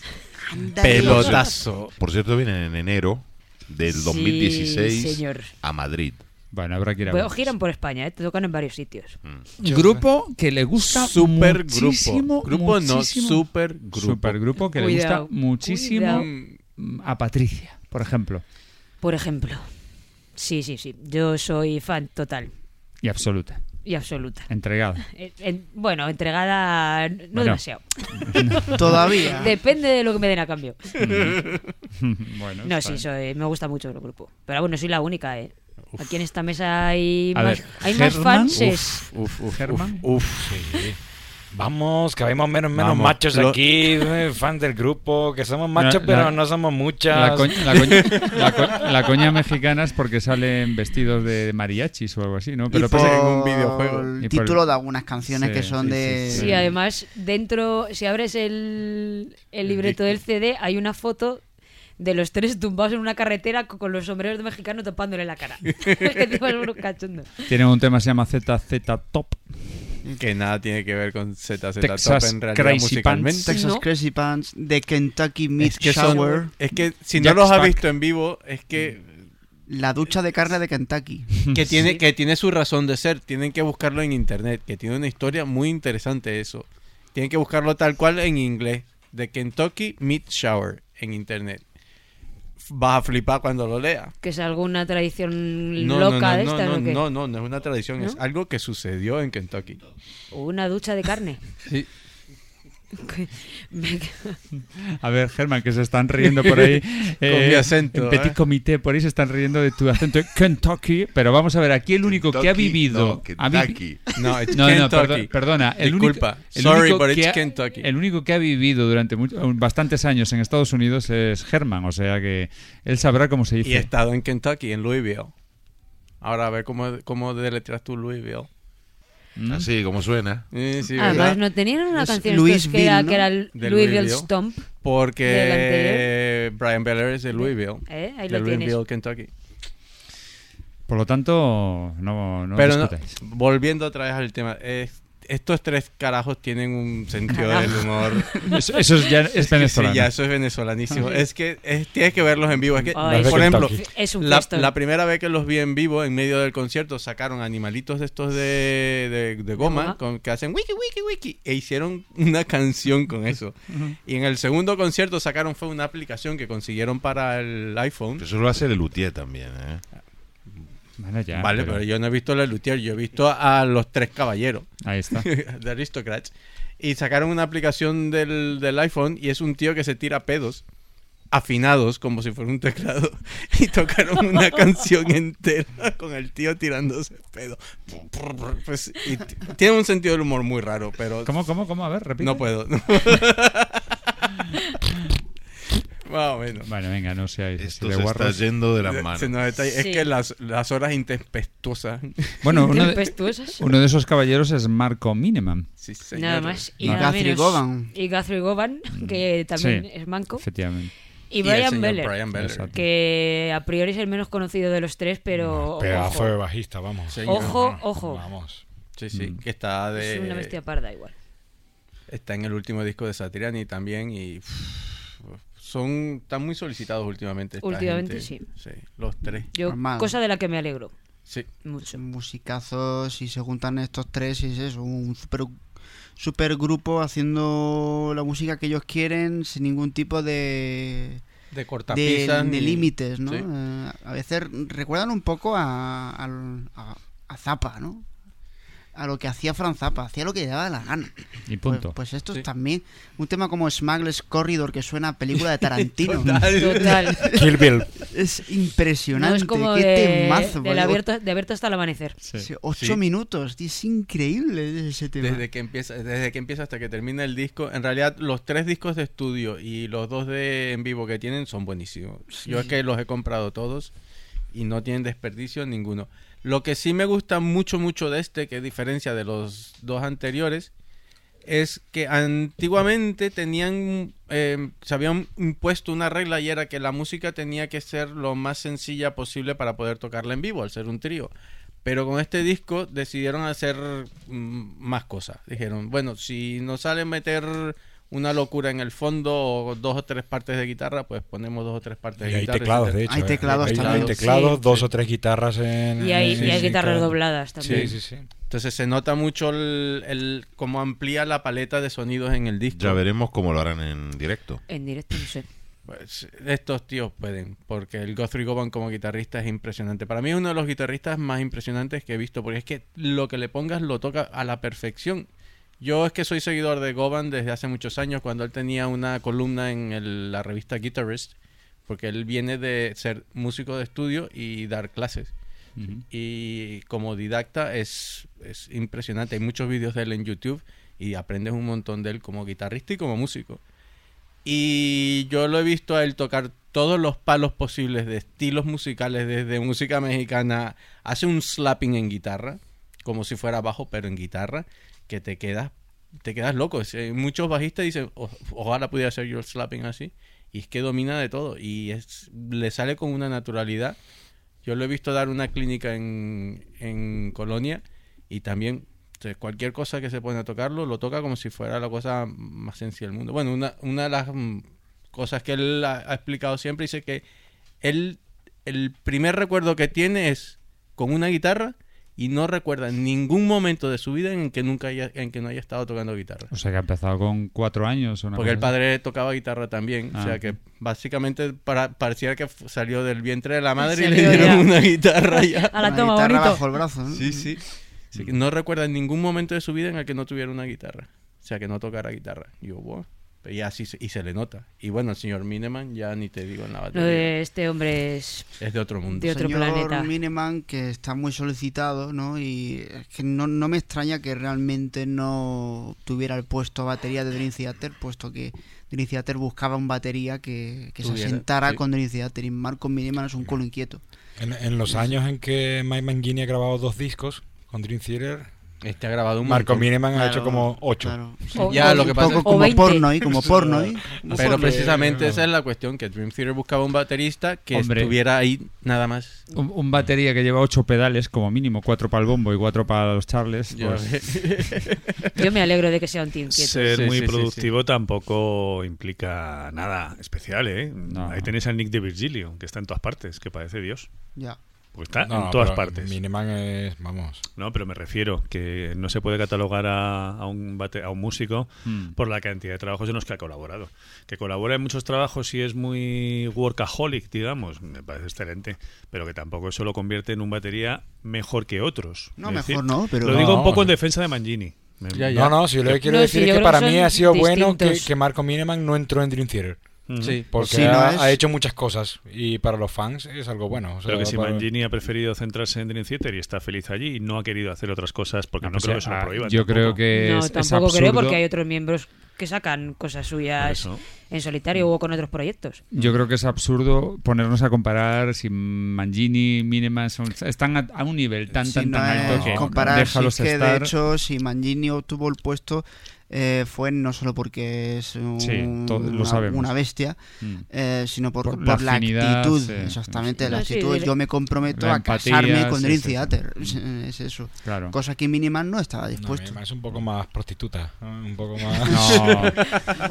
Pelotazo. Por cierto, vienen en enero del Sí, 2016 señor. a Madrid. Bueno, habrá que ir a Bueno, giran por España, ¿eh? te tocan en varios sitios. Grupo que le gusta Super muchísimo. grupo. Grupo no, muchísimo. super grupo. Supergrupo que le Cuidado, gusta muchísimo cuidado. mm, a Patricia, por ejemplo. Por ejemplo. Sí, sí, sí. Yo soy fan total Y absoluta. Y absoluta. Entregada. Eh, en- bueno, entregada no Bueno. demasiado. Todavía. Depende de lo que me den a cambio. bueno, No, sí, soy, me gusta mucho el grupo. Pero bueno, soy la única, ¿eh? Aquí en esta mesa hay A más, ver, hay más Herman, fanses. Uf, uf, Germán. uf. Sí. Vamos, que habemos menos, menos Vamos, machos lo- aquí, fans del grupo, que somos machos, La- pero la- no somos muchas. La, coña, la coña- la co- la coña mexicana es porque salen vestidos de mariachis o algo así, ¿no? Pero y por pasa que- un videojuego. el Y por- título de algunas canciones Sí, que son sí, de... sí, Sí, además, dentro, si abres el, el libreto del CD, hay una foto de los tres tumbados en una carretera co- con los sombreros de mexicano tapándole la cara. Tienen un tema que se llama ZZ Top. Que nada tiene que ver con ZZ Texas Top en realidad Crazy musicalmente. Pants. Texas No. Crazy Pants, de Kentucky Meat Es que, son- Shower, es que si no Jack los has Stack. visto en vivo, es que, la ducha de carne de Kentucky. que, tiene, que tiene su razón de ser. Tienen que buscarlo en internet, que tiene una historia muy interesante eso. Tienen que buscarlo tal cual en inglés. De Kentucky Meat Shower en internet. Vas a flipar cuando lo leas. Que es alguna tradición No, loca no, de no, no, no, no, no es una tradición, ¿No? es algo que sucedió en Kentucky. Una ducha de carne. Sí. A ver, Germán, que se están riendo por ahí. eh, mi acento, En Petit ¿eh? Comité, por ahí se están riendo de tu acento Kentucky. Pero vamos a ver, aquí el único que ha Kentucky, vivido. no, vi- Kentucky. No, it's No, no, Kentucky. perdo- perdona. El Disculpa. único, el Sorry, único but que it's ha- Kentucky. El único que ha vivido durante mucho- bastantes años en Estados Unidos es Germán. O sea que él sabrá cómo se dice. Y he estado en Kentucky, en Louisville. Ahora a ver cómo, cómo deletreas tú Louisville. ¿Mm? Así como suena. Eh, sí, Además, ¿verdad? no tenían una Es canción que era, ¿no? que era Louisville. Stomp. Porque Brian Beller es de Louisville. ¿Eh? Ahí de lo tienes. Louisville, Kentucky. Por lo tanto, no, no Pero no, volviendo otra vez al tema, eh, estos tres carajos tienen un sentido del humor. Eso, eso es ya es venezolano. Sí, ya, eso es venezolanísimo. es que es- tienes que verlos en vivo. Es que, Ay, por ejemplo. Es un la, la primera vez que los vi en vivo, en medio del concierto, sacaron animalitos de estos de, de, de goma con, que hacen wiki, wiki, wiki. E hicieron una canción con eso. Y en el segundo concierto sacaron fue una aplicación que consiguieron para el iPhone. Eso lo hace de Luthier también, ¿eh? Bueno, ya, vale, pero... yo no he visto la Luthier, yo he visto a los tres caballeros Ahí está. de Aristocrats. Y sacaron una aplicación del, del iPhone y es un tío que se tira pedos afinados como si fuera un teclado y tocaron una canción entera con el tío tirándose pedo. Pues, y tiene un sentido del humor muy raro, pero ¿Cómo, cómo, cómo? A ver, repite. no puedo. Más o menos. Bueno, venga, no seáis Esto se está yendo de las Se manos. nos está- Es que las, las horas intempestuosas. Bueno, uno de, uno de esos caballeros es Marco. Sí, señor. Nada más y Y nada Guthrie menos. Govan. Y Guthrie Govan, que también Sí. es manco. Efectivamente. Y Brian Beller, Brian Beller. Que a priori es el menos conocido de los tres, pero Pedazo ojo, de bajista, vamos. Señor. ojo, ojo. Vamos. Sí, sí, Mm. que está de... Es una bestia parda igual. Está en el último disco de Satriani también y uff, son están muy solicitados últimamente. esta Últimamente, gente. los tres. Yo, Normal. cosa de la que me alegro Sí. mucho. Musicazos y se juntan estos tres y es eso, un super, super grupo haciendo la música que ellos quieren sin ningún tipo de De de, cortapisas. de límites, ¿no? Sí. Eh, a veces recuerdan un poco a, a, a Zappa, ¿no? A lo que hacía Fran Zappa, hacía lo que le daba la gana. Y Pues, punto. pues esto es también un tema como Smuggler's Corridor que suena a película de Tarantino. Total. Total. Kill Bill. Es impresionante. No es como Qué de, temazo. porque abierto, de abierto hasta el amanecer. Sí, ocho Sí. minutos, es increíble ese tema. Desde que empieza, desde que empieza hasta que termina el disco, en realidad los tres discos de estudio y los dos de en vivo que tienen son buenísimos. Yo es que los he comprado todos y no tienen desperdicio ninguno. Lo que sí me gusta mucho mucho de este, que a diferencia de los dos anteriores, es que antiguamente tenían eh, se habían impuesto una regla y era que la música tenía que ser lo más sencilla posible para poder tocarla en vivo al ser un trío. Pero con este disco decidieron hacer mm, más cosas. Dijeron, bueno, si nos sale meter una locura en el fondo o dos o tres partes de guitarra, pues ponemos dos o tres partes Y de hay guitarra. teclados, de hecho. Hay eh. teclados hay. Hay teclados, Sí. dos o tres guitarras en. Y hay- y hay sí, guitarras cada- dobladas también. Sí, sí, sí. Entonces se nota mucho el, el cómo amplía la paleta de sonidos en el disco. Ya veremos cómo lo harán en directo. En directo, no sé. Pues estos tíos pueden, porque el Guthrie Govan como guitarrista es impresionante. Para mí es uno de los guitarristas más impresionantes que he visto, porque es que lo que le pongas lo toca a la perfección. Yo es que soy seguidor de Govan desde hace muchos años, cuando él tenía una columna en el- la revista Guitarist, porque él viene de ser músico de estudio y dar clases. Y como didacta es, es impresionante. Hay muchos vídeos de él en YouTube y aprendes un montón de él como guitarrista y como músico. Y yo lo he visto a él tocar todos los palos posibles de estilos musicales, desde música mexicana, hace un slapping en guitarra, como si fuera bajo, pero en guitarra, que te quedas, te quedas loco. Eh, Muchos bajistas dicen, "O- ojalá pudiera yo el slapping así. Y es que domina de todo y es, le sale con una naturalidad. Yo lo he visto dar una clínica en, en Colonia y también cualquier cosa que se pone a tocarlo, lo toca como si fuera la cosa más sencilla del mundo. Bueno, una, una de las mm, cosas que él ha, ha explicado siempre dice que él, el primer recuerdo que tiene es con una guitarra y no recuerda ningún momento de su vida en que nunca haya, en que no haya estado tocando guitarra. O sea que ha empezado con cuatro años. una Porque el cosa padre tocaba guitarra también. O Ah. sea que básicamente para, parecía que salió del vientre de la madre y le dieron ya. una guitarra ya. A la Una toma, guitarra bonito. bajo el brazo. ¿no? Sí, sí. Así que no recuerda ningún momento de su vida en el que no tuviera una guitarra. O sea, que no tocara guitarra. Y yo, wow. Y así se, y se le nota. Y bueno, el señor Mineman, ya ni te digo en la Lo batería. de este hombre es Es de otro mundo. de otro Señor planeta. Mineman que está muy solicitado, ¿no? Y es que no, no me extraña que realmente no tuviera el puesto batería de Dream Theater, puesto que Dream Theater buscaba un batería que, que se asentara sí. con Dream Theater. Y Marco Mineman es un culo inquieto. En, en los años en que Mike Mangini ha grabado dos discos con Dream Theater, Este ha grabado un Marco. Mineman ha Claro, hecho como ocho. claro. O- Ya, o- lo que un pasa poco es- como 20. porno, ¿y? Como porno, ¿y? Pero Sí. precisamente esa es la cuestión, que Dream Theater buscaba un baterista que Hombre. estuviera ahí nada más. Un, un batería que lleva ocho pedales, como mínimo, cuatro para el bombo y cuatro para los charles. Ya pues-. Yo me alegro de que sea un tío inquieto. Ser Sí, muy sí, sí, productivo tampoco implica nada especial, ¿eh? No. Ahí tenéis al Nick de Virgilio, que está en todas partes, que parece Dios. Ya. Pues está No, en todas pero partes. Mineman es, vamos. No, pero me refiero que no se puede catalogar a, a un, bate- a un músico Hmm. por la cantidad de trabajos en los que ha colaborado. Que colabora en muchos trabajos y es muy workaholic, digamos, me parece excelente, pero que tampoco eso lo convierte en un batería mejor que otros. No, Es mejor decir, no, pero- Lo digo un No. poco en defensa de Mangini. Me- Ya, ya. No, no, si lo que quiero No, decir es que para mí ha sido bueno que, que Marco Mineman no entró en Dream Theater. Sí. Porque Sí, no ha, es- ha hecho muchas cosas y para los fans es algo bueno. o sea, Pero que si para- Mangini ha preferido centrarse en Dream Theater y está feliz allí y no ha querido hacer otras cosas porque no, pues, creo que se lo ah, prohíban. Yo tampoco. creo que No, es, es tampoco creo porque hay otros miembros que sacan cosas suyas en solitario o con otros proyectos. Yo creo que es absurdo ponernos a comparar si Mangini, Mineman son- están a, a un nivel tan, Si tan, no tan alto es que comparar, déjalos si es que estar. de hecho, si Mangini obtuvo el puesto, eh, fue no solo porque es un- Sí, una, bestia, Mm. eh, sino por, Por por la la, afinidad, actitud. sí. Exactamente, Sí. la No, sí, actitud. Yo me comprometo La a empatía, casarme con sí, Dream. Theater. Es, es eso. Claro. Cosa que Miniman no estaba No, dispuesto. Mineman es un poco más prostituta, ¿no? un poco más... No,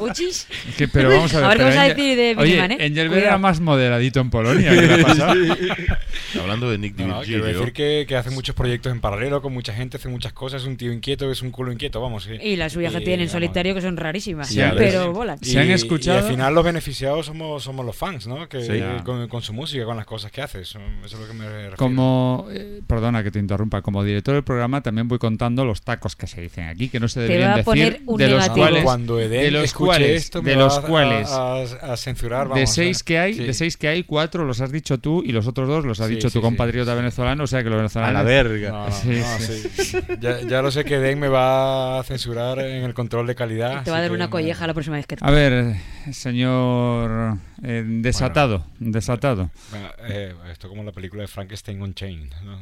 Uchis. que- pero vamos a ver. A ver pero a decir de Oye, Miniman, ¿eh? Angel Bear Cuidado. era más moderadito en Polonia. ¿Qué le ha pasado? Hablando de Nick No, no, quiero decir que, que hace muchos proyectos en paralelo con mucha gente, hace muchas cosas, es un tío inquieto, es un culo inquieto, vamos. sí. Y que Y, tienen en vamos, solitario que son rarísimas. Pero volan. Y, ¿Se han escuchado? y al final los beneficiados somos, somos los fans, ¿no? Que, Sí. con, con su música, con las cosas que hace. Eso, eso es lo que me refiero. Como, eh, perdona que te interrumpa, como director del programa también voy contando los tacos que se dicen aquí, que no se Te deberían va a poner decir, un de los negativo. cuales, Cuando de los cuales, esto, me de los a- cuales, a, a censurar. de Vamos, seis ¿eh? que hay, Sí. de seis que hay, cuatro los has dicho tú y los otros dos los ha Sí, dicho sí, tu sí. compatriota venezolano, o sea que los venezolanos... A la verga. No, no, Sí, no, sí. sí. Ya, ya lo sé que Den me va a censurar en el control de calidad. Te va a dar una me- colleja la próxima vez que te A ver, señor eh, desatado, desatado. Bueno, eh, esto como la película de Frankenstein on Chain. ¿no?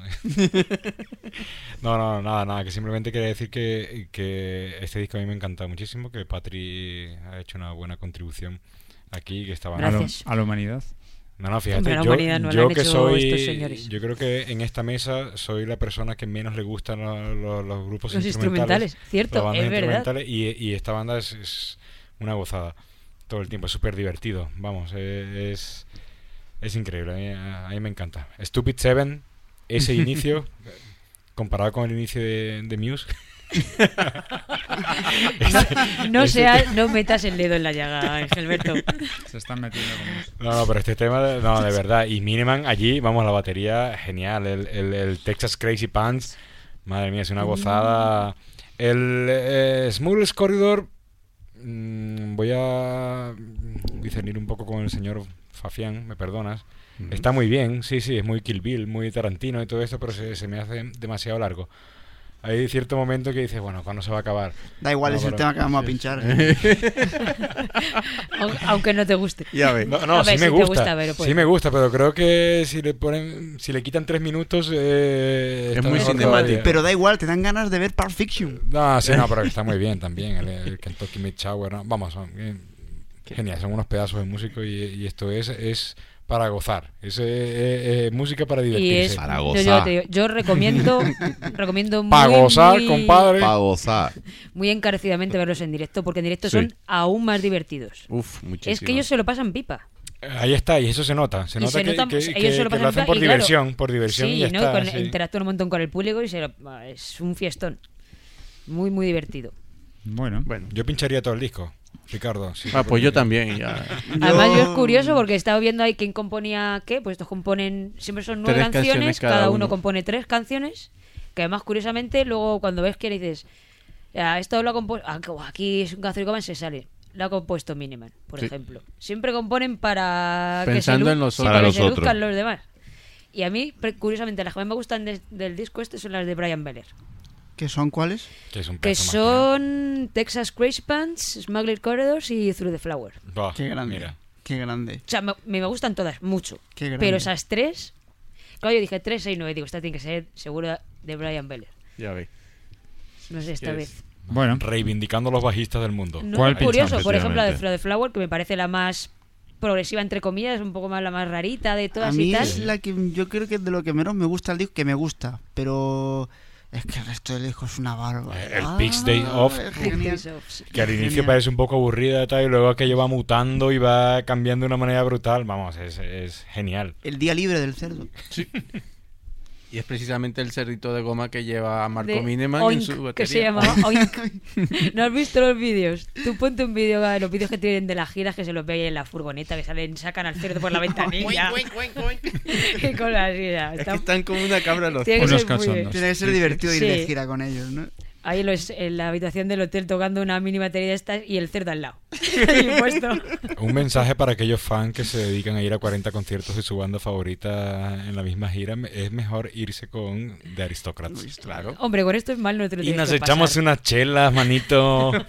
no, no, nada, nada. Que simplemente quería decir que, que este disco a mí me ha encantado muchísimo. Que Patri ha hecho una buena contribución aquí. Que estaba A, lo- a la humanidad. No, no, fíjate, yo, no yo que soy, yo creo que en esta mesa soy la persona que menos le gustan lo- lo- los grupos Los instrumentales. instrumentales, cierto, es verdad. Y, y esta banda es, es una gozada todo el tiempo, es súper divertido, vamos, eh, es, es increíble, a mí, a mí me encanta. Stupid Seven, ese inicio, comparado con el inicio de, de Muse. No, no sea, no metas el dedo en la llaga, Angelberto. Se están metiendo con No, no, pero este tema, de- no, de verdad. Y Miniman allí, vamos, la batería, genial. El, el- el Texas Crazy Pants, madre mía, es una gozada. El eh, Smooth Corridor, mm, voy a discernir un poco con el señor Fafián, me perdonas. Está muy bien, sí, sí, es muy Kill Bill, muy Tarantino y todo esto, pero se, se me hace demasiado largo. Hay cierto momento que dices, bueno, ¿cuándo se va a acabar? Da igual, No, es el tema que vamos a pinchar. Aun- Aunque no te guste. No, no, A ver, sí me si gusta. Te gusta pero pues. Sí me gusta, pero creo que si le ponen, si le quitan tres minutos, eh, está mejor todavía. Pero da igual, te dan ganas de ver Pulp Fiction. No, sí, no, pero está muy bien también. El, el Kentucky Mid Shower, ¿no? vamos, son, eh, genial, son unos pedazos de músico y, y esto es, es para gozar. Es eh, eh, música para Y divertirse. yo, yo te digo, yo recomiendo, recomiendo muy, Pa' gozar, muy- compadre. Pa' gozar. muy encarecidamente verlos en directo, porque en directo Sí. son aún más divertidos. Uf, Es que ellos se lo pasan pipa. Ahí está, y eso se nota. Se Y nota se que, ellos que- se lo que pasan hacen pipa por y claro, diversión, por diversión sí, y ya ¿no? está. Con- sí. Interactúan un montón con el público y se lo- es un fiestón. Muy, muy divertido. Bueno. bueno. Yo pincharía todo el disco, Ricardo. sí. Ah, pues yo también, ya. Además, yo es curioso porque estaba viendo ahí quién componía qué. Pues estos componen, siempre son nueve Tres canciones, cada, cada uno. uno. compone tres canciones. Que además, curiosamente, luego cuando ves que dices, "Ah, esto lo ha compuesto. Aquí es un Coman se sale. Lo ha compuesto Miniman, por Sí. ejemplo. Siempre componen para que se, en los sí, otros. para Para que se los otros. luzcan los demás. Y a mí, curiosamente, las que más me gustan de- del disco este son las de Brian Beller. ¿Qué son cuáles? Que es un Que pedazo son Texas Crazy Pants, Smuggler Corridors y Through the Flower. Bah, Qué grande. mira. Qué grande. O sea, me, me gustan todas, mucho. Qué grande. Pero esas tres. Claro, yo dije 3, 6, 9. Digo, esta tiene que ser seguro de Brian Beller. Ya ve. No sé, esta vez. Bueno. Reivindicando los bajistas del mundo. No, curioso, por ejemplo, la de Through the Flower, que me parece la más progresiva, entre comillas, un poco más la más rarita de A todas mí y tal. es la que yo creo que es de lo que menos me gusta el disco, que me gusta, pero es que el resto del disco es una barba. El Pix Day Off, que al inicio Genial. parece un poco aburrida tal, y luego aquello va mutando y va cambiando de una manera brutal. Vamos, es, es genial. El día libre del cerdo. Y es precisamente el cerdito de goma que lleva a Marco de Mineman Oink, en su batería. que se llamaba Oink. ¿No has visto los vídeos? Tú ponte un vídeo, los vídeos que tienen de las giras que se los ve ahí en la furgoneta, que salen, sacan al cerdo por la ventanilla. y con las giras. Es que están como una cabra los Tiene que ser muy. Tiene que ser divertido ir Sí. de gira con ellos, ¿no? Ahí los, en la habitación del hotel tocando una mini batería de estas y el cerdo al lado. Un mensaje para aquellos fans que se dedican a ir a 40 conciertos de su banda favorita en la misma gira. Es mejor irse con The Aristocrats. Claro. Hombre, con esto es mal no te lo Y nos que echamos pasar. unas chelas, manito.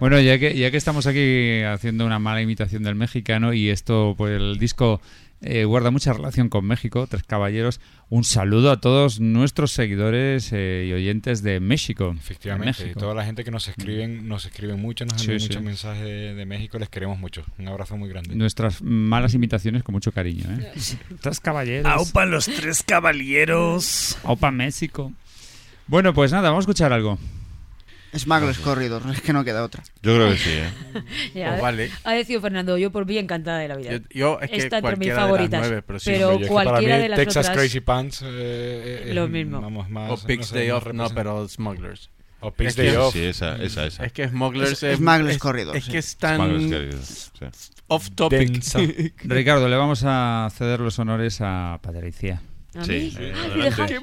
Bueno, ya que, ya que estamos aquí haciendo una mala imitación del mexicano y esto, pues el disco eh, guarda mucha relación con México, Tres Caballeros, un saludo a todos nuestros seguidores eh, y oyentes de México. Efectivamente, de y toda la gente que nos escriben, nos escriben mucho, nos Sí, envían sí. muchos mensajes de, de México, les queremos mucho. Un abrazo muy grande. Nuestras malas imitaciones con mucho cariño. ¿eh? Tres Caballeros. Aupa los tres caballeros. Opa México. Bueno, pues nada, vamos a escuchar algo. Smuggler's Corridor, es que no queda otra. Yo creo que sí, ¿eh? Ya, Pues vale. Ha decidido Fernando, yo por mí encantada de la vida. Yo- yo es que Está entre mis favoritas. nueve, pero sí. pero Yo es que para cualquiera mí de las Texas otras. Crazy Pants eh, es- Lo mismo. Vamos, más, O Pig's no Day Off, no, pero Smugglers. O Pig's Es Day Off. Sí, esa, esa, esa. Es que Smugglers Es- es, Smugglers es- Corridor, Es sí. que es tan Smugglers Corridor, sí. off topic. Densa. Ricardo, le vamos a ceder los honores a Patricia. ¿A Sí. mí? Eh, Ay, me dejáis, ¡Qué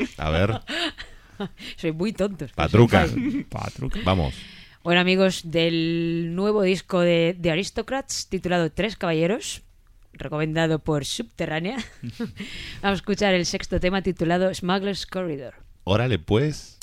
emoción! A ver, Soy muy tontos. pero Patruca. soy fan. Vamos. Bueno, amigos, del nuevo disco de, de Aristocrats titulado Tres Caballeros, recomendado por Subterránea, vamos a escuchar el sexto tema titulado Smuggler's Corridor. Órale, pues.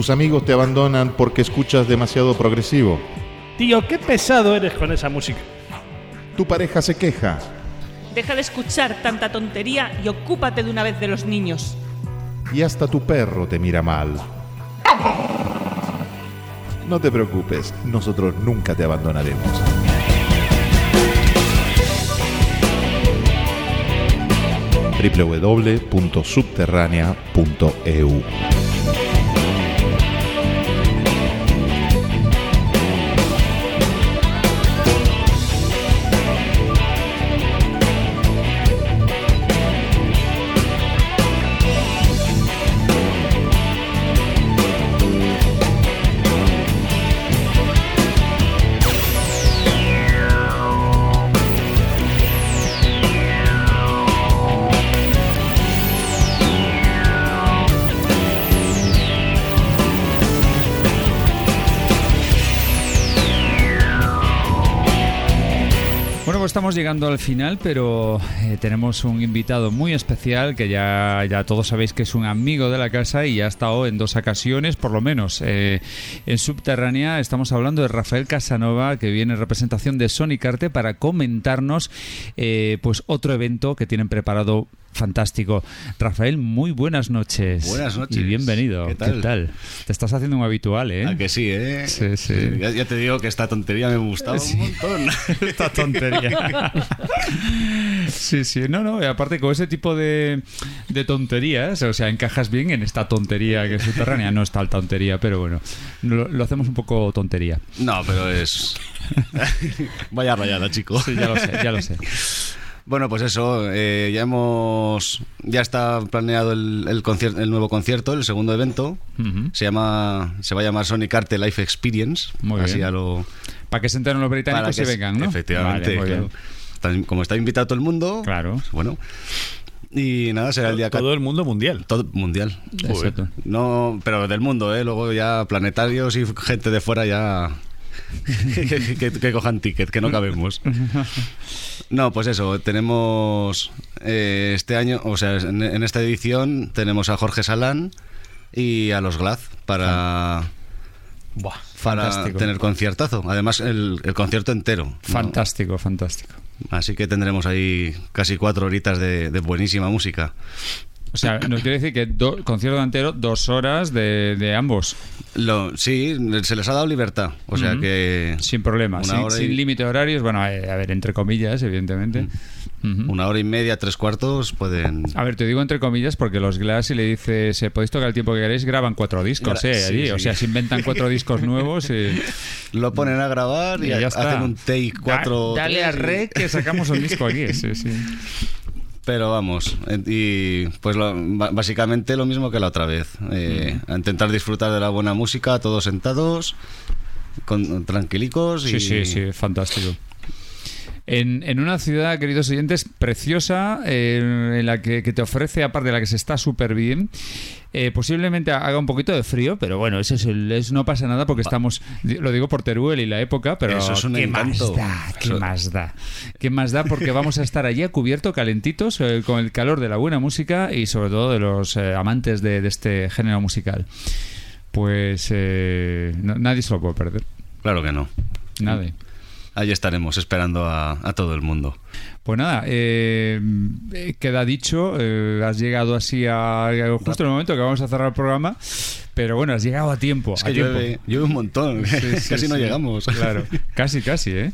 Tus amigos te abandonan porque escuchas demasiado progresivo. Tío, qué pesado eres con esa música. Tu pareja se queja. Deja de escuchar tanta tontería y ocúpate de una vez de los niños. Y hasta tu perro te mira mal. No te preocupes, nosotros nunca te abandonaremos. www.subterránea.eu llegando al final, pero eh, tenemos un invitado muy especial que ya, ya todos sabéis que es un amigo de la casa y ya ha estado en dos ocasiones, por lo menos. eh, en Subterránea estamos hablando de Rafael Casanova, que viene en representación de Sonic Arte para comentarnos eh, pues otro evento que tienen preparado fantástico. Rafael, muy buenas noches. Buenas noches. Y bienvenido. ¿Qué tal? Te estás haciendo un habitual, ¿eh? ¿A que sí, eh? Sí, sí. Ya, ya te digo que esta tontería me gustaba Sí. un montón. Esta tontería. Sí, sí, no, no, y aparte con ese tipo de, de tonterías, o sea, encajas bien en esta tontería que es subterránea, no es tal tontería, pero bueno, lo, lo hacemos un poco tontería. No, pero es. Vaya rayada, chico. Sí, ya lo sé, ya lo sé. Bueno, pues eso, eh, ya hemos. Ya está planeado el, el, nuevo concierto, el segundo evento. Se llama se va a llamar Sonic Arte Life Experience. Muy así bien. a lo. Para que se enteren los británicos para y vengan, ¿no? Efectivamente. Vale, claro. Como está invitado todo el mundo. Claro. Bueno. Y nada, será el día Todo el mundo mundial. Todo mundial. Exacto. No, pero del mundo, ¿eh? Luego ya planetarios y gente de fuera ya. que, cojan ticket, que no cabemos. No, pues eso, tenemos eh, este año, o sea, en, en esta edición tenemos a Jorge Salán y a los Glaz para, para fantástico. tener conciertazo. Además, el, el concierto entero. ¿no? Fantástico, fantástico. Así que tendremos ahí casi cuatro horitas de, de buenísima música. O sea, nos quiere decir que do- concierto entero, dos horas de, de ambos. Lo, sí, se les ha dado libertad. O sea que. Sin problema, sin, y- límite de horarios, bueno, eh, a ver, entre comillas, evidentemente. Una hora y media, tres cuartos pueden. A ver, te digo entre comillas porque los Glass, si le dices, eh, podéis tocar el tiempo que queréis, graban cuatro discos, Gra- ¿eh? sí, allí. sí. O sea, se inventan cuatro discos nuevos y... Lo ponen a grabar y, ya está. hacen un take cuatro. Da- dale a y- rec que sacamos un disco aquí, sí, sí. Pero vamos, eh, y pues lo- básicamente lo mismo que la otra vez. Eh, a intentar disfrutar de la buena música, todos sentados, con, tranquilicos y. Sí, sí, sí, fantástico. En, en una ciudad, queridos oyentes, preciosa, eh, en la que, que te ofrece, aparte de la que se está súper bien, eh, posiblemente haga un poquito de frío, pero bueno, eso es, el- es- no pasa nada porque estamos, lo digo por Teruel y la época, pero Eso es un ¿qué encanto. más da? ¿Qué más da? ¿Qué más da? Porque vamos a estar allí a cubierto, calentitos, eh, con el calor de la buena música y sobre todo de los amantes de, de este género musical. Pues eh, no- nadie se lo puede perder. Claro que no. Nadie. Ahí estaremos esperando a, a todo el mundo. Pues nada, eh, eh, queda dicho, eh, has llegado así a, a justo en el momento que vamos a cerrar el programa, pero bueno, has llegado a tiempo. Es a que tiempo. llueve, llueve un montón. Sí, sí, Casi no sí. llegamos. Claro, casi, casi, ¿eh?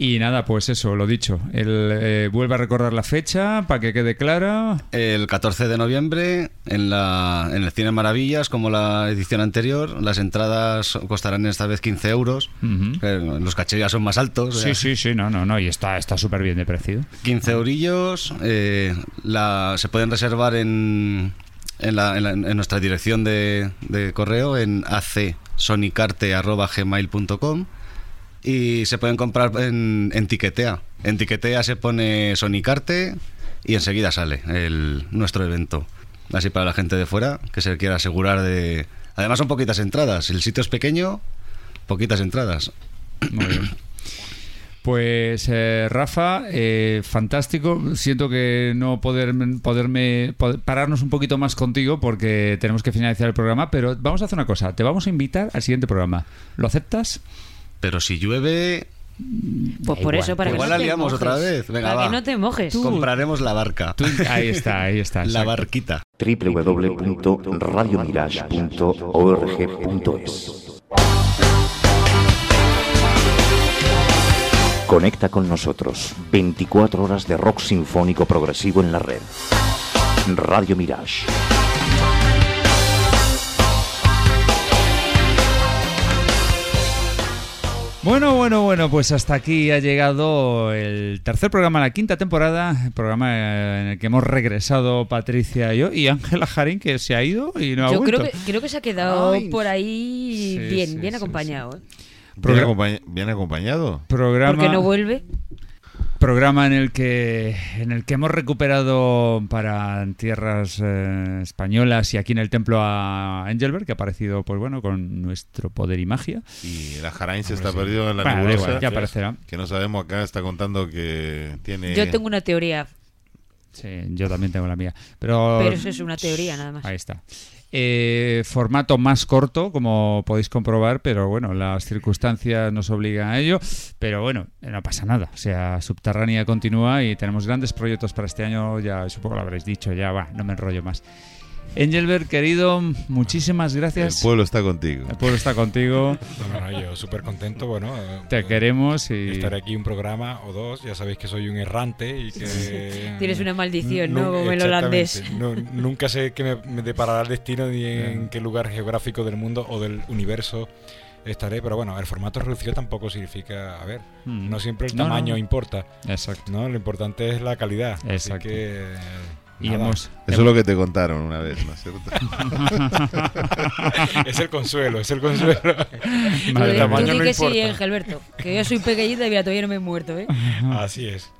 Y nada, pues eso, lo dicho. El, eh, vuelve a recordar la fecha para que quede clara. El 14 de noviembre en, la, en el Cine Maravillas, como la edición anterior, las entradas costarán esta vez 15 euros. Eh, Los cachés ya son más altos. Sí, ya. sí, sí, no, no, no, y está está súper bien de precio. 15 eurillos. eh, la, se pueden reservar en, en, la- en la- en nuestra dirección de, de correo en acsonicarte.gmail.com y se pueden comprar en, en Tiquetea. En Tiquetea se pone Sonicarte y enseguida sale el, nuestro evento. Así para la gente de fuera que se quiera asegurar de... Además son poquitas entradas. El sitio es pequeño, poquitas entradas. Muy bien. Pues eh, Rafa, eh, fantástico. Siento que no poder, poderme poder pararnos un poquito más contigo porque tenemos que finalizar el programa, pero vamos a hacer una cosa. Te vamos a invitar al siguiente programa. ¿Lo aceptas? Pero si llueve, Pues por eso, para que igual no la te liamos mojes. otra vez. Venga, para va. que no te mojes. compraremos la barca. Ahí está, ahí está. La exacto. barquita. www.radiomirage.org.es Conecta con nosotros. 24 horas de rock sinfónico progresivo en la red. Radio Mirage. Bueno, bueno, bueno, pues hasta aquí ha llegado el tercer programa de la quinta temporada, el programa eh, en el que hemos regresado Patricia y yo y Ángela Jarín que se ha ido y no ha Yo vuelto. creo que, creo que se ha quedado Ay. por ahí Sí, bien, sí, bien sí, acompañado. ¿eh? ¿Bien, acompañ- bien acompañado? Programa, Porque no vuelve. Programa en el que en el que hemos recuperado para tierras eh, españolas y aquí en el templo a Engelbert que ha aparecido pues bueno con nuestro poder y magia. Y la Jarain se está perdido en la Bueno, da nebulosa. igual, ya aparecerá. Que no sabemos acá, está contando que tiene... Yo tengo una teoría, Sí, yo también tengo la mía. Pero, pero eso es una teoría nada más. Ahí está. Eh, formato más corto, como podéis comprobar, pero bueno, las circunstancias nos obligan a ello. Pero bueno, no pasa nada. O sea, Subterránea continúa y tenemos grandes proyectos para este año. Ya supongo lo habréis dicho, ya va, no me enrollo más. Engelbert, querido, muchísimas gracias. El pueblo está contigo. El pueblo está contigo. No, no, no, yo súper contento, bueno. eh, Te queremos y. Estaré aquí un programa o dos, ya sabéis que soy un errante y que... Tienes una maldición, ¿no? Como el holandés. Nu- nunca sé qué me, me deparará el destino ni en qué lugar geográfico del mundo o del universo estaré, pero bueno, el formato reducido tampoco significa, a ver, Mm. no siempre el No, tamaño no. importa. Exacto. ¿no? Lo importante es la calidad. Exacto. Así que, eh, Y nada. hemos- Eso es lo que te contaron una vez, ¿no es cierto? es el consuelo, es el consuelo. Tú el tamaño no que importa. sí, Engelberto. Que yo soy pequeñita y mira, todavía no me he muerto, ¿eh? Así es.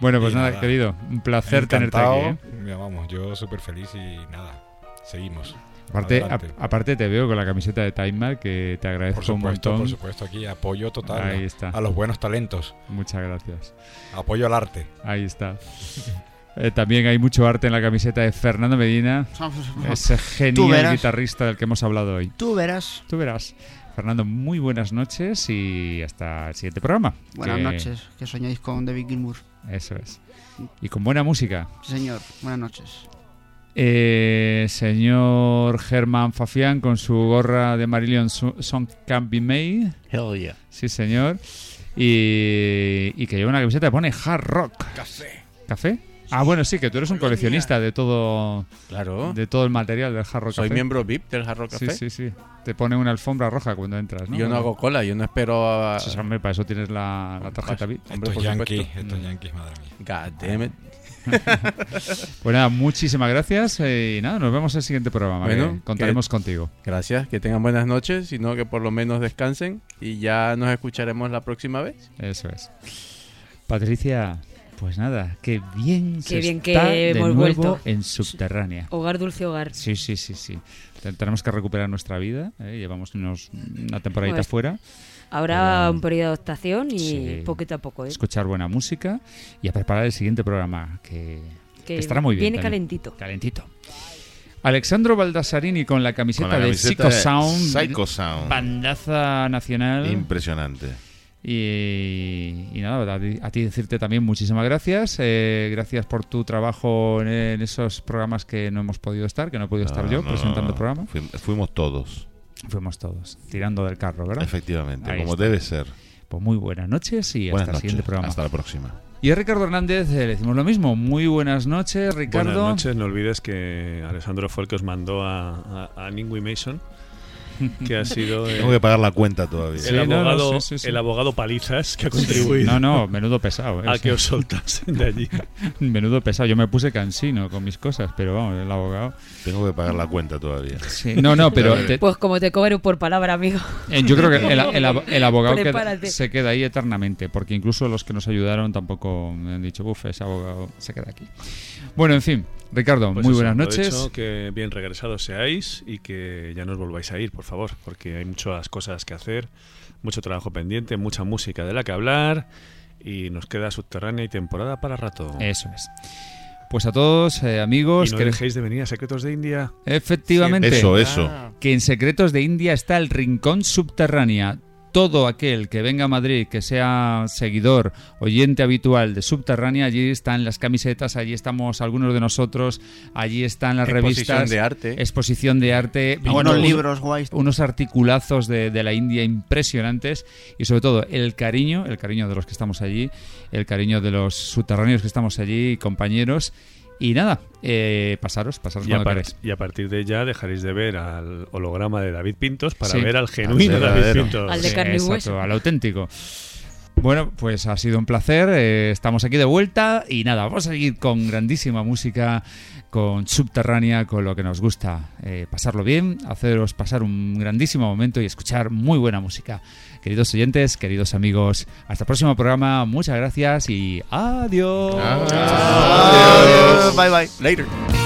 Bueno, pues nada, querido, un placer tenerte aquí, ¿eh? Mira, Vamos, yo súper feliz y nada, seguimos. Aparte, a- aparte te veo con la camiseta de Time que te agradezco Por supuesto, un montón. por supuesto, aquí apoyo total Ahí a- está. a los buenos talentos. Muchas gracias. Apoyo al arte. Ahí está. Eh, también hay mucho arte en la camiseta de Fernando Medina, ese genial guitarrista del que hemos hablado hoy. Tú verás. Tú verás. Fernando, muy buenas noches y hasta el siguiente programa. Buenas Que- noches, que soñáis con David Gilmour. Eso es. Y con buena música. Sí, señor, buenas noches. Eh, señor Germán Fafián con su gorra de Marillion Song Can't Be Made. Hell yeah. Sí, señor. Y, y que lleva una camiseta que pone hard rock. Café. ¿Café? Ah, bueno, sí, que tú eres un coleccionista de todo, Claro. de todo el material del hard rock Soy café. miembro VIP del Hard Rock Café. Sí, sí, sí. Te pone una alfombra roja cuando entras, ¿no? Yo no hago cola, yo no espero a... Sí, hombre, para eso tienes la, la tarjeta VIP. Esto es por yankee, supuesto. esto es yankee, madre mía. God damn it. Pues nada, muchísimas gracias eh, y nada, nos vemos en el siguiente programa. Bueno, que contaremos que- contigo. Gracias, que tengan buenas noches, sino que por lo menos descansen y ya nos escucharemos la próxima vez. Eso es. Patricia, pues nada, qué bien Qué se bien que de hemos nuevo vuelto. en Subterránea. Hogar, dulce hogar. Sí, sí, sí, sí. Te- Tenemos que recuperar nuestra vida. ¿eh? Llevamos unos, una temporadita Pues, fuera. Habrá Pero- un periodo de adaptación y Sí. poquito a poco, ¿eh? Escuchar buena música y a preparar el siguiente programa que, Que que estará muy bien. viene también. calentito. Calentito. Alexandro Baldasarini con la camiseta, Con la de camiseta Psycho de Sound. Psycho Sound. Bandaza nacional. Impresionante. Y, y nada, a ti, a ti decirte también muchísimas gracias. eh, gracias por tu trabajo en, en esos programas que no hemos podido estar, que no he podido estar No, yo no, presentando no. el programa. Fuim- Fuimos todos. Fuimos todos, tirando del carro, ¿verdad? Efectivamente, Ahí como está. debe ser. Pues muy buenas noches y Buenas hasta el siguiente noches. programa. Hasta la próxima. Y a Ricardo Hernández eh, le decimos lo mismo. Muy buenas noches, Ricardo. Buenas noches, no olvides que Alessandro fue el que os mandó a, a, a Ningui Mason, que ha sido eh, Tengo que pagar la cuenta todavía. el, Sí, no, no, abogado, sí, sí, sí. el abogado Palizas que ha contribuido No, no, menudo pesado. ¿eh? a que os soltasen de allí. Menudo pesado. Yo me puse cansino con mis cosas, pero vamos, el abogado. Tengo que pagar la cuenta todavía. Sí, no, no, pero te- Pues como te cobro por palabra, amigo. Eh, Yo creo que el, el el abogado Prepárate. se queda ahí eternamente, porque incluso los que nos ayudaron tampoco me han dicho, uff, ese abogado se queda aquí. Bueno, en fin, Ricardo, Pues muy eso, buenas noches. dicho, que bien regresados seáis y que ya no os volváis a ir, por favor, porque hay muchas cosas que hacer, mucho trabajo pendiente, mucha música de la que hablar y nos queda subterránea y temporada para rato. Eso es. Pues a todos, eh, amigos. Y no que- dejéis de venir a Secretos de India. Efectivamente. Eso, eso. Que en Secretos de India está el Rincón Subterránea. Todo aquel que venga a Madrid, que sea seguidor, oyente habitual de Subterránea, allí están las camisetas, allí estamos algunos de nosotros, allí están las Exposición revistas. de arte. Exposición de arte. Buenos unos- libros guays. Unos articulazos de, de la India impresionantes y sobre todo el cariño, el cariño de los que estamos allí, el cariño de los subterráneos que estamos allí, compañeros. Y nada, eh, pasaros, pasaros Y a, y a partir de ya dejaréis de ver al holograma de David Pintos para Sí. ver al genuino Al David verdadero. Pintos. Al de carne Exacto, hueso. al auténtico. Bueno, pues ha sido un placer. eh, estamos aquí de vuelta y nada, vamos a seguir con grandísima música, con subterránea, con lo que nos gusta. eh, pasarlo bien, haceros pasar un grandísimo momento y escuchar muy buena música. Queridos oyentes, queridos amigos, hasta el próximo programa. Muchas gracias y adiós. Adiós. Bye bye. Later.